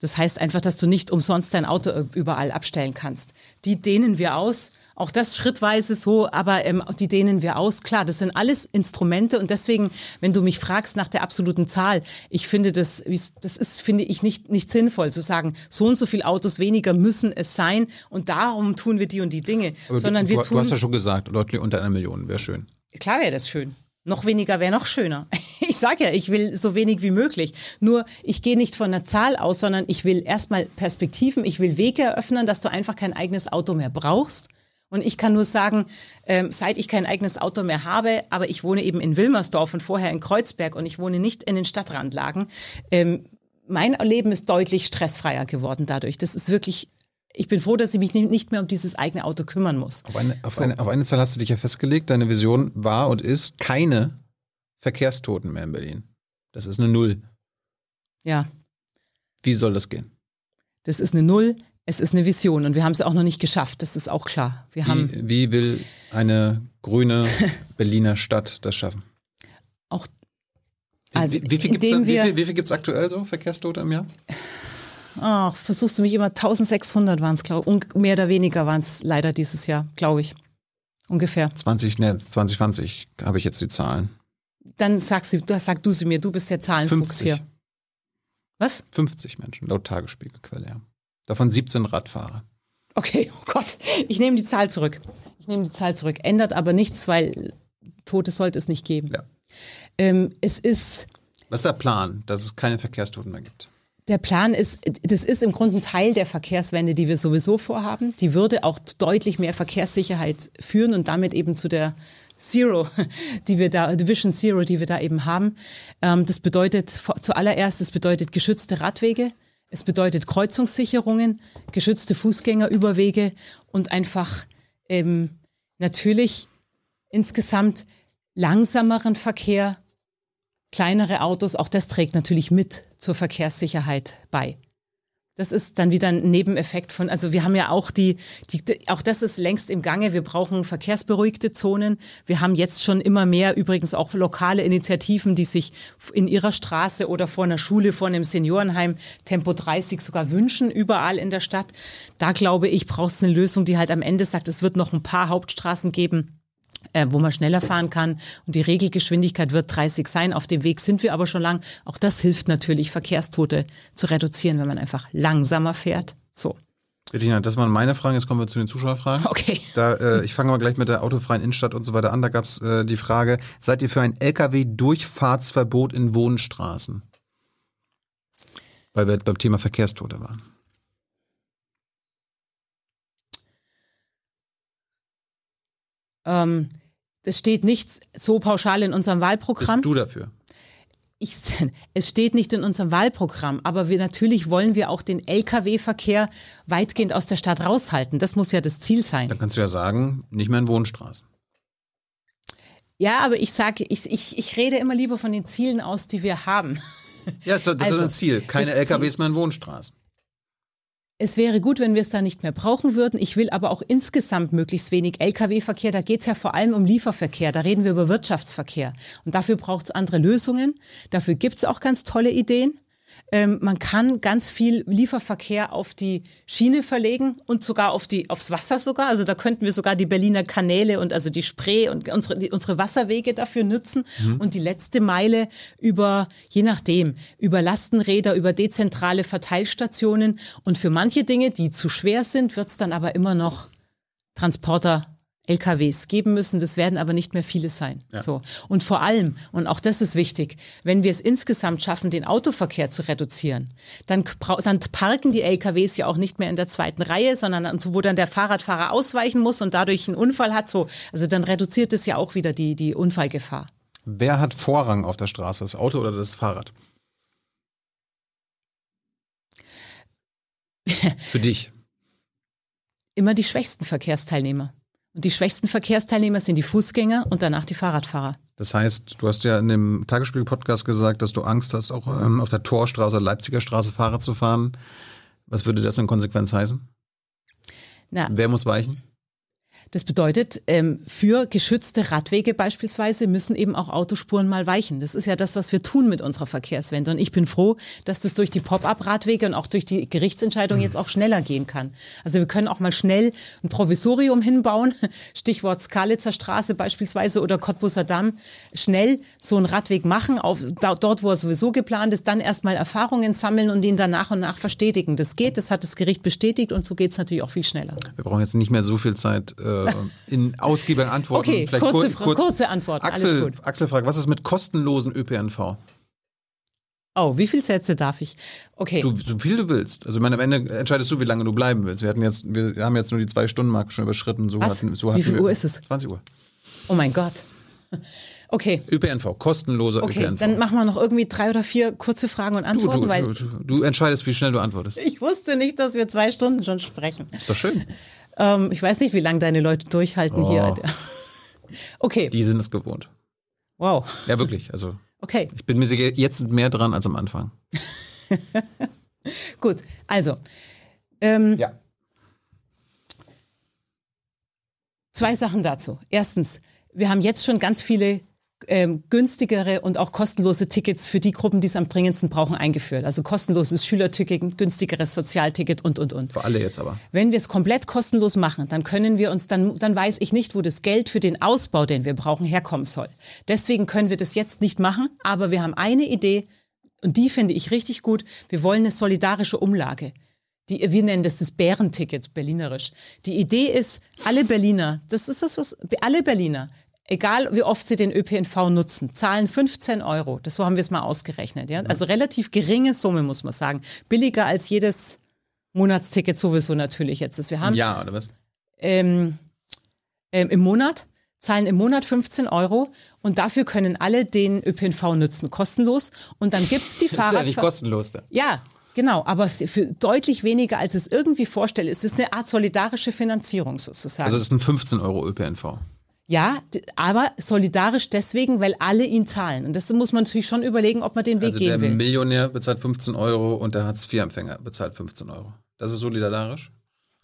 Das heißt einfach, dass du nicht umsonst dein Auto überall abstellen kannst. Die dehnen wir aus. Auch das schrittweise so, aber ähm, die dehnen wir aus. Klar, das sind alles Instrumente und deswegen, wenn du mich fragst nach der absoluten Zahl, ich finde das, das ist, finde ich nicht, nicht sinnvoll zu sagen, so und so viele Autos weniger müssen es sein und darum tun wir die und die Dinge, Aber sondern du, wir du tun hast ja schon gesagt, deutlich unter einer Million, wäre schön. Klar wäre das schön. Noch weniger wäre noch schöner. [LAUGHS] Ich sage ja, ich will so wenig wie möglich. Nur ich gehe nicht von einer Zahl aus, sondern ich will erstmal Perspektiven, ich will Wege eröffnen, dass du einfach kein eigenes Auto mehr brauchst. Und ich kann nur sagen, ähm, seit ich kein eigenes Auto mehr habe, aber ich wohne eben in Wilmersdorf und vorher in Kreuzberg und ich wohne nicht in den Stadtrandlagen, ähm, mein Leben ist deutlich stressfreier geworden dadurch. Das ist wirklich, ich bin froh, dass ich mich nicht mehr um dieses eigene Auto kümmern muss. Auf eine, auf, eine, auf eine Zahl hast du dich ja festgelegt. Deine Vision war und ist keine Verkehrstoten mehr in Berlin. Das ist eine Null. Ja. Wie soll das gehen? Das ist eine Null, es ist eine Vision und wir haben es auch noch nicht geschafft, das ist auch klar. Wir haben Wie, wie will eine grüne [LAUGHS] Berliner Stadt das schaffen? auch, also wie, wie viel gibt indem es wie viel, wie viel gibt's aktuell so Verkehrstote im Jahr? ach, versuchst du mich immer, 1600 waren es, glaube ich, mehr oder weniger waren es leider dieses Jahr, glaube ich, ungefähr. 20, ne, 2020 habe ich jetzt die Zahlen. Dann sagst du, das sag du sie mir, du bist der Zahlenfuchs 50. hier. Was? 50 Menschen, laut Tagesspiegelquelle. Ja. Davon 17 Radfahrer. Okay, oh Gott, ich nehme die Zahl zurück. Ich nehme die Zahl zurück. Ändert aber nichts, weil Tote sollte es nicht geben. Ja. Ähm, es ist, Was ist der Plan, dass es keine Verkehrstoten mehr gibt? Der Plan ist, das ist im Grunde ein Teil der Verkehrswende, die wir sowieso vorhaben. Die würde auch deutlich mehr Verkehrssicherheit führen und damit eben zu der Zero, die wir da, die Vision Zero, die wir da eben haben. Ähm, das bedeutet zuallererst, es bedeutet geschützte Radwege, es bedeutet Kreuzungssicherungen, geschützte Fußgängerüberwege und einfach ähm, natürlich insgesamt langsameren Verkehr, kleinere Autos, auch das trägt natürlich mit zur Verkehrssicherheit bei. Das ist dann wieder ein Nebeneffekt von, also wir haben ja auch die, die, auch das ist längst im Gange. Wir brauchen verkehrsberuhigte Zonen. Wir haben jetzt schon immer mehr, übrigens auch lokale Initiativen, die sich in ihrer Straße oder vor einer Schule, vor einem Seniorenheim Tempo 30 sogar wünschen, überall in der Stadt. Da glaube ich, braucht es eine Lösung, die halt am Ende sagt, es wird noch ein paar Hauptstraßen geben, äh, wo man schneller fahren kann. Und die Regelgeschwindigkeit wird 30 sein. Auf dem Weg sind wir aber schon lang. Auch das hilft natürlich, Verkehrstote zu reduzieren, wenn man einfach langsamer fährt. So. Bettina, das waren meine Fragen. Jetzt kommen wir zu den Zuschauerfragen. Okay. Da, äh, ich fange mal gleich mit der autofreien Innenstadt und so weiter an. Da gab es äh, die Frage, seid ihr für ein Lkw-Durchfahrtsverbot in Wohnstraßen? Weil wir beim Thema Verkehrstote waren. Ähm, das steht nicht so pauschal in unserem Wahlprogramm. Bist du dafür? Ich, [LAUGHS] es steht nicht in unserem Wahlprogramm, aber wir natürlich wollen wir auch den Lkw-Verkehr weitgehend aus der Stadt raushalten. Das muss ja das Ziel sein. Dann kannst du ja sagen, nicht mehr in Wohnstraßen. Ja, aber ich sage, ich, ich, ich rede immer lieber von den Zielen aus, die wir haben. Ja, das, das Also, ist ein Ziel. Keine LKWs mehr in Wohnstraßen. Es wäre gut, wenn wir es da nicht mehr brauchen würden. Ich will aber auch insgesamt möglichst wenig Lkw-Verkehr. Da geht es ja vor allem um Lieferverkehr. Da reden wir über Wirtschaftsverkehr. Und dafür braucht es andere Lösungen. Dafür gibt es auch ganz tolle Ideen. Ähm, man kann ganz viel Lieferverkehr auf die Schiene verlegen und sogar auf die, aufs Wasser sogar. Also da könnten wir sogar die Berliner Kanäle und also die Spree und unsere, die, unsere Wasserwege dafür nutzen und die letzte Meile über, je nachdem, über Lastenräder, über dezentrale Verteilstationen. Und für manche Dinge, die zu schwer sind, wird es dann aber immer noch Transporter LKWs geben müssen. Das werden aber nicht mehr viele sein. So. Und vor allem, und auch das ist wichtig, wenn wir es insgesamt schaffen, den Autoverkehr zu reduzieren, dann, dann parken die LKWs ja auch nicht mehr in der zweiten Reihe, sondern wo dann der Fahrradfahrer ausweichen muss und dadurch einen Unfall hat. So. Also dann reduziert es ja auch wieder die, die Unfallgefahr. Wer hat Vorrang auf der Straße, das Auto oder das Fahrrad? [LAUGHS] Für dich. Immer die schwächsten Verkehrsteilnehmer. Und die schwächsten Verkehrsteilnehmer sind die Fußgänger und danach die Fahrradfahrer. Das heißt, du hast ja in dem Tagesspiegel-Podcast gesagt, dass du Angst hast, auch ähm, auf der Torstraße oder Leipziger Straße Fahrrad zu fahren. Was würde das in Konsequenz heißen? Na, Wer muss weichen? Das bedeutet, ähm, für geschützte Radwege beispielsweise müssen eben auch Autospuren mal weichen. Das ist ja das, was wir tun mit unserer Verkehrswende. Und ich bin froh, dass das durch die Pop-up-Radwege und auch durch die Gerichtsentscheidung jetzt auch schneller gehen kann. Also wir können auch mal schnell ein Provisorium hinbauen, [LAUGHS] Stichwort Skalitzer Straße beispielsweise oder Cottbuser Damm, schnell so einen Radweg machen, auf, dort, wo er sowieso geplant ist, dann erstmal Erfahrungen sammeln und ihn dann nach und nach verstetigen. Das geht, das hat das Gericht bestätigt und so geht es natürlich auch viel schneller. Wir brauchen jetzt nicht mehr so viel Zeit äh, in ausgiebigen Antworten. Okay, Vielleicht kurze, kur- Fra- kurze Antwort. Axel. Axel fragt, was ist mit kostenlosen ÖPNV? Oh, wie viele Sätze darf ich? Okay. Du, so viel du willst. Also ich meine, am Ende entscheidest du, wie lange du bleiben willst. Wir hatten jetzt, wir haben jetzt nur die zwei Stunden Marke schon überschritten. So Was? hatten, so Wie viel Uhr ist es? 20 Uhr. Oh mein Gott. Okay. ÖPNV, kostenloser Okay, ÖPNV. dann machen wir noch irgendwie drei oder vier kurze Fragen und Antworten, du, weil du, du, du entscheidest, wie schnell du antwortest. ich wusste nicht, dass wir zwei Stunden schon sprechen. Ist doch schön. Ähm, ich weiß nicht, wie lange deine Leute durchhalten hier. [LAUGHS] Okay, Die sind es gewohnt. wow. Ja, wirklich. Also Okay, ich bin mir sicher, jetzt mehr dran als am Anfang. [LAUGHS] gut. Also, ähm, Ja. Zwei Sachen dazu. Erstens, wir haben jetzt schon ganz viele ähm, günstigere und auch kostenlose Tickets für die Gruppen, die es am dringendsten brauchen, eingeführt. Also kostenloses Schülerticket, günstigeres Sozialticket und, und, und. Für alle jetzt aber. Wenn wir es komplett kostenlos machen, dann können wir uns, dann, dann weiß ich nicht, wo das Geld für den Ausbau, den wir brauchen, herkommen soll. Deswegen können wir das jetzt nicht machen, aber wir haben eine Idee und die finde ich richtig gut. Wir wollen eine solidarische Umlage. Die, wir nennen das das Bärenticket, berlinerisch. Die Idee ist, alle Berliner, das ist das, was, alle Berliner, egal wie oft sie den ÖPNV nutzen, zahlen 15 Euro. Das so haben wir es mal ausgerechnet. Ja? Also relativ geringe Summe, muss man sagen. Billiger als jedes Monatsticket sowieso natürlich jetzt. ist. Wir haben Ja, oder was? ähm, ähm, im Monat, zahlen im Monat 15 Euro und dafür können alle den ÖPNV nutzen, kostenlos. Und dann gibt es die [LAUGHS] Das ist ja nicht kostenlos. Da. Ja, genau, aber für deutlich weniger, als es irgendwie vorstelle. Es ist eine Art solidarische Finanzierung sozusagen. Also es ist ein 15 Euro ÖPNV. Ja, aber solidarisch deswegen, weil alle ihn zahlen. Und das muss man natürlich schon überlegen, ob man den Weg Also der gehen will. Millionär bezahlt 15 Euro und der Hartz-IV-Empfänger bezahlt 15 Euro. Das ist solidarisch?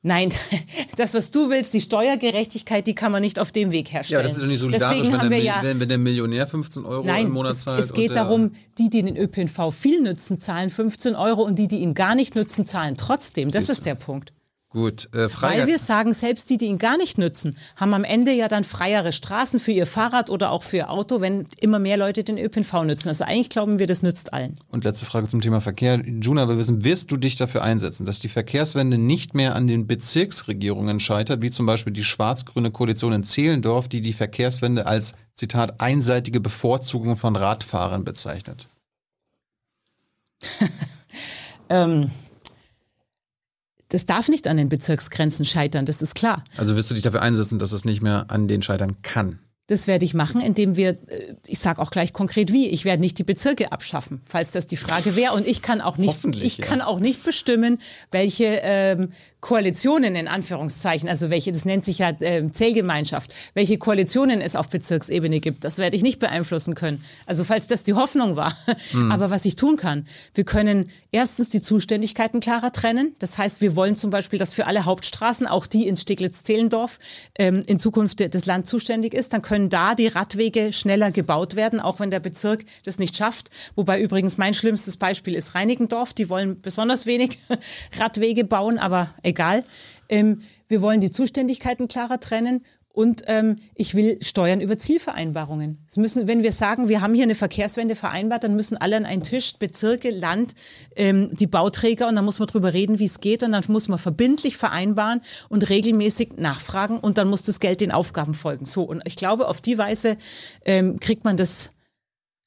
Nein, [LAUGHS] das, was du willst, die Steuergerechtigkeit, die kann man nicht auf dem Weg Ja, herstellen. aber das ist doch nicht solidarisch, Deswegen wenn haben der, wir ja wenn, wenn der Millionär 15 Euro im Nein, Monat es, zahlt. es geht und der, darum, die, die den ÖPNV viel nutzen, zahlen 15 Euro und die, die ihn gar nicht nutzen, zahlen trotzdem. Das ist der Punkt. Gut, äh. Weil wir sagen, selbst die, die ihn gar nicht nutzen, haben am Ende ja dann freiere Straßen für ihr Fahrrad oder auch für ihr Auto, wenn immer mehr Leute den ÖPNV nutzen. Also eigentlich glauben wir, das nützt allen. Und letzte Frage zum Thema Verkehr. Juna, wir wissen, wirst du dich dafür einsetzen, dass die Verkehrswende nicht mehr an den Bezirksregierungen scheitert, wie zum Beispiel die schwarz-grüne Koalition in Zehlendorf, die die Verkehrswende als, Zitat, einseitige Bevorzugung von Radfahrern bezeichnet? [LAUGHS] Ähm, das darf nicht an den Bezirksgrenzen scheitern, das ist klar. Also wirst du dich dafür einsetzen, dass es nicht mehr an den scheitern kann? Das werde ich machen, indem wir, äh, ich sage auch gleich konkret wie, ich werde nicht die Bezirke abschaffen, falls das die Frage wäre. Und ich kann auch nicht, ich ja. kann auch nicht bestimmen, welche ähm, Koalitionen in Anführungszeichen, also welche, das nennt sich ja ähm, Zählgemeinschaft, welche Koalitionen es auf Bezirksebene gibt. Das werde ich nicht beeinflussen können. Also falls das die Hoffnung war. Hm. Aber was ich tun kann, wir können erstens die Zuständigkeiten klarer trennen. Das heißt, wir wollen zum Beispiel, dass für alle Hauptstraßen, auch die in Steglitz-Zehlendorf, ähm, in Zukunft das Land zuständig ist. Dann können da die Radwege schneller gebaut werden, auch wenn der Bezirk das nicht schafft. Wobei übrigens mein schlimmstes Beispiel ist Reinickendorf. Die wollen besonders wenig [LAUGHS] Radwege bauen, aber egal. Ähm, wir wollen die Zuständigkeiten klarer trennen Und ähm, ich will Steuern über Zielvereinbarungen. Es müssen, wenn wir sagen, wir haben hier eine Verkehrswende vereinbart, dann müssen alle an einen Tisch, Bezirke, Land, ähm, die Bauträger und dann muss man drüber reden, wie es geht und dann muss man verbindlich vereinbaren und regelmäßig nachfragen und dann muss das Geld den Aufgaben folgen. So und ich glaube, auf die Weise ähm, kriegt man das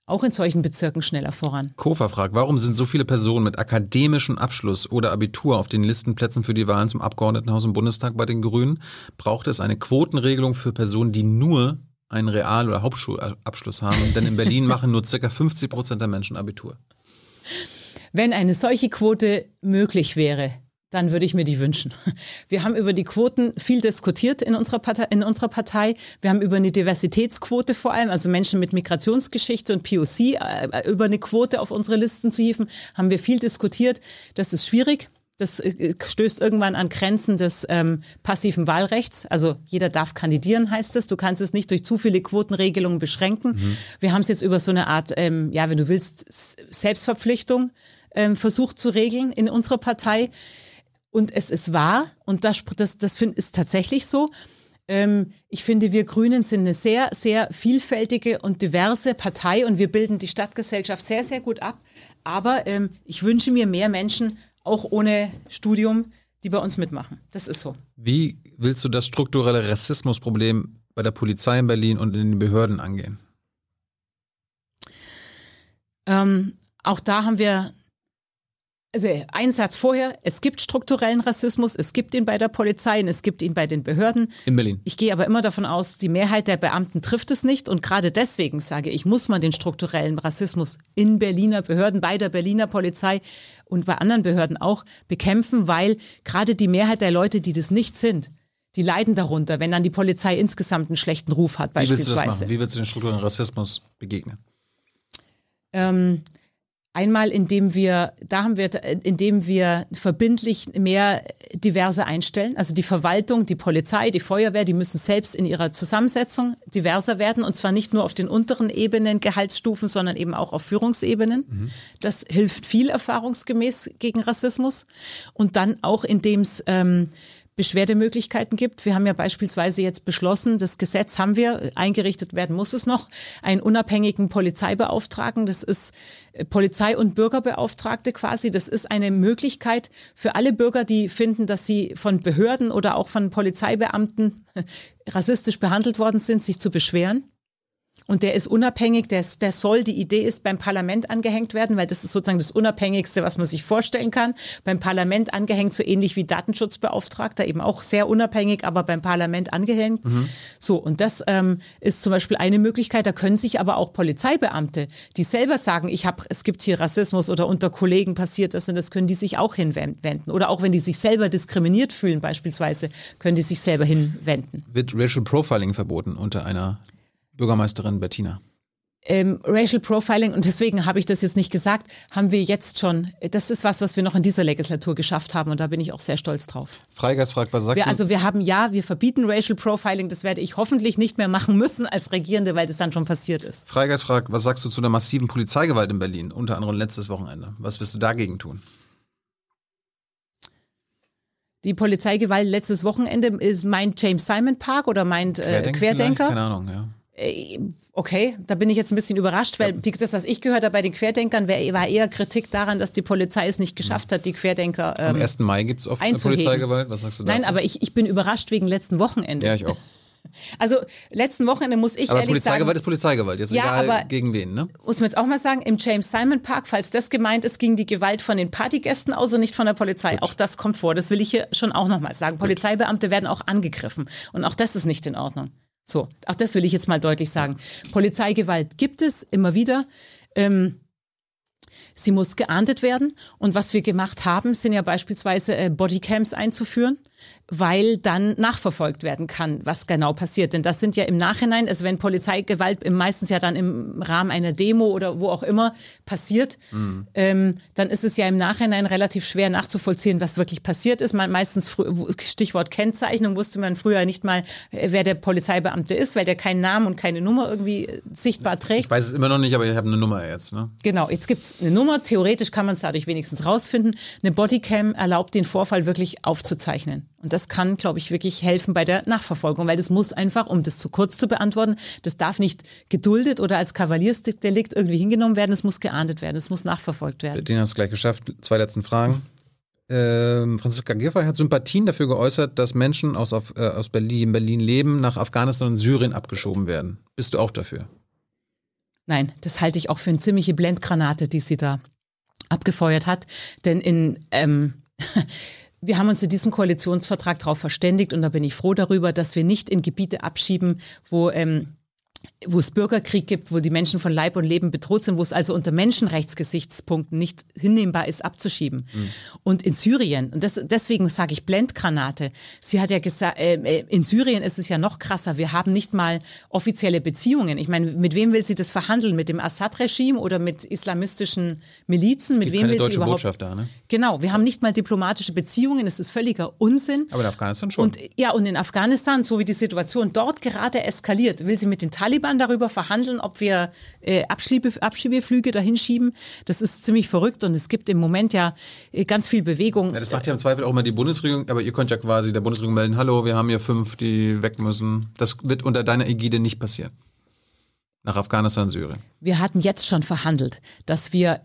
auch in solchen Bezirken schneller voran. Kofa fragt, warum sind so viele Personen mit akademischem Abschluss oder Abitur auf den Listenplätzen für die Wahlen zum Abgeordnetenhaus im Bundestag bei den Grünen? Braucht es eine Quotenregelung für Personen, die nur einen Real- oder Hauptschulabschluss haben? Denn in Berlin machen nur circa 50 Prozent der Menschen Abitur. Wenn eine solche Quote möglich wäre, dann würde ich mir die wünschen. [LAUGHS] Wir haben über die Quoten viel diskutiert in unserer, Partei, in unserer Partei. Wir haben über eine Diversitätsquote vor allem, also Menschen mit Migrationsgeschichte und POC, äh, über eine Quote auf unsere Listen zu hieven, haben wir viel diskutiert. Das ist schwierig. Das äh, stößt irgendwann an Grenzen des ähm, passiven Wahlrechts. Also jeder darf kandidieren, heißt es. Du kannst es nicht durch zu viele Quotenregelungen beschränken. Mhm. Wir haben es jetzt über so eine Art, ähm, ja, wenn du willst, Selbstverpflichtung ähm, versucht zu regeln in unserer Partei. Und es ist wahr, und das, das, das find, ist tatsächlich so. Ähm, ich finde, wir Grünen sind eine sehr, sehr vielfältige und diverse Partei und wir bilden die Stadtgesellschaft sehr, sehr gut ab. Aber ähm, ich wünsche mir mehr Menschen, auch ohne Studium, die bei uns mitmachen. Das ist so. Wie willst du das strukturelle Rassismusproblem bei der Polizei in Berlin und in den Behörden angehen? Ähm, auch da haben wir also ein Satz vorher, es gibt strukturellen Rassismus, es gibt ihn bei der Polizei und es gibt ihn bei den Behörden. In Berlin. Ich gehe aber immer davon aus, die Mehrheit der Beamten trifft es nicht und gerade deswegen sage ich, muss man den strukturellen Rassismus in Berliner Behörden, bei der Berliner Polizei und bei anderen Behörden auch bekämpfen, weil gerade die Mehrheit der Leute, die das nicht sind, die leiden darunter, wenn dann die Polizei insgesamt einen schlechten Ruf hat beispielsweise. Wie willst du das machen? Wie willst du den strukturellen Rassismus begegnen? Ähm, Einmal, indem wir, da haben wir, indem wir verbindlich mehr diverse einstellen. Also die Verwaltung, die Polizei, die Feuerwehr, die müssen selbst in ihrer Zusammensetzung diverser werden. Und zwar nicht nur auf den unteren Ebenen, Gehaltsstufen, sondern eben auch auf Führungsebenen. Mhm. Das hilft viel erfahrungsgemäß gegen Rassismus. Und dann auch, indem es ähm, Beschwerdemöglichkeiten gibt. Wir haben ja beispielsweise jetzt beschlossen, das Gesetz haben wir, eingerichtet werden muss es noch, einen unabhängigen Polizeibeauftragten. Das ist äh, Polizei- und Bürgerbeauftragte quasi. Das ist eine Möglichkeit für alle Bürger, die finden, dass sie von Behörden oder auch von Polizeibeamten [LAUGHS] rassistisch behandelt worden sind, sich zu beschweren. Und der ist unabhängig, der, der soll, die Idee ist, beim Parlament angehängt werden, weil das ist sozusagen das Unabhängigste, was man sich vorstellen kann. Beim Parlament angehängt, so ähnlich wie Datenschutzbeauftragter, eben auch sehr unabhängig, aber beim Parlament angehängt. Mhm. So, und das ähm, ist zum Beispiel eine Möglichkeit. Da können sich aber auch Polizeibeamte, die selber sagen, ich habe, es gibt hier Rassismus oder unter Kollegen passiert das und das können die sich auch hinwenden. Oder auch wenn die sich selber diskriminiert fühlen, beispielsweise, können die sich selber hinwenden. Wird Racial Profiling verboten unter einer Bürgermeisterin Bettina? Ähm, Racial Profiling, und deswegen habe ich das jetzt nicht gesagt, haben wir jetzt schon, das ist was, was wir noch in dieser Legislatur geschafft haben und da bin ich auch sehr stolz drauf. Freigeist fragt, was sagst wir, du? Also wir haben ja, wir verbieten Racial Profiling, das werde ich hoffentlich nicht mehr machen müssen als Regierende, weil das dann schon passiert ist. Freigeist fragt, was sagst du zu der massiven Polizeigewalt in Berlin, unter anderem letztes Wochenende? Was wirst du dagegen tun? Die Polizeigewalt letztes Wochenende ist meint James Simon Park oder meint äh, Querdenker? Keine Ahnung, ja. Äh, okay, da bin ich jetzt ein bisschen überrascht, weil die, das, was ich gehört habe bei den Querdenkern, war eher Kritik daran, dass die Polizei es nicht geschafft hat, die Querdenker ähm, Am 1. Mai gibt es oft Polizeigewalt. Was sagst du dazu? Nein, aber ich, ich bin überrascht wegen letzten Wochenende. Ja, ich auch. [LAUGHS] Also letzten Wochenende muss ich aber ehrlich Polizeigewalt sagen, ist Polizeigewalt, jetzt ja, egal aber gegen wen, ne? Muss man jetzt auch mal sagen, im James Simon Park, falls das gemeint ist, ging die Gewalt von den Partygästen aus und nicht von der Polizei. Gut. Auch das kommt vor. Das will ich hier schon auch nochmal sagen. Gut. Polizeibeamte werden auch angegriffen und auch das ist nicht in Ordnung. So, auch das will ich jetzt mal deutlich sagen. Polizeigewalt gibt es immer wieder. Ähm, sie muss geahndet werden. Und was wir gemacht haben, sind ja beispielsweise äh, Bodycams einzuführen weil dann nachverfolgt werden kann, was genau passiert. Denn das sind ja im Nachhinein, also wenn Polizeigewalt meistens ja dann im Rahmen einer Demo oder wo auch immer passiert, mhm. ähm, dann ist es ja im Nachhinein relativ schwer nachzuvollziehen, was wirklich passiert ist. Man meistens Stichwort Kennzeichnung wusste man früher nicht mal, äh, wer der Polizeibeamte ist, weil der keinen Namen und keine Nummer irgendwie äh, sichtbar trägt. Ich weiß es immer noch nicht, aber ich habe eine Nummer jetzt. Ne? Genau, jetzt gibt es eine Nummer. Theoretisch kann man es dadurch wenigstens rausfinden. Eine Bodycam erlaubt den Vorfall wirklich aufzuzeichnen. Und das kann, glaube ich, wirklich helfen bei der Nachverfolgung, weil das muss einfach, um das zu kurz zu beantworten, das darf nicht geduldet oder als Kavaliersdelikt irgendwie hingenommen werden, es muss geahndet werden, es muss nachverfolgt werden. Den hast du gleich geschafft. Zwei letzten Fragen. Ähm, Franziska Giffey hat Sympathien dafür geäußert, dass Menschen aus, auf, äh, aus Berlin, Berlin leben, nach Afghanistan und Syrien abgeschoben werden. Bist du auch dafür? Nein, das halte ich auch für eine ziemliche Blendgranate, die sie da abgefeuert hat. Denn in ähm, [LAUGHS] wir haben uns in diesem Koalitionsvertrag darauf verständigt und da bin ich froh darüber, dass wir nicht in Gebiete abschieben, wo ähm, wo es Bürgerkrieg gibt, wo die Menschen von Leib und Leben bedroht sind, wo es also unter Menschenrechtsgesichtspunkten nicht hinnehmbar ist, abzuschieben. Mhm. Und in Syrien, und das, deswegen sage ich Blendgranate, sie hat ja gesagt, äh, äh, in Syrien ist es ja noch krasser, wir haben nicht mal offizielle Beziehungen. Ich meine, mit wem will sie das verhandeln? Mit dem Assad-Regime oder mit islamistischen Milizen? Mit wem will deutsche sie überhaupt? Botschaft da, ne? Genau, wir haben nicht mal diplomatische Beziehungen, es ist völliger Unsinn. Aber in Afghanistan schon. Und ja, und in Afghanistan, so wie die Situation dort gerade eskaliert, will sie mit den Taliban darüber verhandeln, ob wir äh, Abschiebe, Abschiebeflüge dahin schieben. Das ist ziemlich verrückt und es gibt im Moment ja äh, ganz viel Bewegung. ja, das macht ja im Zweifel auch immer die Bundesregierung, aber ihr könnt ja quasi der Bundesregierung melden, hallo, wir haben hier fünf, die weg müssen. Das wird unter deiner Ägide nicht passieren. Nach Afghanistan, Syrien. Wir hatten jetzt schon verhandelt, dass wir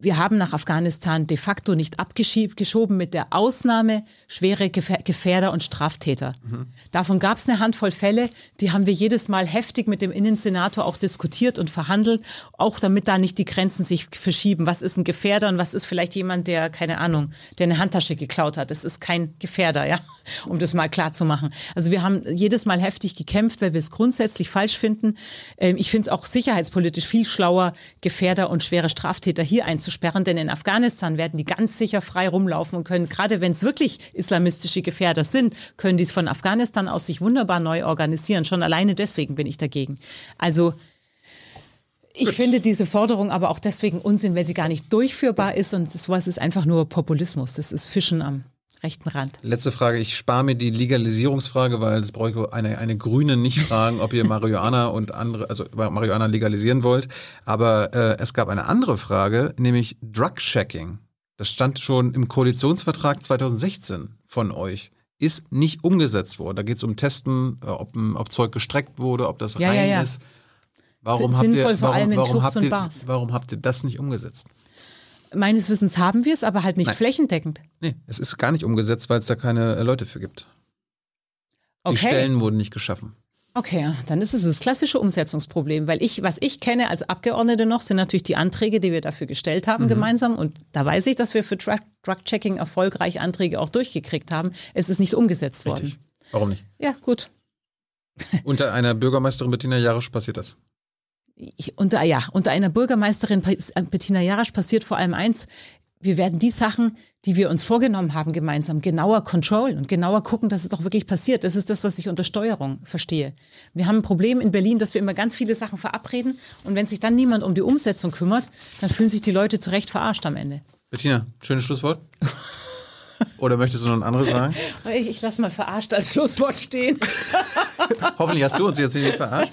wir haben nach Afghanistan de facto nicht abgeschoben mit der Ausnahme schwere Gefährder und Straftäter. Mhm. Davon gab es eine Handvoll Fälle, die haben wir jedes Mal heftig mit dem Innensenator auch diskutiert und verhandelt, auch damit da nicht die Grenzen sich verschieben. Was ist ein Gefährder und was ist vielleicht jemand, der, keine Ahnung, der eine Handtasche geklaut hat. Das ist kein Gefährder, ja, [LAUGHS] um das mal klar zu machen. Also wir haben jedes Mal heftig gekämpft, weil wir es grundsätzlich falsch finden. Ähm, ich finde es auch sicherheitspolitisch viel schlauer, Gefährder und schwere Straftäter hier einzusprechen einzusperren, denn in Afghanistan werden die ganz sicher frei rumlaufen und können, gerade wenn es wirklich islamistische Gefährder sind, können die es von Afghanistan aus sich wunderbar neu organisieren. Schon alleine deswegen bin ich dagegen. Also ich Gut. finde diese Forderung aber auch deswegen Unsinn, weil sie gar nicht durchführbar ist und sowas ist einfach nur Populismus. Das ist Fischen am rechten Rand. Letzte Frage. Ich spare mir die Legalisierungsfrage, weil das brauche ich eine, eine Grüne nicht fragen, ob ihr [LAUGHS] Marihuana und andere, also Marihuana legalisieren wollt. Aber äh, es gab eine andere Frage, nämlich Drug-Checking. Das stand schon im Koalitionsvertrag 2016 von euch. Ist nicht umgesetzt worden. Da geht es um Testen, äh, ob, ob Zeug gestreckt wurde, ob das ja, rein ja, ja. ist. Warum S habt ihr, vor allem warum, warum, habt und ihr, warum habt ihr das nicht umgesetzt? Meines Wissens haben wir es, aber halt nicht Nein. flächendeckend. Nee, es ist gar nicht umgesetzt, weil es da keine äh, Leute für gibt. Die Okay. Stellen wurden nicht geschaffen. Okay, dann ist es das klassische Umsetzungsproblem, weil ich, was ich kenne als Abgeordnete noch, sind natürlich die Anträge, die wir dafür gestellt haben gemeinsam. Und da weiß ich, dass wir für Drug- Drug-Checking erfolgreich Anträge auch durchgekriegt haben. Es ist nicht umgesetzt worden. Richtig. Warum nicht? Ja, gut. Unter einer Bürgermeisterin Bettina Jarisch passiert das. Ich, unter, ja, unter einer Bürgermeisterin Pa- Bettina Jarasch passiert vor allem eins. Wir werden die Sachen, die wir uns vorgenommen haben, gemeinsam genauer controllen und genauer gucken, dass es auch wirklich passiert. Das ist das, was ich unter Steuerung verstehe. Wir haben ein Problem in Berlin, dass wir immer ganz viele Sachen verabreden und wenn sich dann niemand um die Umsetzung kümmert, dann fühlen sich die Leute zu Recht verarscht am Ende. Bettina, schönes Schlusswort. [LAUGHS] Oder möchtest du noch ein anderes sagen? [LAUGHS] Ich, ich lasse mal verarscht als Schlusswort stehen. [LAUGHS] Hoffentlich hast du uns jetzt nicht verarscht.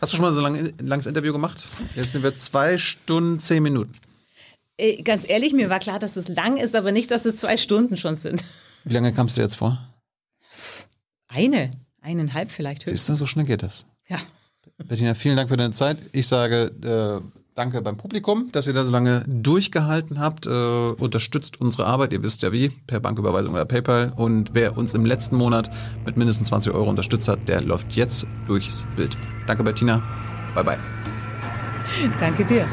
Hast du schon mal so lang, ein langes Interview gemacht? Jetzt sind wir zwei Stunden, zehn Minuten. Äh, Ganz ehrlich, mir war klar, dass es lang ist, aber nicht, dass es zwei Stunden schon sind. Wie lange kamst du jetzt vor? Eine, eineinhalb vielleicht Siehst du, höchstens. so schnell geht das. Ja. Bettina, vielen Dank für deine Zeit. Ich sage äh, danke beim Publikum, dass ihr da so lange durchgehalten habt. Äh, unterstützt unsere Arbeit, ihr wisst ja wie, per Banküberweisung oder PayPal. Und wer uns im letzten Monat mit mindestens 20 Euro unterstützt hat, der läuft jetzt durchs Bild. Danke, Bettina. Bye, bye. Danke dir.